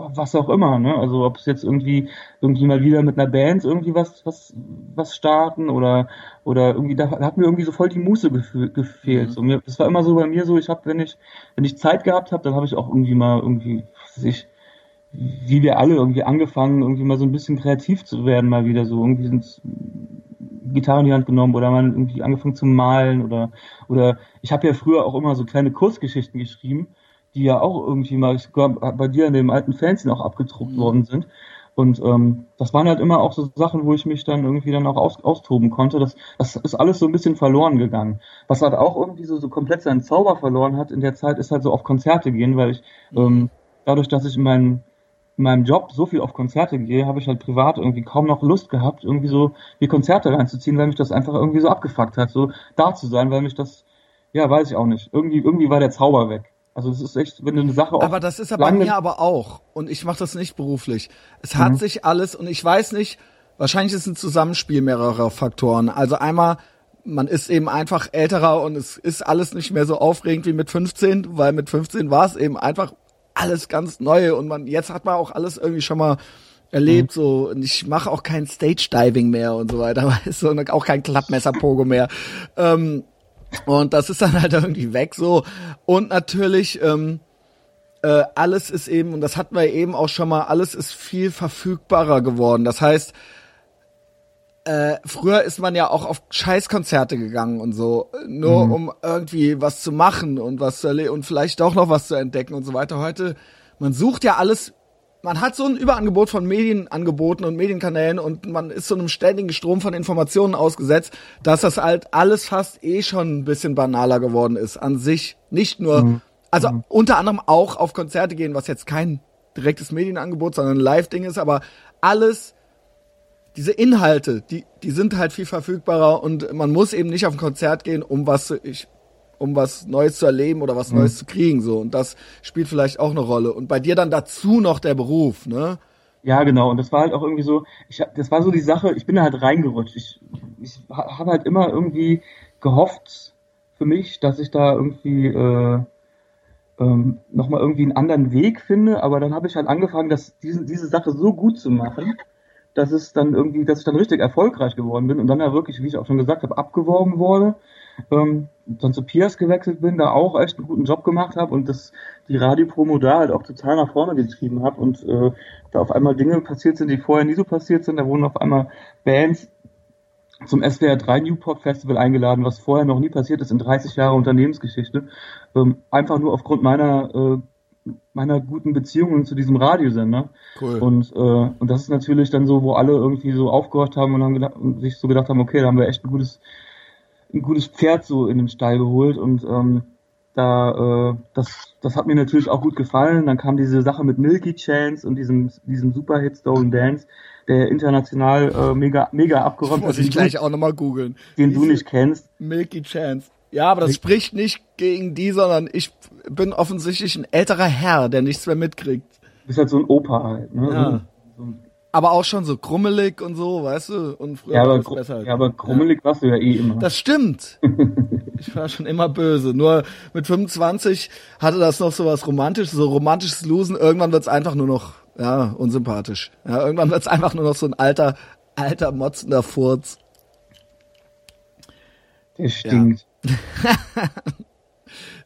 was auch immer, ne? Also ob es jetzt irgendwie irgendwie mal wieder mit einer Band irgendwie was was was starten oder oder irgendwie da hat mir irgendwie so voll die Muße gefehlt. Mhm. So mir das war immer so bei mir so, ich habe wenn ich wenn ich Zeit gehabt habe, dann habe ich auch irgendwie mal irgendwie was weiß ich wie wir alle irgendwie angefangen, irgendwie mal so ein bisschen kreativ zu werden, mal wieder so irgendwie sind Gitarre in die Hand genommen oder mal irgendwie angefangen zu malen oder oder ich habe ja früher auch immer so kleine Kurzgeschichten geschrieben die ja auch irgendwie mal bei dir in dem alten Fernsehen auch abgedruckt mhm. worden sind. Und ähm, das waren halt immer auch so Sachen, wo ich mich dann irgendwie dann auch aus, austoben konnte. Das, das ist alles so ein bisschen verloren gegangen. Was halt auch irgendwie so, so komplett seinen Zauber verloren hat in der Zeit, ist halt so auf Konzerte gehen, weil ich mhm. ähm, dadurch, dass ich in meinem, in meinem Job so viel auf Konzerte gehe, habe ich halt privat irgendwie kaum noch Lust gehabt, irgendwie so die Konzerte reinzuziehen, weil mich das einfach irgendwie so abgefuckt hat, so da zu sein, weil mich das, ja, weiß ich auch nicht. Irgendwie, irgendwie war der Zauber weg. Also es ist echt, wenn du eine Sache Aber das ist ja bei mir aber auch. Und ich mache das nicht beruflich. Es hat mhm. sich alles, und ich weiß nicht, wahrscheinlich ist es ein Zusammenspiel mehrerer Faktoren. Also einmal, man ist eben einfach älterer und es ist alles nicht mehr so aufregend wie mit 15, weil mit 15 war es eben einfach alles ganz neu und man jetzt hat man auch alles irgendwie schon mal erlebt mhm. so und ich mache auch kein Stage Diving mehr und so weiter, weißt du, und auch kein Klappmesser Pogo mehr. Ähm, und das ist dann halt irgendwie weg so. Und natürlich, ähm, äh, alles ist eben, und das hatten wir eben auch schon mal, alles ist viel verfügbarer geworden. Das heißt, äh, früher ist man ja auch auf Scheißkonzerte gegangen und so, nur mhm. um irgendwie was zu machen und was zu erleben und vielleicht doch noch was zu entdecken und so weiter. Heute, man sucht ja alles man hat so ein Überangebot von Medienangeboten und Medienkanälen und man ist so einem ständigen Strom von Informationen ausgesetzt, dass das halt alles fast eh schon ein bisschen banaler geworden ist an sich. Nicht nur, mhm. also mhm. unter anderem auch auf Konzerte gehen, was jetzt kein direktes Medienangebot, sondern ein Live-Ding ist, aber alles, diese Inhalte, die, die sind halt viel verfügbarer und man muss eben nicht auf ein Konzert gehen, um was, ich um was Neues zu erleben oder was mhm. Neues zu kriegen, so. Und das spielt vielleicht auch eine Rolle. Und bei dir dann dazu noch der Beruf, ne? Ja, genau. Und das war halt auch irgendwie so, ich, das war so die Sache, ich bin da halt reingerutscht. Ich, ich habe halt immer irgendwie gehofft für mich, dass ich da irgendwie äh, ähm, nochmal irgendwie einen anderen Weg finde. Aber dann habe ich halt angefangen, das, diese, diese Sache so gut zu machen, dass es dann irgendwie, dass ich dann richtig erfolgreich geworden bin und dann ja wirklich, wie ich auch schon gesagt habe, abgeworben wurde ähm, dann zu Piers gewechselt bin, da auch echt einen guten Job gemacht habe und das die Radiopromo da halt auch total nach vorne getrieben habe und äh, da auf einmal Dinge passiert sind, die vorher nie so passiert sind. Da wurden auf einmal Bands zum SWR 3 Newport Festival eingeladen, was vorher noch nie passiert ist in 30 Jahre Unternehmensgeschichte. Ähm, einfach nur aufgrund meiner äh, meiner guten Beziehungen zu diesem Radiosender. Cool. Und, äh, und das ist natürlich dann so, wo alle irgendwie so aufgehört haben und haben gedacht, und sich so gedacht haben, okay, da haben wir echt ein gutes ein gutes Pferd so in den Stall geholt und ähm, da äh, das das hat mir natürlich auch gut gefallen. Dann kam diese Sache mit Milky Chance und diesem diesem Superhit Stolen Dance, der international äh, mega mega abgeräumt hat. Muss ich gleich auch nochmal googeln. Den Diese du nicht kennst. Milky Chance. Ja, aber das spricht nicht gegen die, sondern ich bin offensichtlich ein älterer Herr, der nichts mehr mitkriegt. Du bist halt so ein Opa halt, ne? Ja. So ein aber auch schon so krummelig und so, weißt du? Und früher ja, aber, war besser. Halt. Ja, aber krummelig ja. warst du ja eh immer. Das stimmt. ich war schon immer böse. Nur mit 25 hatte das noch so was Romantisches, so romantisches Losen. Irgendwann wird's einfach nur noch, ja, unsympathisch. Ja, irgendwann wird's einfach nur noch so ein alter, alter, motzender Furz. Der stinkt. Ja.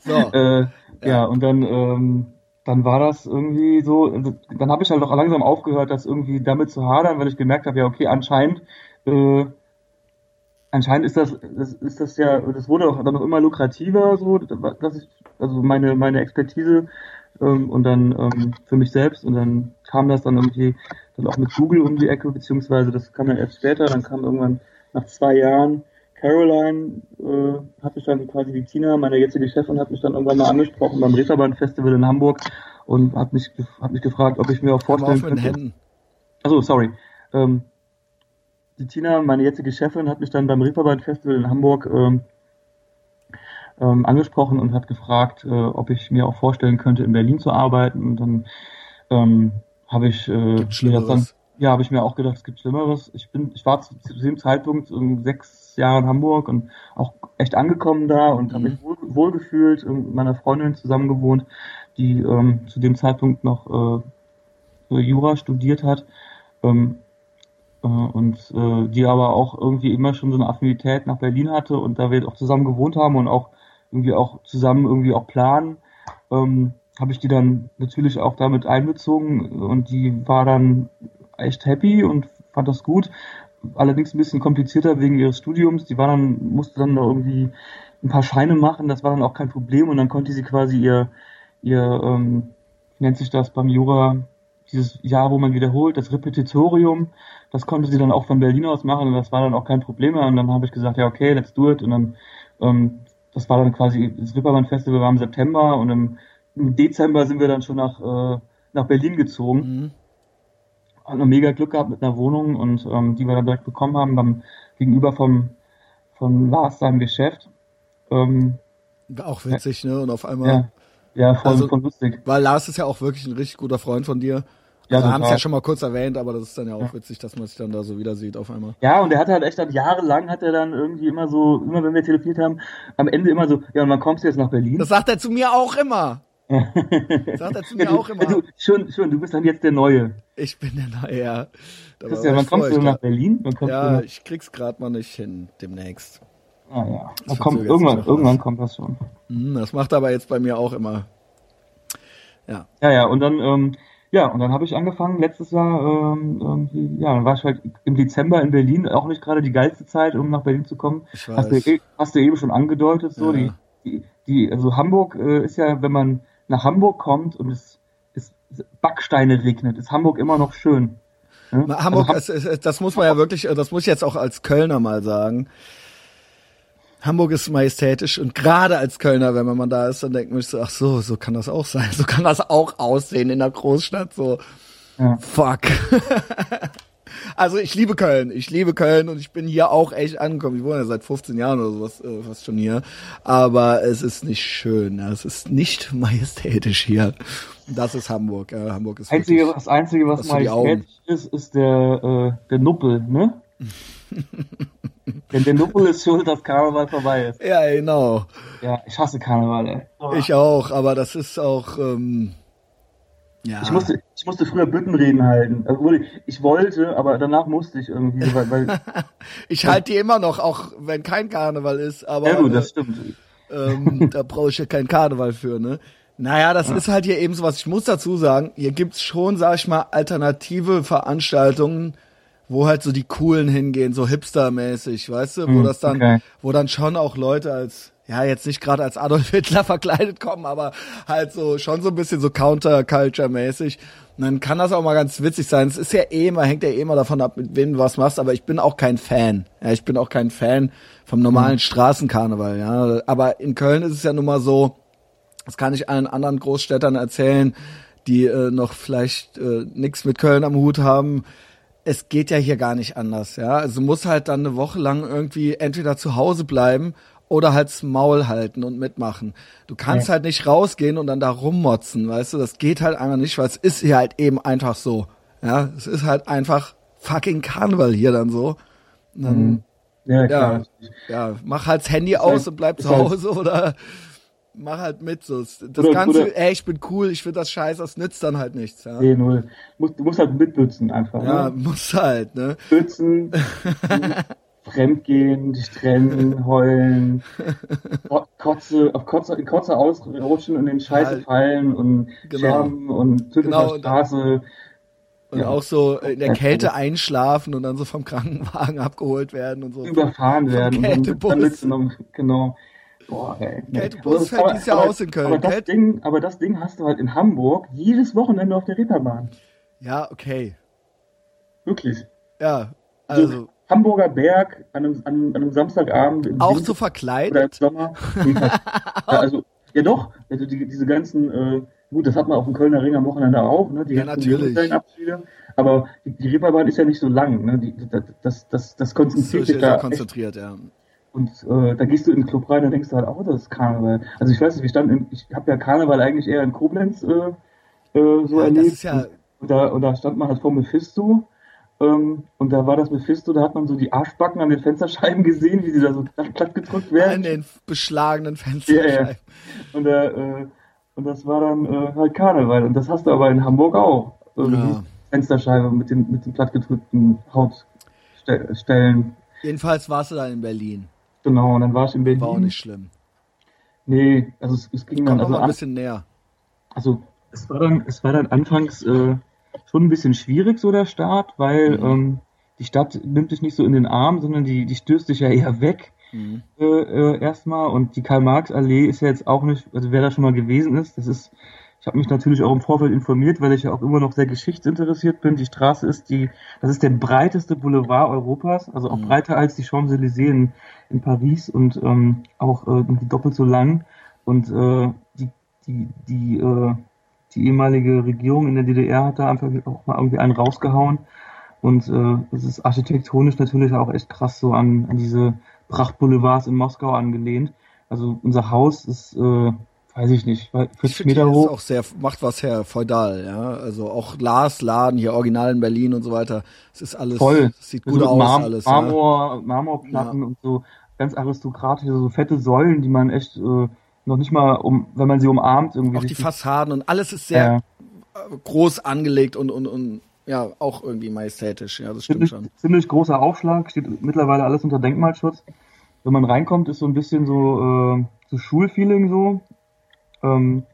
so. Äh, ja. ja, und dann, ähm, dann war das irgendwie so, dann habe ich halt auch langsam aufgehört, das irgendwie damit zu hadern, weil ich gemerkt habe, ja, okay, anscheinend, äh, anscheinend ist das, das ist das ja, das wurde auch dann noch immer lukrativer, so, dass ich, also meine, meine Expertise ähm, und dann ähm, für mich selbst und dann kam das dann irgendwie dann auch mit Google um die Ecke, beziehungsweise das kam dann erst später, dann kam irgendwann nach zwei Jahren Caroline, äh, hat mich dann quasi die Tina, meine jetzige Chefin, hat mich dann irgendwann mal angesprochen beim Reeperbahn Festival in Hamburg und hat mich, hat mich gefragt, ob ich mir auch vorstellen könnte. Also sorry. Ähm, die Tina, meine jetzige Chefin, hat mich dann beim Reeperbahn Festival in Hamburg ähm, ähm, angesprochen und hat gefragt, äh, ob ich mir auch vorstellen könnte, in Berlin zu arbeiten. Und dann ähm, habe ich äh, dann, ja, habe ich mir auch gedacht, es gibt Schlimmeres. Ich bin, ich war zu, zu dem Zeitpunkt um sechs Jahre in Hamburg und auch echt angekommen da und mhm. habe mich wohl, wohlgefühlt mit meiner Freundin zusammen gewohnt, die ähm, zu dem Zeitpunkt noch äh, Jura studiert hat. Ähm, äh, und äh, die aber auch irgendwie immer schon so eine Affinität nach Berlin hatte und da wir auch zusammen gewohnt haben und auch irgendwie auch zusammen irgendwie auch planen, ähm, habe ich die dann natürlich auch damit einbezogen und die war dann echt happy und fand das gut. Allerdings ein bisschen komplizierter wegen ihres Studiums. Die war dann, musste dann noch irgendwie ein paar Scheine machen, das war dann auch kein Problem und dann konnte sie quasi ihr, ihr, ähm, nennt sich das beim Jura, dieses Jahr, wo man wiederholt, das Repetitorium, das konnte sie dann auch von Berlin aus machen und das war dann auch kein Problem mehr. Und dann habe ich gesagt, ja, okay, let's do it. Und dann, ähm, das war dann quasi, das Rippermann Festival war im September und im, im, Dezember sind wir dann schon nach, äh, nach Berlin gezogen. Mhm. Haben mega Glück gehabt mit einer Wohnung und ähm, die wir dann direkt bekommen haben, beim gegenüber vom, vom Lars seinem Geschäft. Ähm, auch witzig, ne? Und auf einmal. Ja, ja voll, also, voll lustig. Weil Lars ist ja auch wirklich ein richtig guter Freund von dir. Ja, also haben es ja schon mal kurz erwähnt, aber das ist dann ja auch ja. witzig, dass man sich dann da so wieder sieht auf einmal. Ja, und er hat halt echt dann jahrelang hat er dann irgendwie immer so, immer wenn wir telefoniert haben, am Ende immer so, ja, und wann kommst du jetzt nach Berlin? Das sagt er zu mir auch immer. Sagt er zu mir ja, du, auch immer. Du, schon, schon, du bist dann jetzt der Neue. Ich bin der Neue, ja. Christian, wann kommst du nach Berlin? ja, ich krieg's gerade mal nicht hin, demnächst. Ah ja, das kommt, irgendwann, irgendwann kommt das schon. Hm, das macht aber jetzt bei mir auch immer. Ja. Ja, ja, und dann, ähm, ja, und dann habe ich angefangen letztes Jahr, ähm, ja, dann war ich halt im Dezember in Berlin, auch nicht gerade die geilste Zeit, um nach Berlin zu kommen. Ich weiß. Hast du, eh, hast du eben schon angedeutet, so ja. die, die, die, also Hamburg äh, ist ja, wenn man nach Hamburg kommt und es, es Backsteine regnet, ist Hamburg immer noch schön. Ne? Hamburg, also, es, das muss man ja wirklich, das muss ich jetzt auch als Kölner mal sagen. Hamburg ist majestätisch und gerade als Kölner, wenn man da ist, dann denkt man sich so, ach so, so kann das auch sein, so kann das auch aussehen in der Großstadt, so ja. fuck. also ich liebe Köln, ich liebe Köln und ich bin hier auch echt angekommen. Ich wohne ja seit 15 Jahren oder sowas äh, fast schon hier, aber es ist nicht schön, es ist nicht majestätisch hier. Das ist Hamburg. Ja, Hamburg ist Einzige, wirklich, das Einzige, was majestätisch ist, ist der, äh, der Nuppel, ne? Denn der Nuppel ist schuld, dass Karneval vorbei ist. Ja, genau. Ja, ich hasse Karneval, ey. Oh. Ich auch, aber das ist auch, ähm, ja. Ich musste, ich musste früher Büttenreden halten. Also, ich wollte, aber danach musste ich irgendwie, weil, weil Ich halte die immer noch, auch wenn kein Karneval ist, aber. Ja, gut, das stimmt. Ähm, da brauche ich ja keinen Karneval für, ne? Naja, das ja. ist halt hier eben so was. Ich muss dazu sagen, hier gibt's schon, sag ich mal, alternative Veranstaltungen, wo halt so die coolen hingehen, so hipstermäßig, weißt du, wo mm, das dann, okay. wo dann schon auch Leute als, ja, jetzt nicht gerade als Adolf Hitler verkleidet kommen, aber halt so, schon so ein bisschen so Counterculture-mäßig. Und dann kann das auch mal ganz witzig sein. Es ist ja eh immer, hängt ja eh immer davon ab, mit wem du was machst, aber ich bin auch kein Fan. Ja, ich bin auch kein Fan vom normalen mhm. Straßenkarneval, ja. Aber in Köln ist es ja nun mal so, das kann ich allen anderen Großstädtern erzählen, die äh, noch vielleicht äh, nichts mit Köln am Hut haben es geht ja hier gar nicht anders, ja. Also muss halt dann eine Woche lang irgendwie entweder zu Hause bleiben oder halt's Maul halten und mitmachen. Du kannst ja. halt nicht rausgehen und dann da rummotzen, weißt du, das geht halt einfach nicht, weil es ist hier halt eben einfach so. Ja, es ist halt einfach fucking Karneval hier dann so. Dann, mhm. ja, klar. Ja, ja, mach halt das Handy aus und bleib zu Hause oder mach halt mit. So. Das oder, Ganze, oder, ey, ich bin cool, ich finde das scheiße, das nützt dann halt nichts. Ja. Nee, null. Du musst, du musst halt mitbützen einfach. Ja, ne? muss halt, ne? Bützen, fremdgehen, dich trennen, heulen, Kotze, auf Kotze, in Kotze ausrutschen und in den Scheiße fallen und genau. scherben und Tüten genau, Straße. Und ja. auch so in der Kälte einschlafen und dann so vom Krankenwagen abgeholt werden und so. Überfahren werden. Kältebus. Dann, genau. Boah, ey. Kältebus fällt dieses Jahr aus in Köln. Aber das, Ding, aber das Ding hast du halt in Hamburg jedes Wochenende auf der Reeperbahn. Ja, okay. Wirklich. Ja, also. Hamburger Berg an einem, an, einem Samstagabend. auch Winter so verkleidet? Oder im Sommer. ja, also, ja doch, also die, diese ganzen, äh, gut, das hat man auf dem Kölner Ring am Wochenende auch, ne? Die ja, natürlich. Aber die, die Reeperbahn ist ja nicht so lang, ne? Die, das, das, das, das konzentriert sich da. konzentriert, ja. Und äh, da gehst du in den Club rein, da denkst du halt, oh, das ist Karneval. Also ich weiß nicht, wir standen in, ich habe ja Karneval eigentlich eher in Koblenz äh, äh, so ja, erlebt. Ja und, da, und da stand man halt vor Mephisto. Ähm, und da war das Mephisto, da hat man so die Arschbacken an den Fensterscheiben gesehen, wie sie da so platt gedrückt werden. An den beschlagenen Fensterscheiben. Ja, ja. Und, äh, und das war dann äh, halt Karneval. Und das hast du aber in Hamburg auch. Ja. Fensterscheibe mit den, mit den plattgedrückten Hautstellen. Jedenfalls warst du dann in Berlin. Genau, und dann war ich in Berlin. War auch nicht schlimm. Nee, also es, es ging dann also ein bisschen näher. Also es war dann, es war dann anfangs äh, schon ein bisschen schwierig so der Start, weil mhm. ähm, die Stadt nimmt dich nicht so in den Arm, sondern die, die stößt dich ja eher weg mhm. äh, äh, erstmal. Und die Karl-Marx-Allee ist ja jetzt auch nicht, also wer da schon mal gewesen ist, das ist ich habe mich natürlich auch im Vorfeld informiert, weil ich ja auch immer noch sehr geschichtsinteressiert bin. Die Straße ist die, das ist der breiteste Boulevard Europas, also auch mhm. breiter als die Champs-Élysées in, in, Paris und ähm, auch äh, doppelt so lang. Und äh, die, die, die, äh, die ehemalige Regierung in der DDR hat da einfach auch mal irgendwie einen rausgehauen. Und äh, es ist architektonisch natürlich auch echt krass so an, an diese Prachtboulevards in Moskau angelehnt. Also unser Haus ist äh, weiß ich nicht, 40 ich Meter hoch. Ist auch sehr, macht was her, feudal, ja. Also auch Lars Laden hier original in Berlin und so weiter. Es ist alles, Voll. sieht gut aus, Mar alles. Marmor, ja. Marmorplatten ja. und so ganz aristokratisch, so fette Säulen, die man echt äh, noch nicht mal um, wenn man sie umarmt, irgendwie. Auch die Fassaden und alles ist sehr ja. groß angelegt und, und, und ja, auch irgendwie majestätisch, ja, das stimmt ziemlich, schon. Ziemlich großer Aufschlag, steht mittlerweile alles unter Denkmalschutz. Wenn man reinkommt, ist so ein bisschen so, äh, so Schulfeeling so ähm,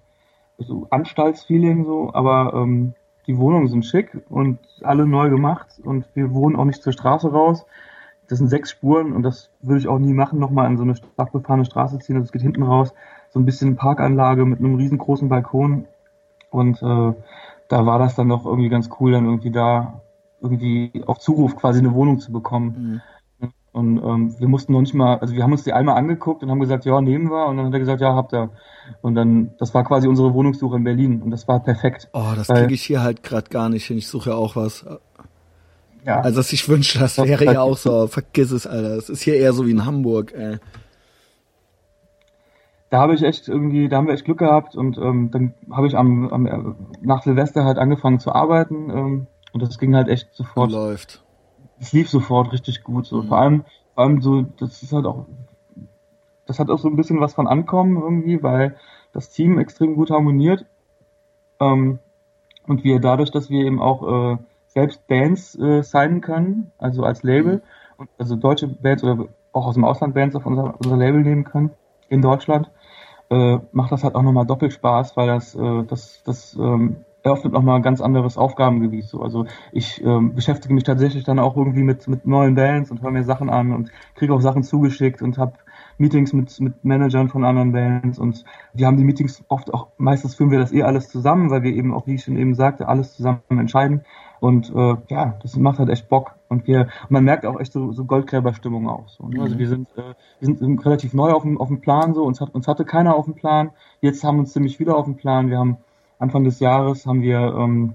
so Anstaltsfeeling so, aber ähm, die Wohnungen sind schick und alle neu gemacht und wir wohnen auch nicht zur Straße raus. Das sind sechs Spuren und das würde ich auch nie machen, nochmal an so eine stark befahrene Straße ziehen. Das geht hinten raus. So ein bisschen Parkanlage mit einem riesengroßen Balkon. Und äh, da war das dann doch irgendwie ganz cool, dann irgendwie da irgendwie auf Zuruf quasi eine Wohnung zu bekommen. Mhm. Und ähm, wir mussten noch nicht mal, also wir haben uns die einmal angeguckt und haben gesagt, ja, nehmen wir. Und dann hat er gesagt, ja, habt ihr. Und dann, das war quasi unsere Wohnungssuche in Berlin und das war perfekt. Oh, das kriege ich hier halt gerade gar nicht hin. Ich suche ja auch was. Ja. Also, was ich wünsche, das wäre ja auch so. Vergiss es, Alter. Das ist hier eher so wie in Hamburg, ey. Da habe ich echt irgendwie, da haben wir echt Glück gehabt und ähm, dann habe ich am, am nach Silvester halt angefangen zu arbeiten ähm, und das ging halt echt sofort. Läuft es lief sofort richtig gut. So. Mhm. Vor allem, vor allem so, das ist halt auch, das hat auch so ein bisschen was von Ankommen irgendwie, weil das Team extrem gut harmoniert. Ähm, und wir dadurch, dass wir eben auch äh, selbst Bands äh, signen können, also als Label, mhm. und, also deutsche Bands oder auch aus dem Ausland Bands auf unser, unser Label nehmen können in Deutschland, äh, macht das halt auch nochmal doppelt Spaß, weil das, äh, das, das ähm, eröffnet nochmal ein ganz anderes Aufgabengebiet. So. Also ich ähm, beschäftige mich tatsächlich dann auch irgendwie mit, mit neuen Bands und höre mir Sachen an und kriege auch Sachen zugeschickt und habe Meetings mit, mit Managern von anderen Bands und wir haben die Meetings oft auch, meistens führen wir das eh alles zusammen, weil wir eben auch, wie ich schon eben sagte, alles zusammen entscheiden und äh, ja, das macht halt echt Bock und wir, und man merkt auch echt so, so Goldgräberstimmung auch so. Ne? Also wir sind, äh, wir sind relativ neu auf dem, auf dem Plan so, uns hat, uns hatte keiner auf dem Plan, jetzt haben uns ziemlich viele auf dem Plan, wir haben Anfang des Jahres haben wir ähm,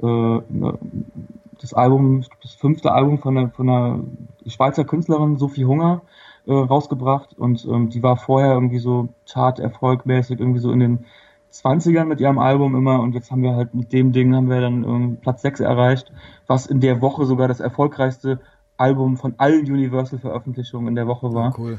äh, ne, das Album, das fünfte Album von einer, von einer Schweizer Künstlerin, Sophie Hunger, äh, rausgebracht und ähm, die war vorher irgendwie so Chart-erfolgmäßig irgendwie so in den 20ern mit ihrem Album immer und jetzt haben wir halt mit dem Ding haben wir dann ähm, Platz 6 erreicht, was in der Woche sogar das erfolgreichste Album von allen Universal-Veröffentlichungen in der Woche war. Cool.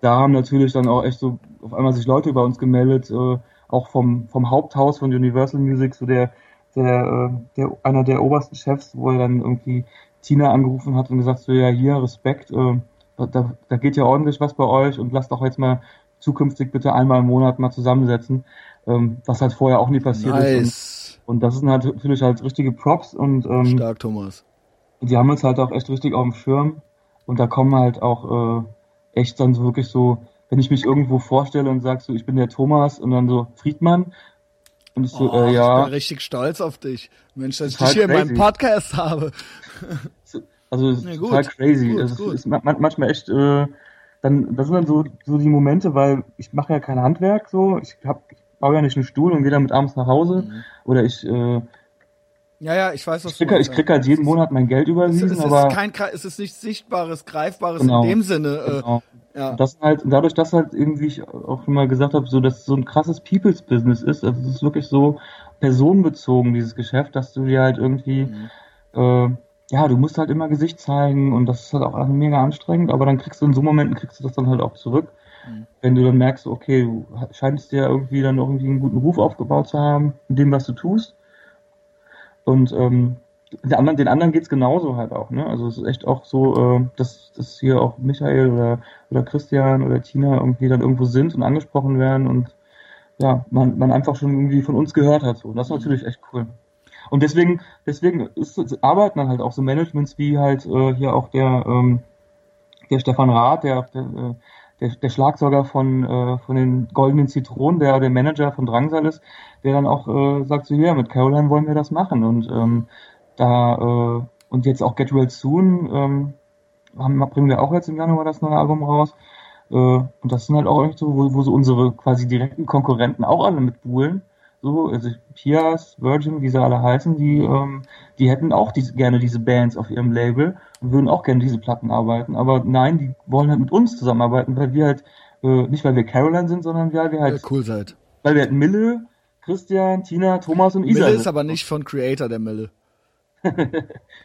Da haben natürlich dann auch echt so auf einmal sich Leute bei uns gemeldet, äh, auch vom, vom Haupthaus von Universal Music, so der, der, äh, der, einer der obersten Chefs, wo er dann irgendwie Tina angerufen hat und gesagt so, ja, hier, Respekt, äh, da, da geht ja ordentlich was bei euch und lasst auch jetzt mal zukünftig bitte einmal im Monat mal zusammensetzen, ähm, was halt vorher auch nie passiert nice. ist. Und, Und das sind halt natürlich halt richtige Props und ähm, Stark, Thomas. die haben uns halt auch echt richtig auf dem Schirm. Und da kommen halt auch äh, echt dann so wirklich so, wenn ich mich irgendwo vorstelle und sag so, ich bin der Thomas und dann so Friedmann. Und ich so, Oh, äh, ja. Ich bin richtig stolz auf dich. Mensch, dass ich dich hier in meinem crazy. Podcast habe. Also es ist Nee, gut, total crazy. gut, es ist, ist manchmal echt, äh, dann, das sind dann so, so die Momente, weil ich mache ja kein Handwerk so, ich hab, ich baue ja nicht einen Stuhl und gehe damit abends nach Hause. Mhm. Oder ich, äh, Ja, ja, ich weiß, was ich krieg, du ich krieg halt jeden Monat mein Geld Es, überwiesen, es, ist aber kein, es ist nicht sichtbares, greifbares Genau. in dem Sinne. Äh, genau. ja. Und das halt, und dadurch, dass halt irgendwie ich auch schon mal gesagt habe, so dass es so ein krasses People's Business ist, also es ist wirklich so personenbezogen, dieses Geschäft, dass du dir halt irgendwie, Mhm. äh, ja, du musst halt immer Gesicht zeigen und das ist halt auch mega anstrengend, aber dann kriegst du in so Momenten kriegst du das dann halt auch zurück. Mhm. Wenn du dann merkst, okay, du scheinst dir irgendwie dann irgendwie einen guten Ruf aufgebaut zu haben, in dem, was du tust. Und ähm, den anderen, den anderen geht's genauso halt auch, ne? Also es ist echt auch so, äh, dass, dass hier auch Michael oder, oder Christian oder Tina irgendwie dann irgendwo sind und angesprochen werden und ja, man, man einfach schon irgendwie von uns gehört hat. So. Und das ist natürlich echt cool. Und deswegen, deswegen ist, arbeiten dann halt auch so Managements wie halt äh, hier auch der, ähm, der Stefan Rath, der, der, äh, der, der Schlagzeuger von, äh, von den Goldenen Zitronen, der der Manager von Drangsal ist, der dann auch äh, sagt so, ja, mit Caroline wollen wir das machen. Und ähm, da, äh, und jetzt auch Get Real Soon, ähm, haben, bringen wir auch jetzt im Januar das neue Album raus. Äh, und das sind halt auch echt so, wo, wo so unsere quasi direkten Konkurrenten auch alle mit buhlen. So, also Pias, Virgin, wie sie alle heißen, die, ähm, die hätten auch diese, gerne diese Bands auf ihrem Label und würden auch gerne diese Platten arbeiten. Aber nein, die wollen halt mit uns zusammenarbeiten, weil wir halt, äh, nicht weil wir Caroline sind, sondern weil wir halt, cool seid. weil wir halt Mille, Christian, Tina, Thomas und Isa Mille ist aber nicht von Creator der Mille.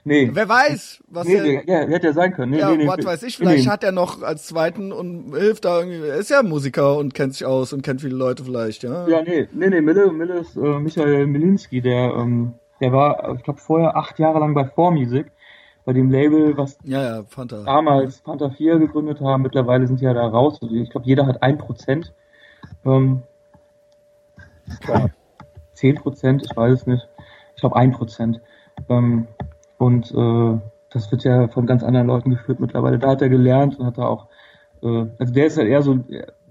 Nee, Wer weiß, was nee, er, nee, ja, hätte ja sein können. Nee, ja, nee, nee, was nee, weiß ich, vielleicht nee. hat er noch als zweiten und hilft da irgendwie, er ist ja Musiker und kennt sich aus und kennt viele Leute vielleicht, ja. Ja, nee, nee, nee, Mille, Mille ist äh, Michael Milinski, der, ähm, der war, ich glaube, vorher acht Jahre lang bei 4Music, bei dem Label, was Ja, ja, Fanta. damals Panther 4 gegründet haben. Mittlerweile sind die ja da raus. Also ich glaube, jeder hat ein Prozent. Ähm, zehn Prozent, ich weiß es nicht. Ich glaube ein Prozent. Ähm, und äh, das wird ja von ganz anderen Leuten geführt mittlerweile. Da hat er gelernt und hat da auch, äh, also der ist halt eher so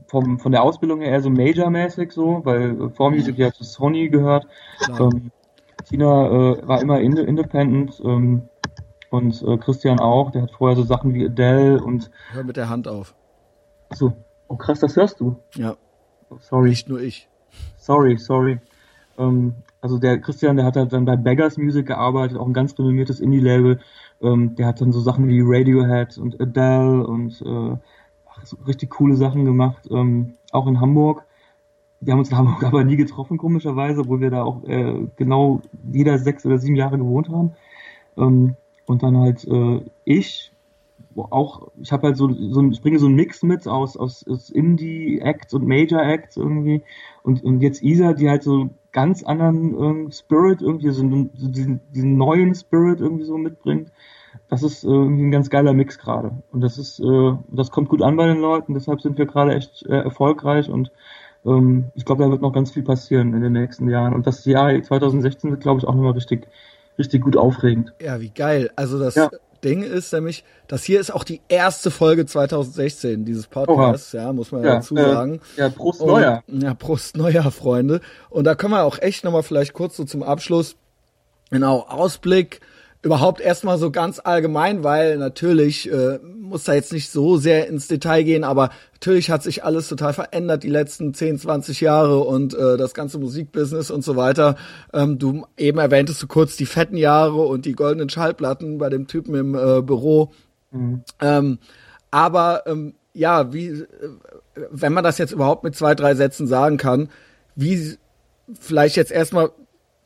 vom, von der Ausbildung her eher so Major-mäßig so, weil äh, 4Music ja zu Sony gehört. Ähm, Tina äh, war immer inde independent ähm, und äh, Christian auch. Der hat vorher so Sachen wie Adele und Hör mit der Hand auf. so. Oh krass, das hörst du. Ja, Oh, sorry, nicht nur ich. sorry, sorry. Ähm, also der Christian, der hat halt dann bei Beggars Music gearbeitet, auch ein ganz renommiertes Indie-Label. Ähm, der hat dann so Sachen wie Radiohead und Adele und äh, ach, so richtig coole Sachen gemacht, ähm, auch in Hamburg. Wir haben uns in Hamburg aber nie getroffen, komischerweise, obwohl wir da auch äh, genau jeder sechs oder sieben Jahre gewohnt haben. Ähm, und dann halt äh, ich, auch, ich habe halt so, so ich bringe so einen Mix mit aus, aus, aus Indie-Acts und Major-Acts irgendwie. Und, und jetzt Isa, die halt so ganz anderen ähm, Spirit irgendwie, so, so diesen, diesen neuen Spirit irgendwie so mitbringt. Das ist äh, irgendwie ein ganz geiler Mix gerade. Und das ist, äh, das kommt gut an bei den Leuten, deshalb sind wir gerade echt äh, erfolgreich und ähm, ich glaube, da wird noch ganz viel passieren in den nächsten Jahren. Und das Jahr 2016 wird, glaube ich, auch nochmal richtig, richtig gut aufregend. Ja, wie geil. Also das Ja. Ding ist nämlich, das hier ist auch die erste Folge 2016 dieses Podcasts, ja, muss man ja, dazu äh, sagen. Ja, Prost Und- Neuer. Ja, Prost Neujahr, Freunde. Und da können wir auch echt nochmal vielleicht kurz so zum Abschluss, genau, Ausblick, überhaupt erstmal so ganz allgemein, weil natürlich äh, muss da jetzt nicht so sehr ins Detail gehen, aber natürlich hat sich alles total verändert die letzten 10, 20 Jahre und äh, das ganze Musikbusiness und so weiter. Ähm, du eben erwähntest du kurz die fetten Jahre und die goldenen Schallplatten bei dem Typen im äh, Büro. Ähm, aber ähm, ja, wie, äh, wenn man das jetzt überhaupt mit zwei, drei Sätzen sagen kann, wie vielleicht jetzt erstmal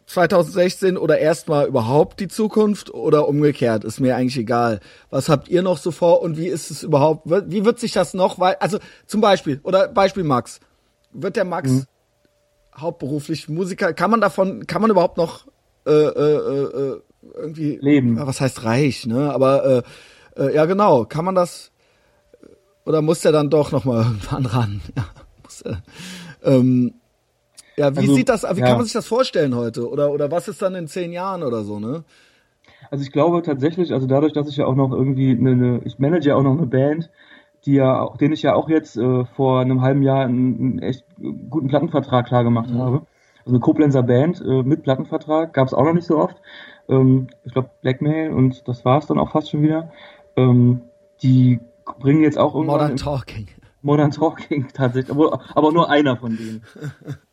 2016 oder erstmal überhaupt die Zukunft oder umgekehrt, ist mir eigentlich egal. Was habt ihr noch so vor und wie ist es überhaupt, wie wird sich das noch, weil, also zum Beispiel, oder Beispiel Max, wird der Max hauptberuflich Musiker, kann man davon, kann man überhaupt noch äh, äh, äh, irgendwie Leben. Was heißt reich, ne? Aber äh, äh, ja genau, kann man das oder muss der dann doch noch mal irgendwann ran? Ja, muss er, ähm, Ja, wie Also, sieht das, wie ja. kann man sich das vorstellen heute? Oder, oder was ist dann in zehn Jahren oder so, ne? Also ich glaube tatsächlich, also dadurch, dass ich ja auch noch irgendwie eine, eine ich manage ja auch noch eine Band, die ja, den ich ja auch jetzt äh, vor einem halben Jahr einen, einen echt guten Plattenvertrag klar gemacht Mhm. habe. Also eine Koblenzer Band äh, mit Plattenvertrag gab es auch noch nicht so oft. Ähm, ich glaube Blackmail und das war es dann auch fast schon wieder. Ähm, die bringen jetzt auch irgendwann Modern Talking. Modern Talking tatsächlich, aber, aber nur einer von denen.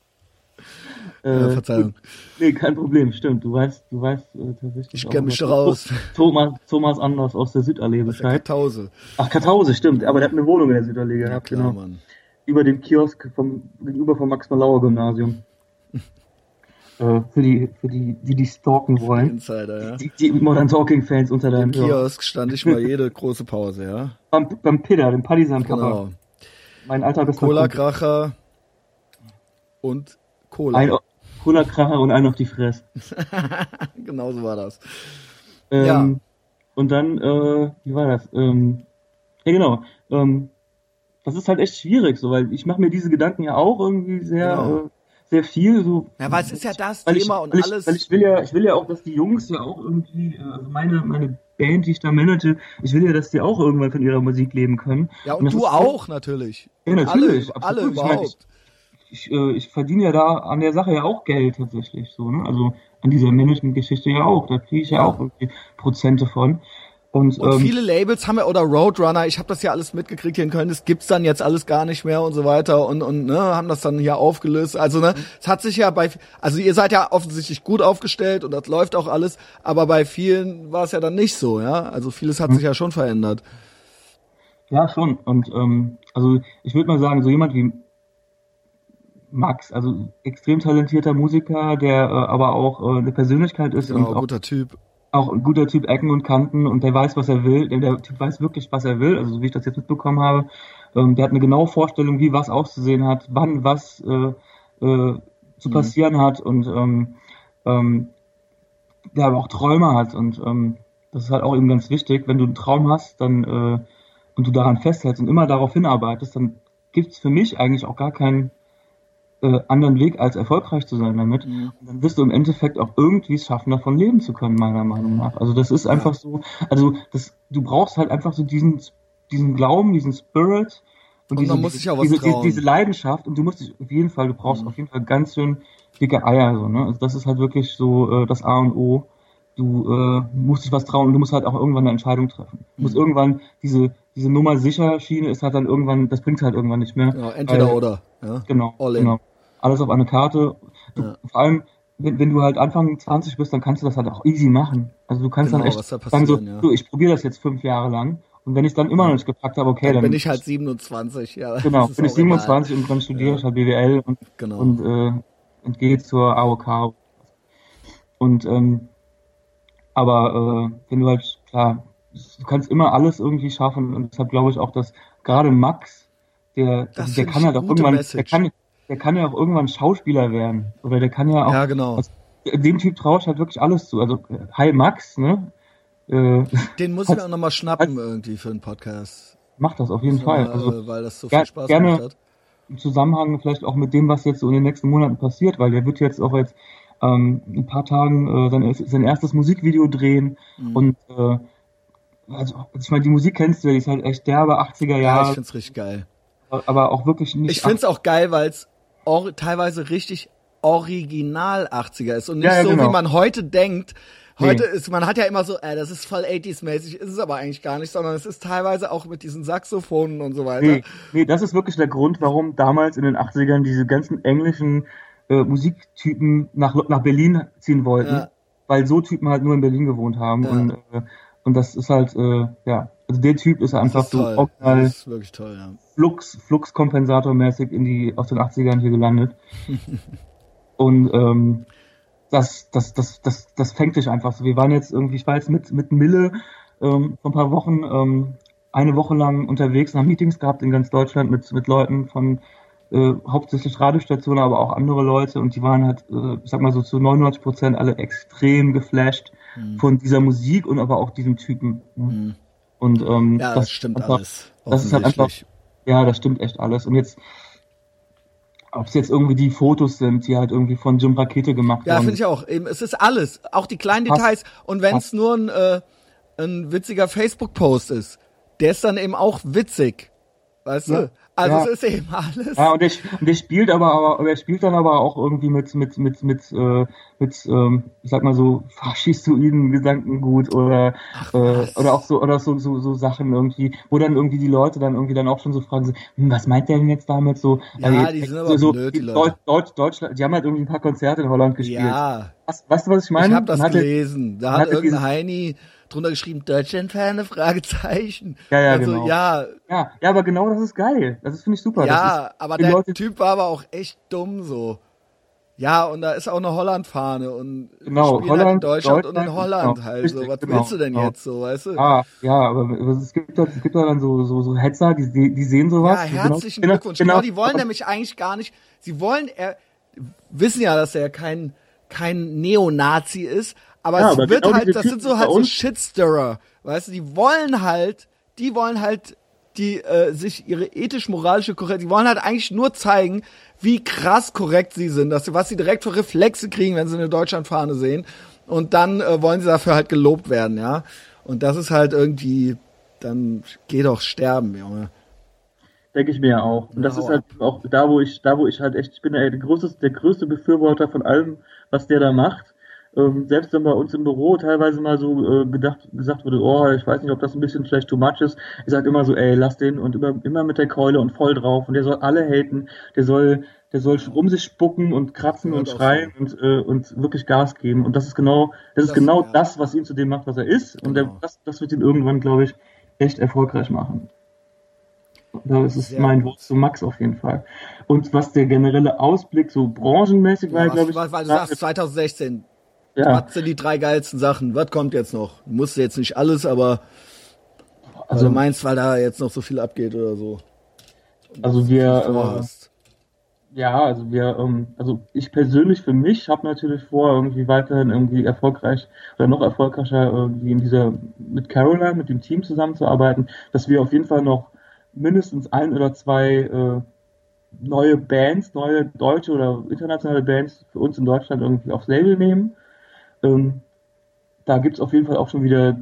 Ja, Äh, Verzeihung. Nee, kein Problem, stimmt. Du weißt, du weißt äh, tatsächlich. Ich auch kenn mich raus. Thomas, Thomas Anders aus der Südallee Bescheid. Kartause. Ach, Kartause, stimmt. Aber der hat eine Wohnung in der Südallee Ja, gehabt, klar, genau. Mann. Über dem Kiosk vom, gegenüber vom Max-Malauer-Gymnasium. äh, für die, für die, die die stalken wollen. Insider, ja. Die, die Modern Talking-Fans unter Im deinem Hörer. Kiosk stand ich mal jede große Pause, ja. Beim, beim Pidder, dem sein Papa. Genau. Mein alter Cola. Kracher und Cola. Ein Cola-Kracher und einen auf die Fresse. genau so war das. Ähm, Ja. Und dann, äh, wie war das? Ähm, ja, genau. Ähm, das ist halt echt schwierig, so, weil ich mache mir diese Gedanken ja auch irgendwie sehr, Genau. äh, sehr viel. So, Ja, weil es ist ja das Thema ich, und weil alles. Ich, weil ich will ja, ich will ja auch, dass die Jungs ja auch irgendwie, äh, also meine, meine Band, die ich da manage, ich will ja, dass die auch irgendwann von ihrer Musik leben können. ja, und das du ist- auch natürlich. Ja, natürlich, Alle, alle absolut. Ich meine, überhaupt. Ich, äh, ich verdiene ja da an der Sache ja auch Geld tatsächlich, so, ne? Also an dieser Management-Geschichte ja auch. Da kriege ich ja, Ja. auch irgendwie Prozente von. Und, Und ähm, viele Labels haben ja, oder Roadrunner, ich habe das ja alles mitgekriegt hier in Köln, das gibt's dann jetzt alles gar nicht mehr und so weiter und, und ne, haben das dann hier aufgelöst. Also ne, es hat sich ja bei, also ihr seid ja offensichtlich gut aufgestellt und das läuft auch alles, aber bei vielen war es ja dann nicht so, ja. Also vieles hat sich ja schon verändert. Ja, schon. Und ähm, also ich würde mal sagen, so jemand wie Max, also extrem talentierter Musiker, der äh, aber auch äh, eine Persönlichkeit ist Genau, und auch, guter Typ. auch ein guter Typ Ecken und Kanten und der weiß, was er will. Der, der Typ weiß wirklich, was er will, also so wie ich das jetzt mitbekommen habe. Ähm, der hat eine genaue Vorstellung, wie was auszusehen hat, wann was äh, äh, zu Mhm. passieren hat und ähm, ähm, der aber auch Träume hat und ähm, das ist halt auch eben ganz wichtig. Wenn du einen Traum hast, dann äh, und du daran festhältst und immer darauf hinarbeitest, dann gibt's für mich eigentlich auch gar keinen äh, anderen Weg, als erfolgreich zu sein damit. Mhm. Und dann wirst du im Endeffekt auch irgendwie es schaffen, davon leben zu können, meiner Meinung nach. Also das ist einfach so, also das, du brauchst halt einfach so diesen, diesen Glauben, diesen Spirit und, Und diese, diese, diese, diese Leidenschaft und du musst dich auf jeden Fall, du brauchst Mhm. auf jeden Fall ganz schön dicke Eier, so, ne? Also das ist halt wirklich so äh, das A und O. Du äh, musst dich was trauen und du musst halt auch irgendwann eine Entscheidung treffen. Du musst Mhm. irgendwann diese diese Nummer sicher Schiene ist halt dann irgendwann, das bringt halt irgendwann nicht mehr. Genau, entweder Weil- oder. Ja. Genau, genau. Alles auf eine Karte. Du, Ja. Vor allem, wenn, wenn du halt Anfang 20 bist, dann kannst du das halt auch easy machen. Also du kannst Genau, dann echt da sagen so, ja. du, ich probiere das jetzt fünf Jahre lang und wenn ich dann immer noch nicht gepackt habe, okay, Dann dann, bin ich halt 27, ja. genau, bin ich auch egal. 27 und dann studiere ich halt BWL und, Genau. und, äh, und gehe zur AOK. Und ähm, aber äh, wenn du halt, klar, du kannst immer alles irgendwie schaffen und deshalb glaube ich auch, dass gerade Max, der, Das der kann halt auch irgendwann, der kann, der kann ja auch irgendwann Schauspieler werden. Oder der kann ja auch, ja, genau. also, dem Typ traue ich halt wirklich alles zu. Also, hi Max, ne? Äh, Den muss ich mir auch nochmal schnappen irgendwie für einen Podcast. mach das auf jeden So, Fall. äh, Also, weil das so viel Spaß gerne- gemacht hat. im Zusammenhang vielleicht auch mit dem, was jetzt so in den nächsten Monaten passiert, weil der wird jetzt auch jetzt ähm, in ein paar Tagen äh, sein, sein erstes Musikvideo drehen Mhm. und äh, also, also ich meine, die Musik kennst du ja, die ist halt echt derbe 80er Ja, ich Jahre, find's richtig geil. aber auch wirklich nicht. Ich find's auch geil, weil's teilweise richtig original 80er ist und nicht Ja, ja, so, genau. wie man heute denkt. Heute Nee. ist, man hat ja immer so, äh, das ist voll 80s-mäßig, ist es aber eigentlich gar nicht, sondern es ist teilweise auch mit diesen Saxophonen und so weiter. Nee, nee, das ist wirklich der Grund, warum damals in den 80ern diese ganzen englischen äh, Musiktypen nach, nach Berlin ziehen wollten, Ja. weil so Typen halt nur in Berlin gewohnt haben. Ja. Und, äh, und das ist halt, äh, ja, also der Typ ist einfach ist so original Das ist toll, ja. Flux, Fluxkompensatormäßig in die, aus den 80ern hier gelandet. und ähm, das, das, das, das, das fängt dich einfach so. Wir waren jetzt irgendwie, ich war jetzt mit, mit Mille ähm, vor ein paar Wochen ähm, eine Woche lang unterwegs und haben Meetings gehabt in ganz Deutschland mit, mit Leuten von äh, hauptsächlich Radiostationen, aber auch andere Leute und die waren halt, äh, ich sag mal so zu 99 Prozent alle extrem geflasht Mhm. von dieser Musik und aber auch diesem Typen. ne? Mhm. Und ähm, Ja, das, stimmt einfach- alles. das ist halt einfach- ja, das stimmt echt alles. Und jetzt ob es jetzt irgendwie die Fotos sind, die halt irgendwie von Jim Rakete gemacht ja, haben. Ja, finde ich auch. Eben, es ist alles, auch die kleinen Details. Und wenn es nur ein, äh, ein witziger Facebook-Post ist, der ist dann eben auch witzig. Weißt ja. du? Also ja. es ist eben alles. Ja, und der, und der spielt aber, aber er spielt dann aber auch irgendwie mit mit mit mit äh, mit ähm, ich sag mal so faschistoiden Gedankengut oder Ach, äh, oder auch so oder so, so so Sachen irgendwie, wo dann irgendwie die Leute dann irgendwie dann auch schon so fragen so, hm, was meint der denn jetzt damit so? Ja, also, die sind aber so, blöd, die Leute. Deutsch, Deutschland, die haben halt irgendwie ein paar Konzerte in Holland gespielt. Ja. Was, weißt du, was ich meine? Ich habe das gelesen. Da hat irgendein Heini drunter geschrieben, Deutschland-Ferne, Fragezeichen. Ja, ja, also, genau. Ja, ja, ja, aber genau das ist geil. Das finde ich super. Ja, aber der Leute Typ war aber auch echt dumm so. Ja, und da ist auch eine Holland-Fahne und genau, Holland, halt in Deutschland, Deutschland und in Holland genau, halt richtig, so. Was genau, willst du denn genau. jetzt so, weißt du? Ah, ja, aber es gibt doch, es gibt doch dann so, so, so Hetzer, die, die sehen sowas. Ja, herzlichen genau, Glückwunsch. Genau, die wollen nämlich eigentlich gar nicht, sie wollen, er, wissen ja, dass er kein, kein Neonazi ist, aber ja, es aber wird genau halt, das sind so halt so Shitstirrer, weißt du, die wollen halt, die wollen halt die äh, sich ihre ethisch-moralische Korrekt, die wollen halt eigentlich nur zeigen, wie krass korrekt sie sind, dass sie, was sie direkt für Reflexe kriegen, wenn sie eine Deutschlandfahne sehen. Und dann äh, wollen sie dafür halt gelobt werden, ja. Und das ist halt irgendwie, dann geh doch sterben, Junge. Denke ich mir ja auch. Und das ja, ist halt auch da, wo ich, da, wo ich halt echt, ich bin der, der größte, der größte Befürworter von allem, was der da macht ähm, selbst wenn bei uns im Büro teilweise mal so äh, gedacht, gesagt wurde, oh, ich weiß nicht, ob das ein bisschen vielleicht too much ist. Ich sage immer so, ey, lass den und immer, immer mit der Keule und voll drauf und der soll alle haten, der soll, der soll um sich spucken und kratzen und schreien und, äh, und wirklich Gas geben. Und das ist genau, das, das ist genau ja. das, was ihn zu dem macht, was er ist. Genau. Und der, genau. das, das wird ihn irgendwann, glaube ich, echt erfolgreich machen. Da ist es Sehr mein Wort zu Max auf jeden Fall. Und was der generelle Ausblick so branchenmäßig ja, war, glaube ich. Weil du sagst 2016, ja. Was sind die drei geilsten Sachen? Was kommt jetzt noch? Musste jetzt nicht alles, aber also meinst, weil da jetzt noch so viel abgeht oder so. Also wir äh, ja, also wir ähm, also ich persönlich für mich habe natürlich vor irgendwie weiterhin irgendwie erfolgreich oder noch erfolgreicher irgendwie in dieser mit Caroline mit dem Team zusammenzuarbeiten, dass wir auf jeden Fall noch mindestens ein oder zwei äh, neue Bands, neue deutsche oder internationale Bands für uns in Deutschland irgendwie aufs Label nehmen ähm, da gibt es auf jeden Fall auch schon wieder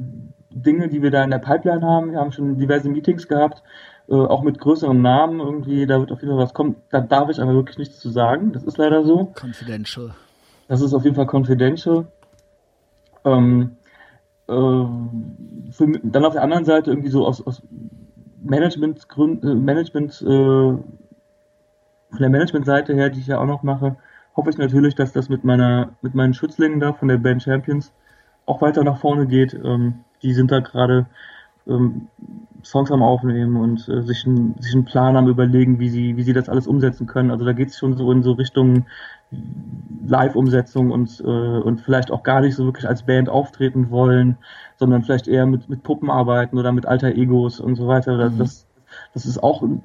Dinge, die wir da in der Pipeline haben. Wir haben schon diverse Meetings gehabt, äh, auch mit größeren Namen irgendwie. Da wird auf jeden Fall was kommen. Da darf ich aber wirklich nichts zu sagen. Das ist leider so. Confidential. Das ist auf jeden Fall confidential. Ähm, äh, für, dann auf der anderen Seite irgendwie so aus, aus Managementgründen, äh, Management, äh, von der Managementseite her, die ich ja auch noch mache, hoffe ich natürlich, dass das mit meiner, mit meinen Schützlingen da von der Band Champions auch weiter nach vorne geht. Ähm, die sind da gerade ähm, Songs am Aufnehmen und äh, sich, ein, sich einen Plan am überlegen, wie sie, wie sie das alles umsetzen können. Also da geht es schon so in so Richtung Live-Umsetzung und, äh, und vielleicht auch gar nicht so wirklich als Band auftreten wollen, sondern vielleicht eher mit, mit Puppen arbeiten oder mit alter Egos und so weiter. Mhm. Das, das ist auch ein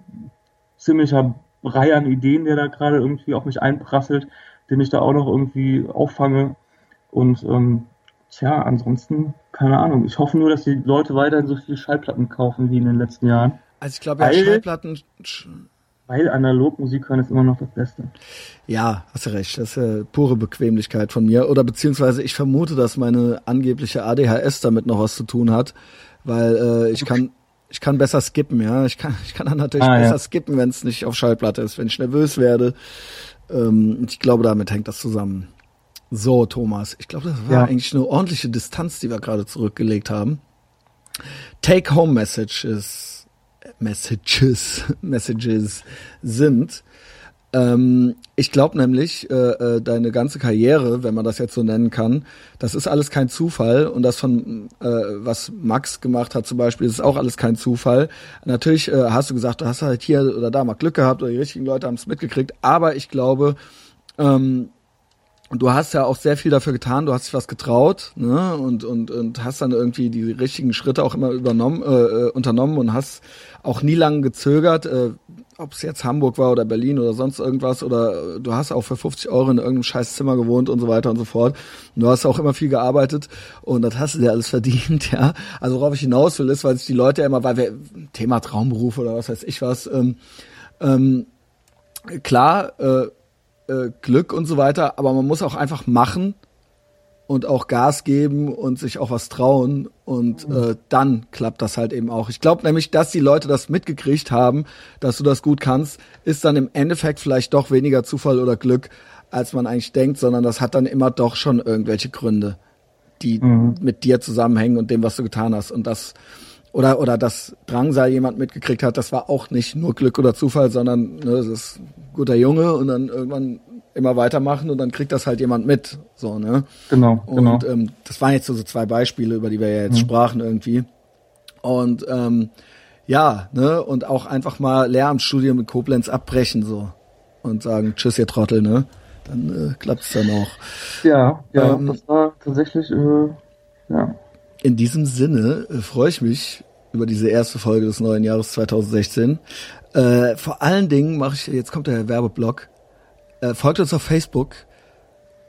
ziemlicher Reihe an Ideen, der da gerade irgendwie auf mich einprasselt, den ich da auch noch irgendwie auffange. Und ähm, tja, ansonsten, keine Ahnung. Ich hoffe nur, dass die Leute weiterhin so viel Schallplatten kaufen wie in den letzten Jahren. Also ich glaube, ja, Schallplatten. Weil Analogmusik hören ist immer noch das Beste. Ja, hast du recht. Das ist ja pure Bequemlichkeit von mir. Oder beziehungsweise ich vermute, dass meine angebliche ADHS damit noch was zu tun hat. Weil äh, ich kann ich kann besser skippen, ja. Ich kann, ich kann dann natürlich ah, besser ja. skippen, wenn es nicht auf Schallplatte ist, wenn ich nervös werde. Ähm, ich glaube, damit hängt das zusammen. So, Thomas, ich glaube, das war ja. eigentlich eine ordentliche Distanz, die wir gerade zurückgelegt haben. Take-Home-Messages, Messages, Messages sind, ähm, ich glaube nämlich, äh, äh, deine ganze Karriere, wenn man das jetzt so nennen kann, das ist alles kein Zufall. Und das von, äh, was Max gemacht hat zum Beispiel, ist auch alles kein Zufall. Natürlich äh, hast du gesagt, du hast halt hier oder da mal Glück gehabt oder die richtigen Leute haben es mitgekriegt. Aber ich glaube, ähm, du hast ja auch sehr viel dafür getan, du hast dich was getraut, ne? Und und und hast dann irgendwie die richtigen Schritte auch immer übernommen, äh, äh unternommen und hast auch nie lange gezögert. Äh, ob es jetzt Hamburg war oder Berlin oder sonst irgendwas oder äh, du hast auch für 50 Euro in irgendeinem scheiß Zimmer gewohnt und so weiter und so fort. Und du hast auch immer viel gearbeitet und das hast du dir alles verdient, ja. Also worauf ich hinaus will, ist, weil sich die Leute ja immer, weil wir Thema Traumberuf oder was weiß ich was, ähm, ähm, klar, äh, äh, Glück und so weiter, aber man muss auch einfach machen und auch Gas geben und sich auch was trauen und äh, dann klappt das halt eben auch. Ich glaube nämlich, dass die Leute das mitgekriegt haben, dass du das gut kannst, ist dann im Endeffekt vielleicht doch weniger Zufall oder Glück, als man eigentlich denkt, sondern das hat dann immer doch schon irgendwelche Gründe, die mhm. mit dir zusammenhängen und dem, was du getan hast. Und das oder oder dass Drangsal jemand mitgekriegt hat, das war auch nicht nur Glück oder Zufall, sondern ne, das ist ein guter Junge und dann irgendwann immer weitermachen und dann kriegt das halt jemand mit, so ne. Genau. Und genau. Ähm, das waren jetzt so, so zwei Beispiele, über die wir ja jetzt mhm. sprachen irgendwie. Und ähm, ja, ne und auch einfach mal Lehramtsstudium in Koblenz abbrechen so und sagen Tschüss ihr Trottel, ne. Dann äh, klappt's dann auch. Ja, ja, ähm, das war tatsächlich äh, ja in diesem Sinne äh, freue ich mich über diese erste Folge des neuen Jahres 2016. Äh, vor allen Dingen mache ich, jetzt kommt der Werbeblock, äh, folgt uns auf Facebook,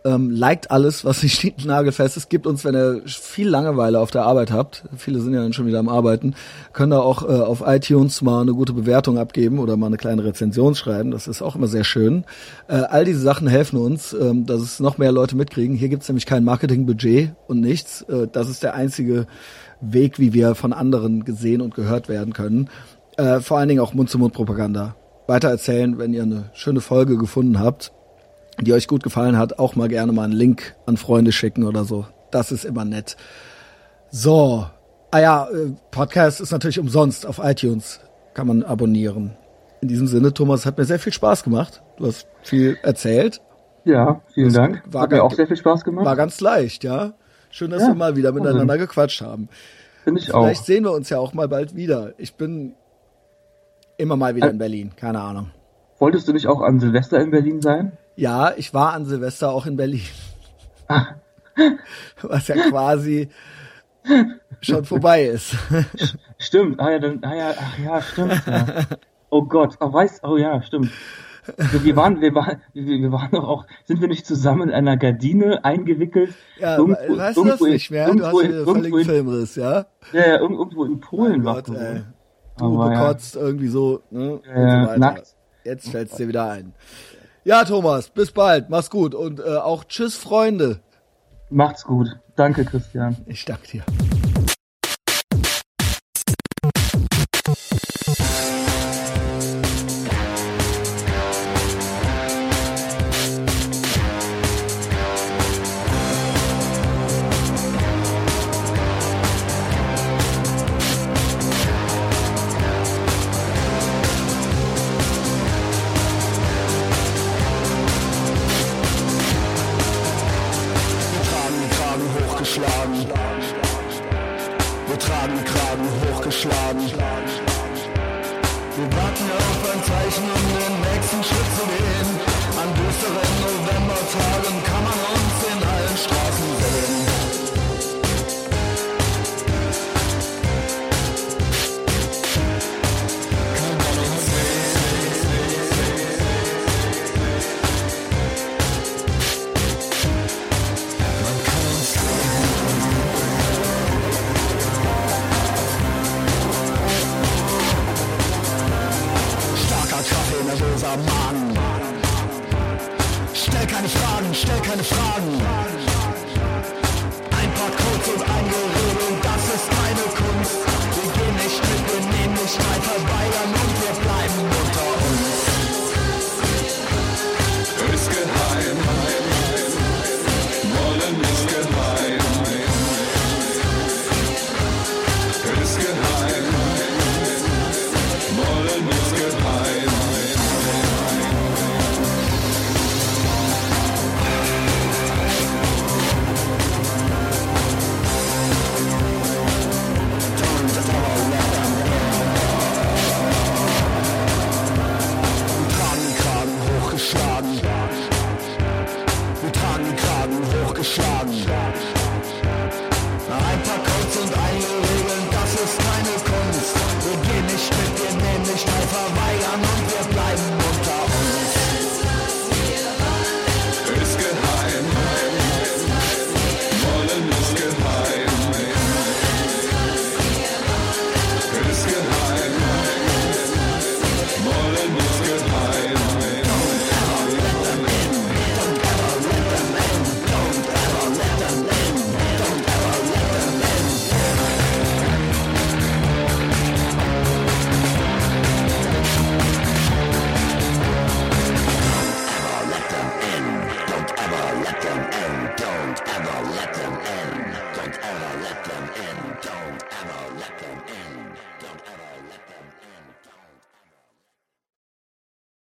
ähm, liked alles, was nicht nagelfest ist. Gibt uns, wenn ihr viel Langeweile auf der Arbeit habt, viele sind ja dann schon wieder am Arbeiten, könnt ihr auch äh, auf iTunes mal eine gute Bewertung abgeben oder mal eine kleine Rezension schreiben. Das ist auch immer sehr schön. Äh, all diese Sachen helfen uns, ähm, dass es noch mehr Leute mitkriegen. Hier gibt's nämlich kein Marketingbudget und nichts. Äh, das ist der einzige Weg, wie wir von anderen gesehen und gehört werden können. Äh, vor allen Dingen auch Mund-zu-Mund-Propaganda. Weitererzählen, wenn ihr eine schöne Folge gefunden habt die euch gut gefallen hat, auch mal gerne mal einen Link an Freunde schicken oder so. Das ist immer nett. So, ah ja, äh, Podcast ist natürlich umsonst auf iTunes, kann man abonnieren. In diesem Sinne, Thomas, hat mir sehr viel Spaß gemacht. Du hast viel erzählt. Ja, vielen das Dank. War hat mir auch sehr viel Spaß gemacht. War ganz leicht, ja. Schön, dass ja, wir mal wieder miteinander gequatscht haben. Finde ich Vielleicht auch. Vielleicht sehen wir uns ja auch mal bald wieder. Ich bin immer mal wieder in Berlin, keine Ahnung. Wolltest du nicht auch an Silvester in Berlin sein? Ja, ich war an Silvester auch in Berlin. Was ja quasi schon vorbei ist. Stimmt, ah ja, dann, ah ja, ach ja, stimmt. Ja. Oh Gott, oh, weiß, oh ja, stimmt. Wir waren, wir waren, wir waren doch auch, sind wir nicht zusammen in einer Gardine eingewickelt? Ja, irgendwo, weißt du das nicht mehr? Du hast einen völligen Filmriss, ja? Ja, ja, irgendwo in Polen war. Du bekotzt ja. irgendwie so, ne? Ja, so nackt. Jetzt fällt's dir wieder ein. Ja, Thomas, bis bald. Mach's gut. Und äh, auch tschüss, Freunde. Macht's gut. Danke, Christian. Ich danke dir.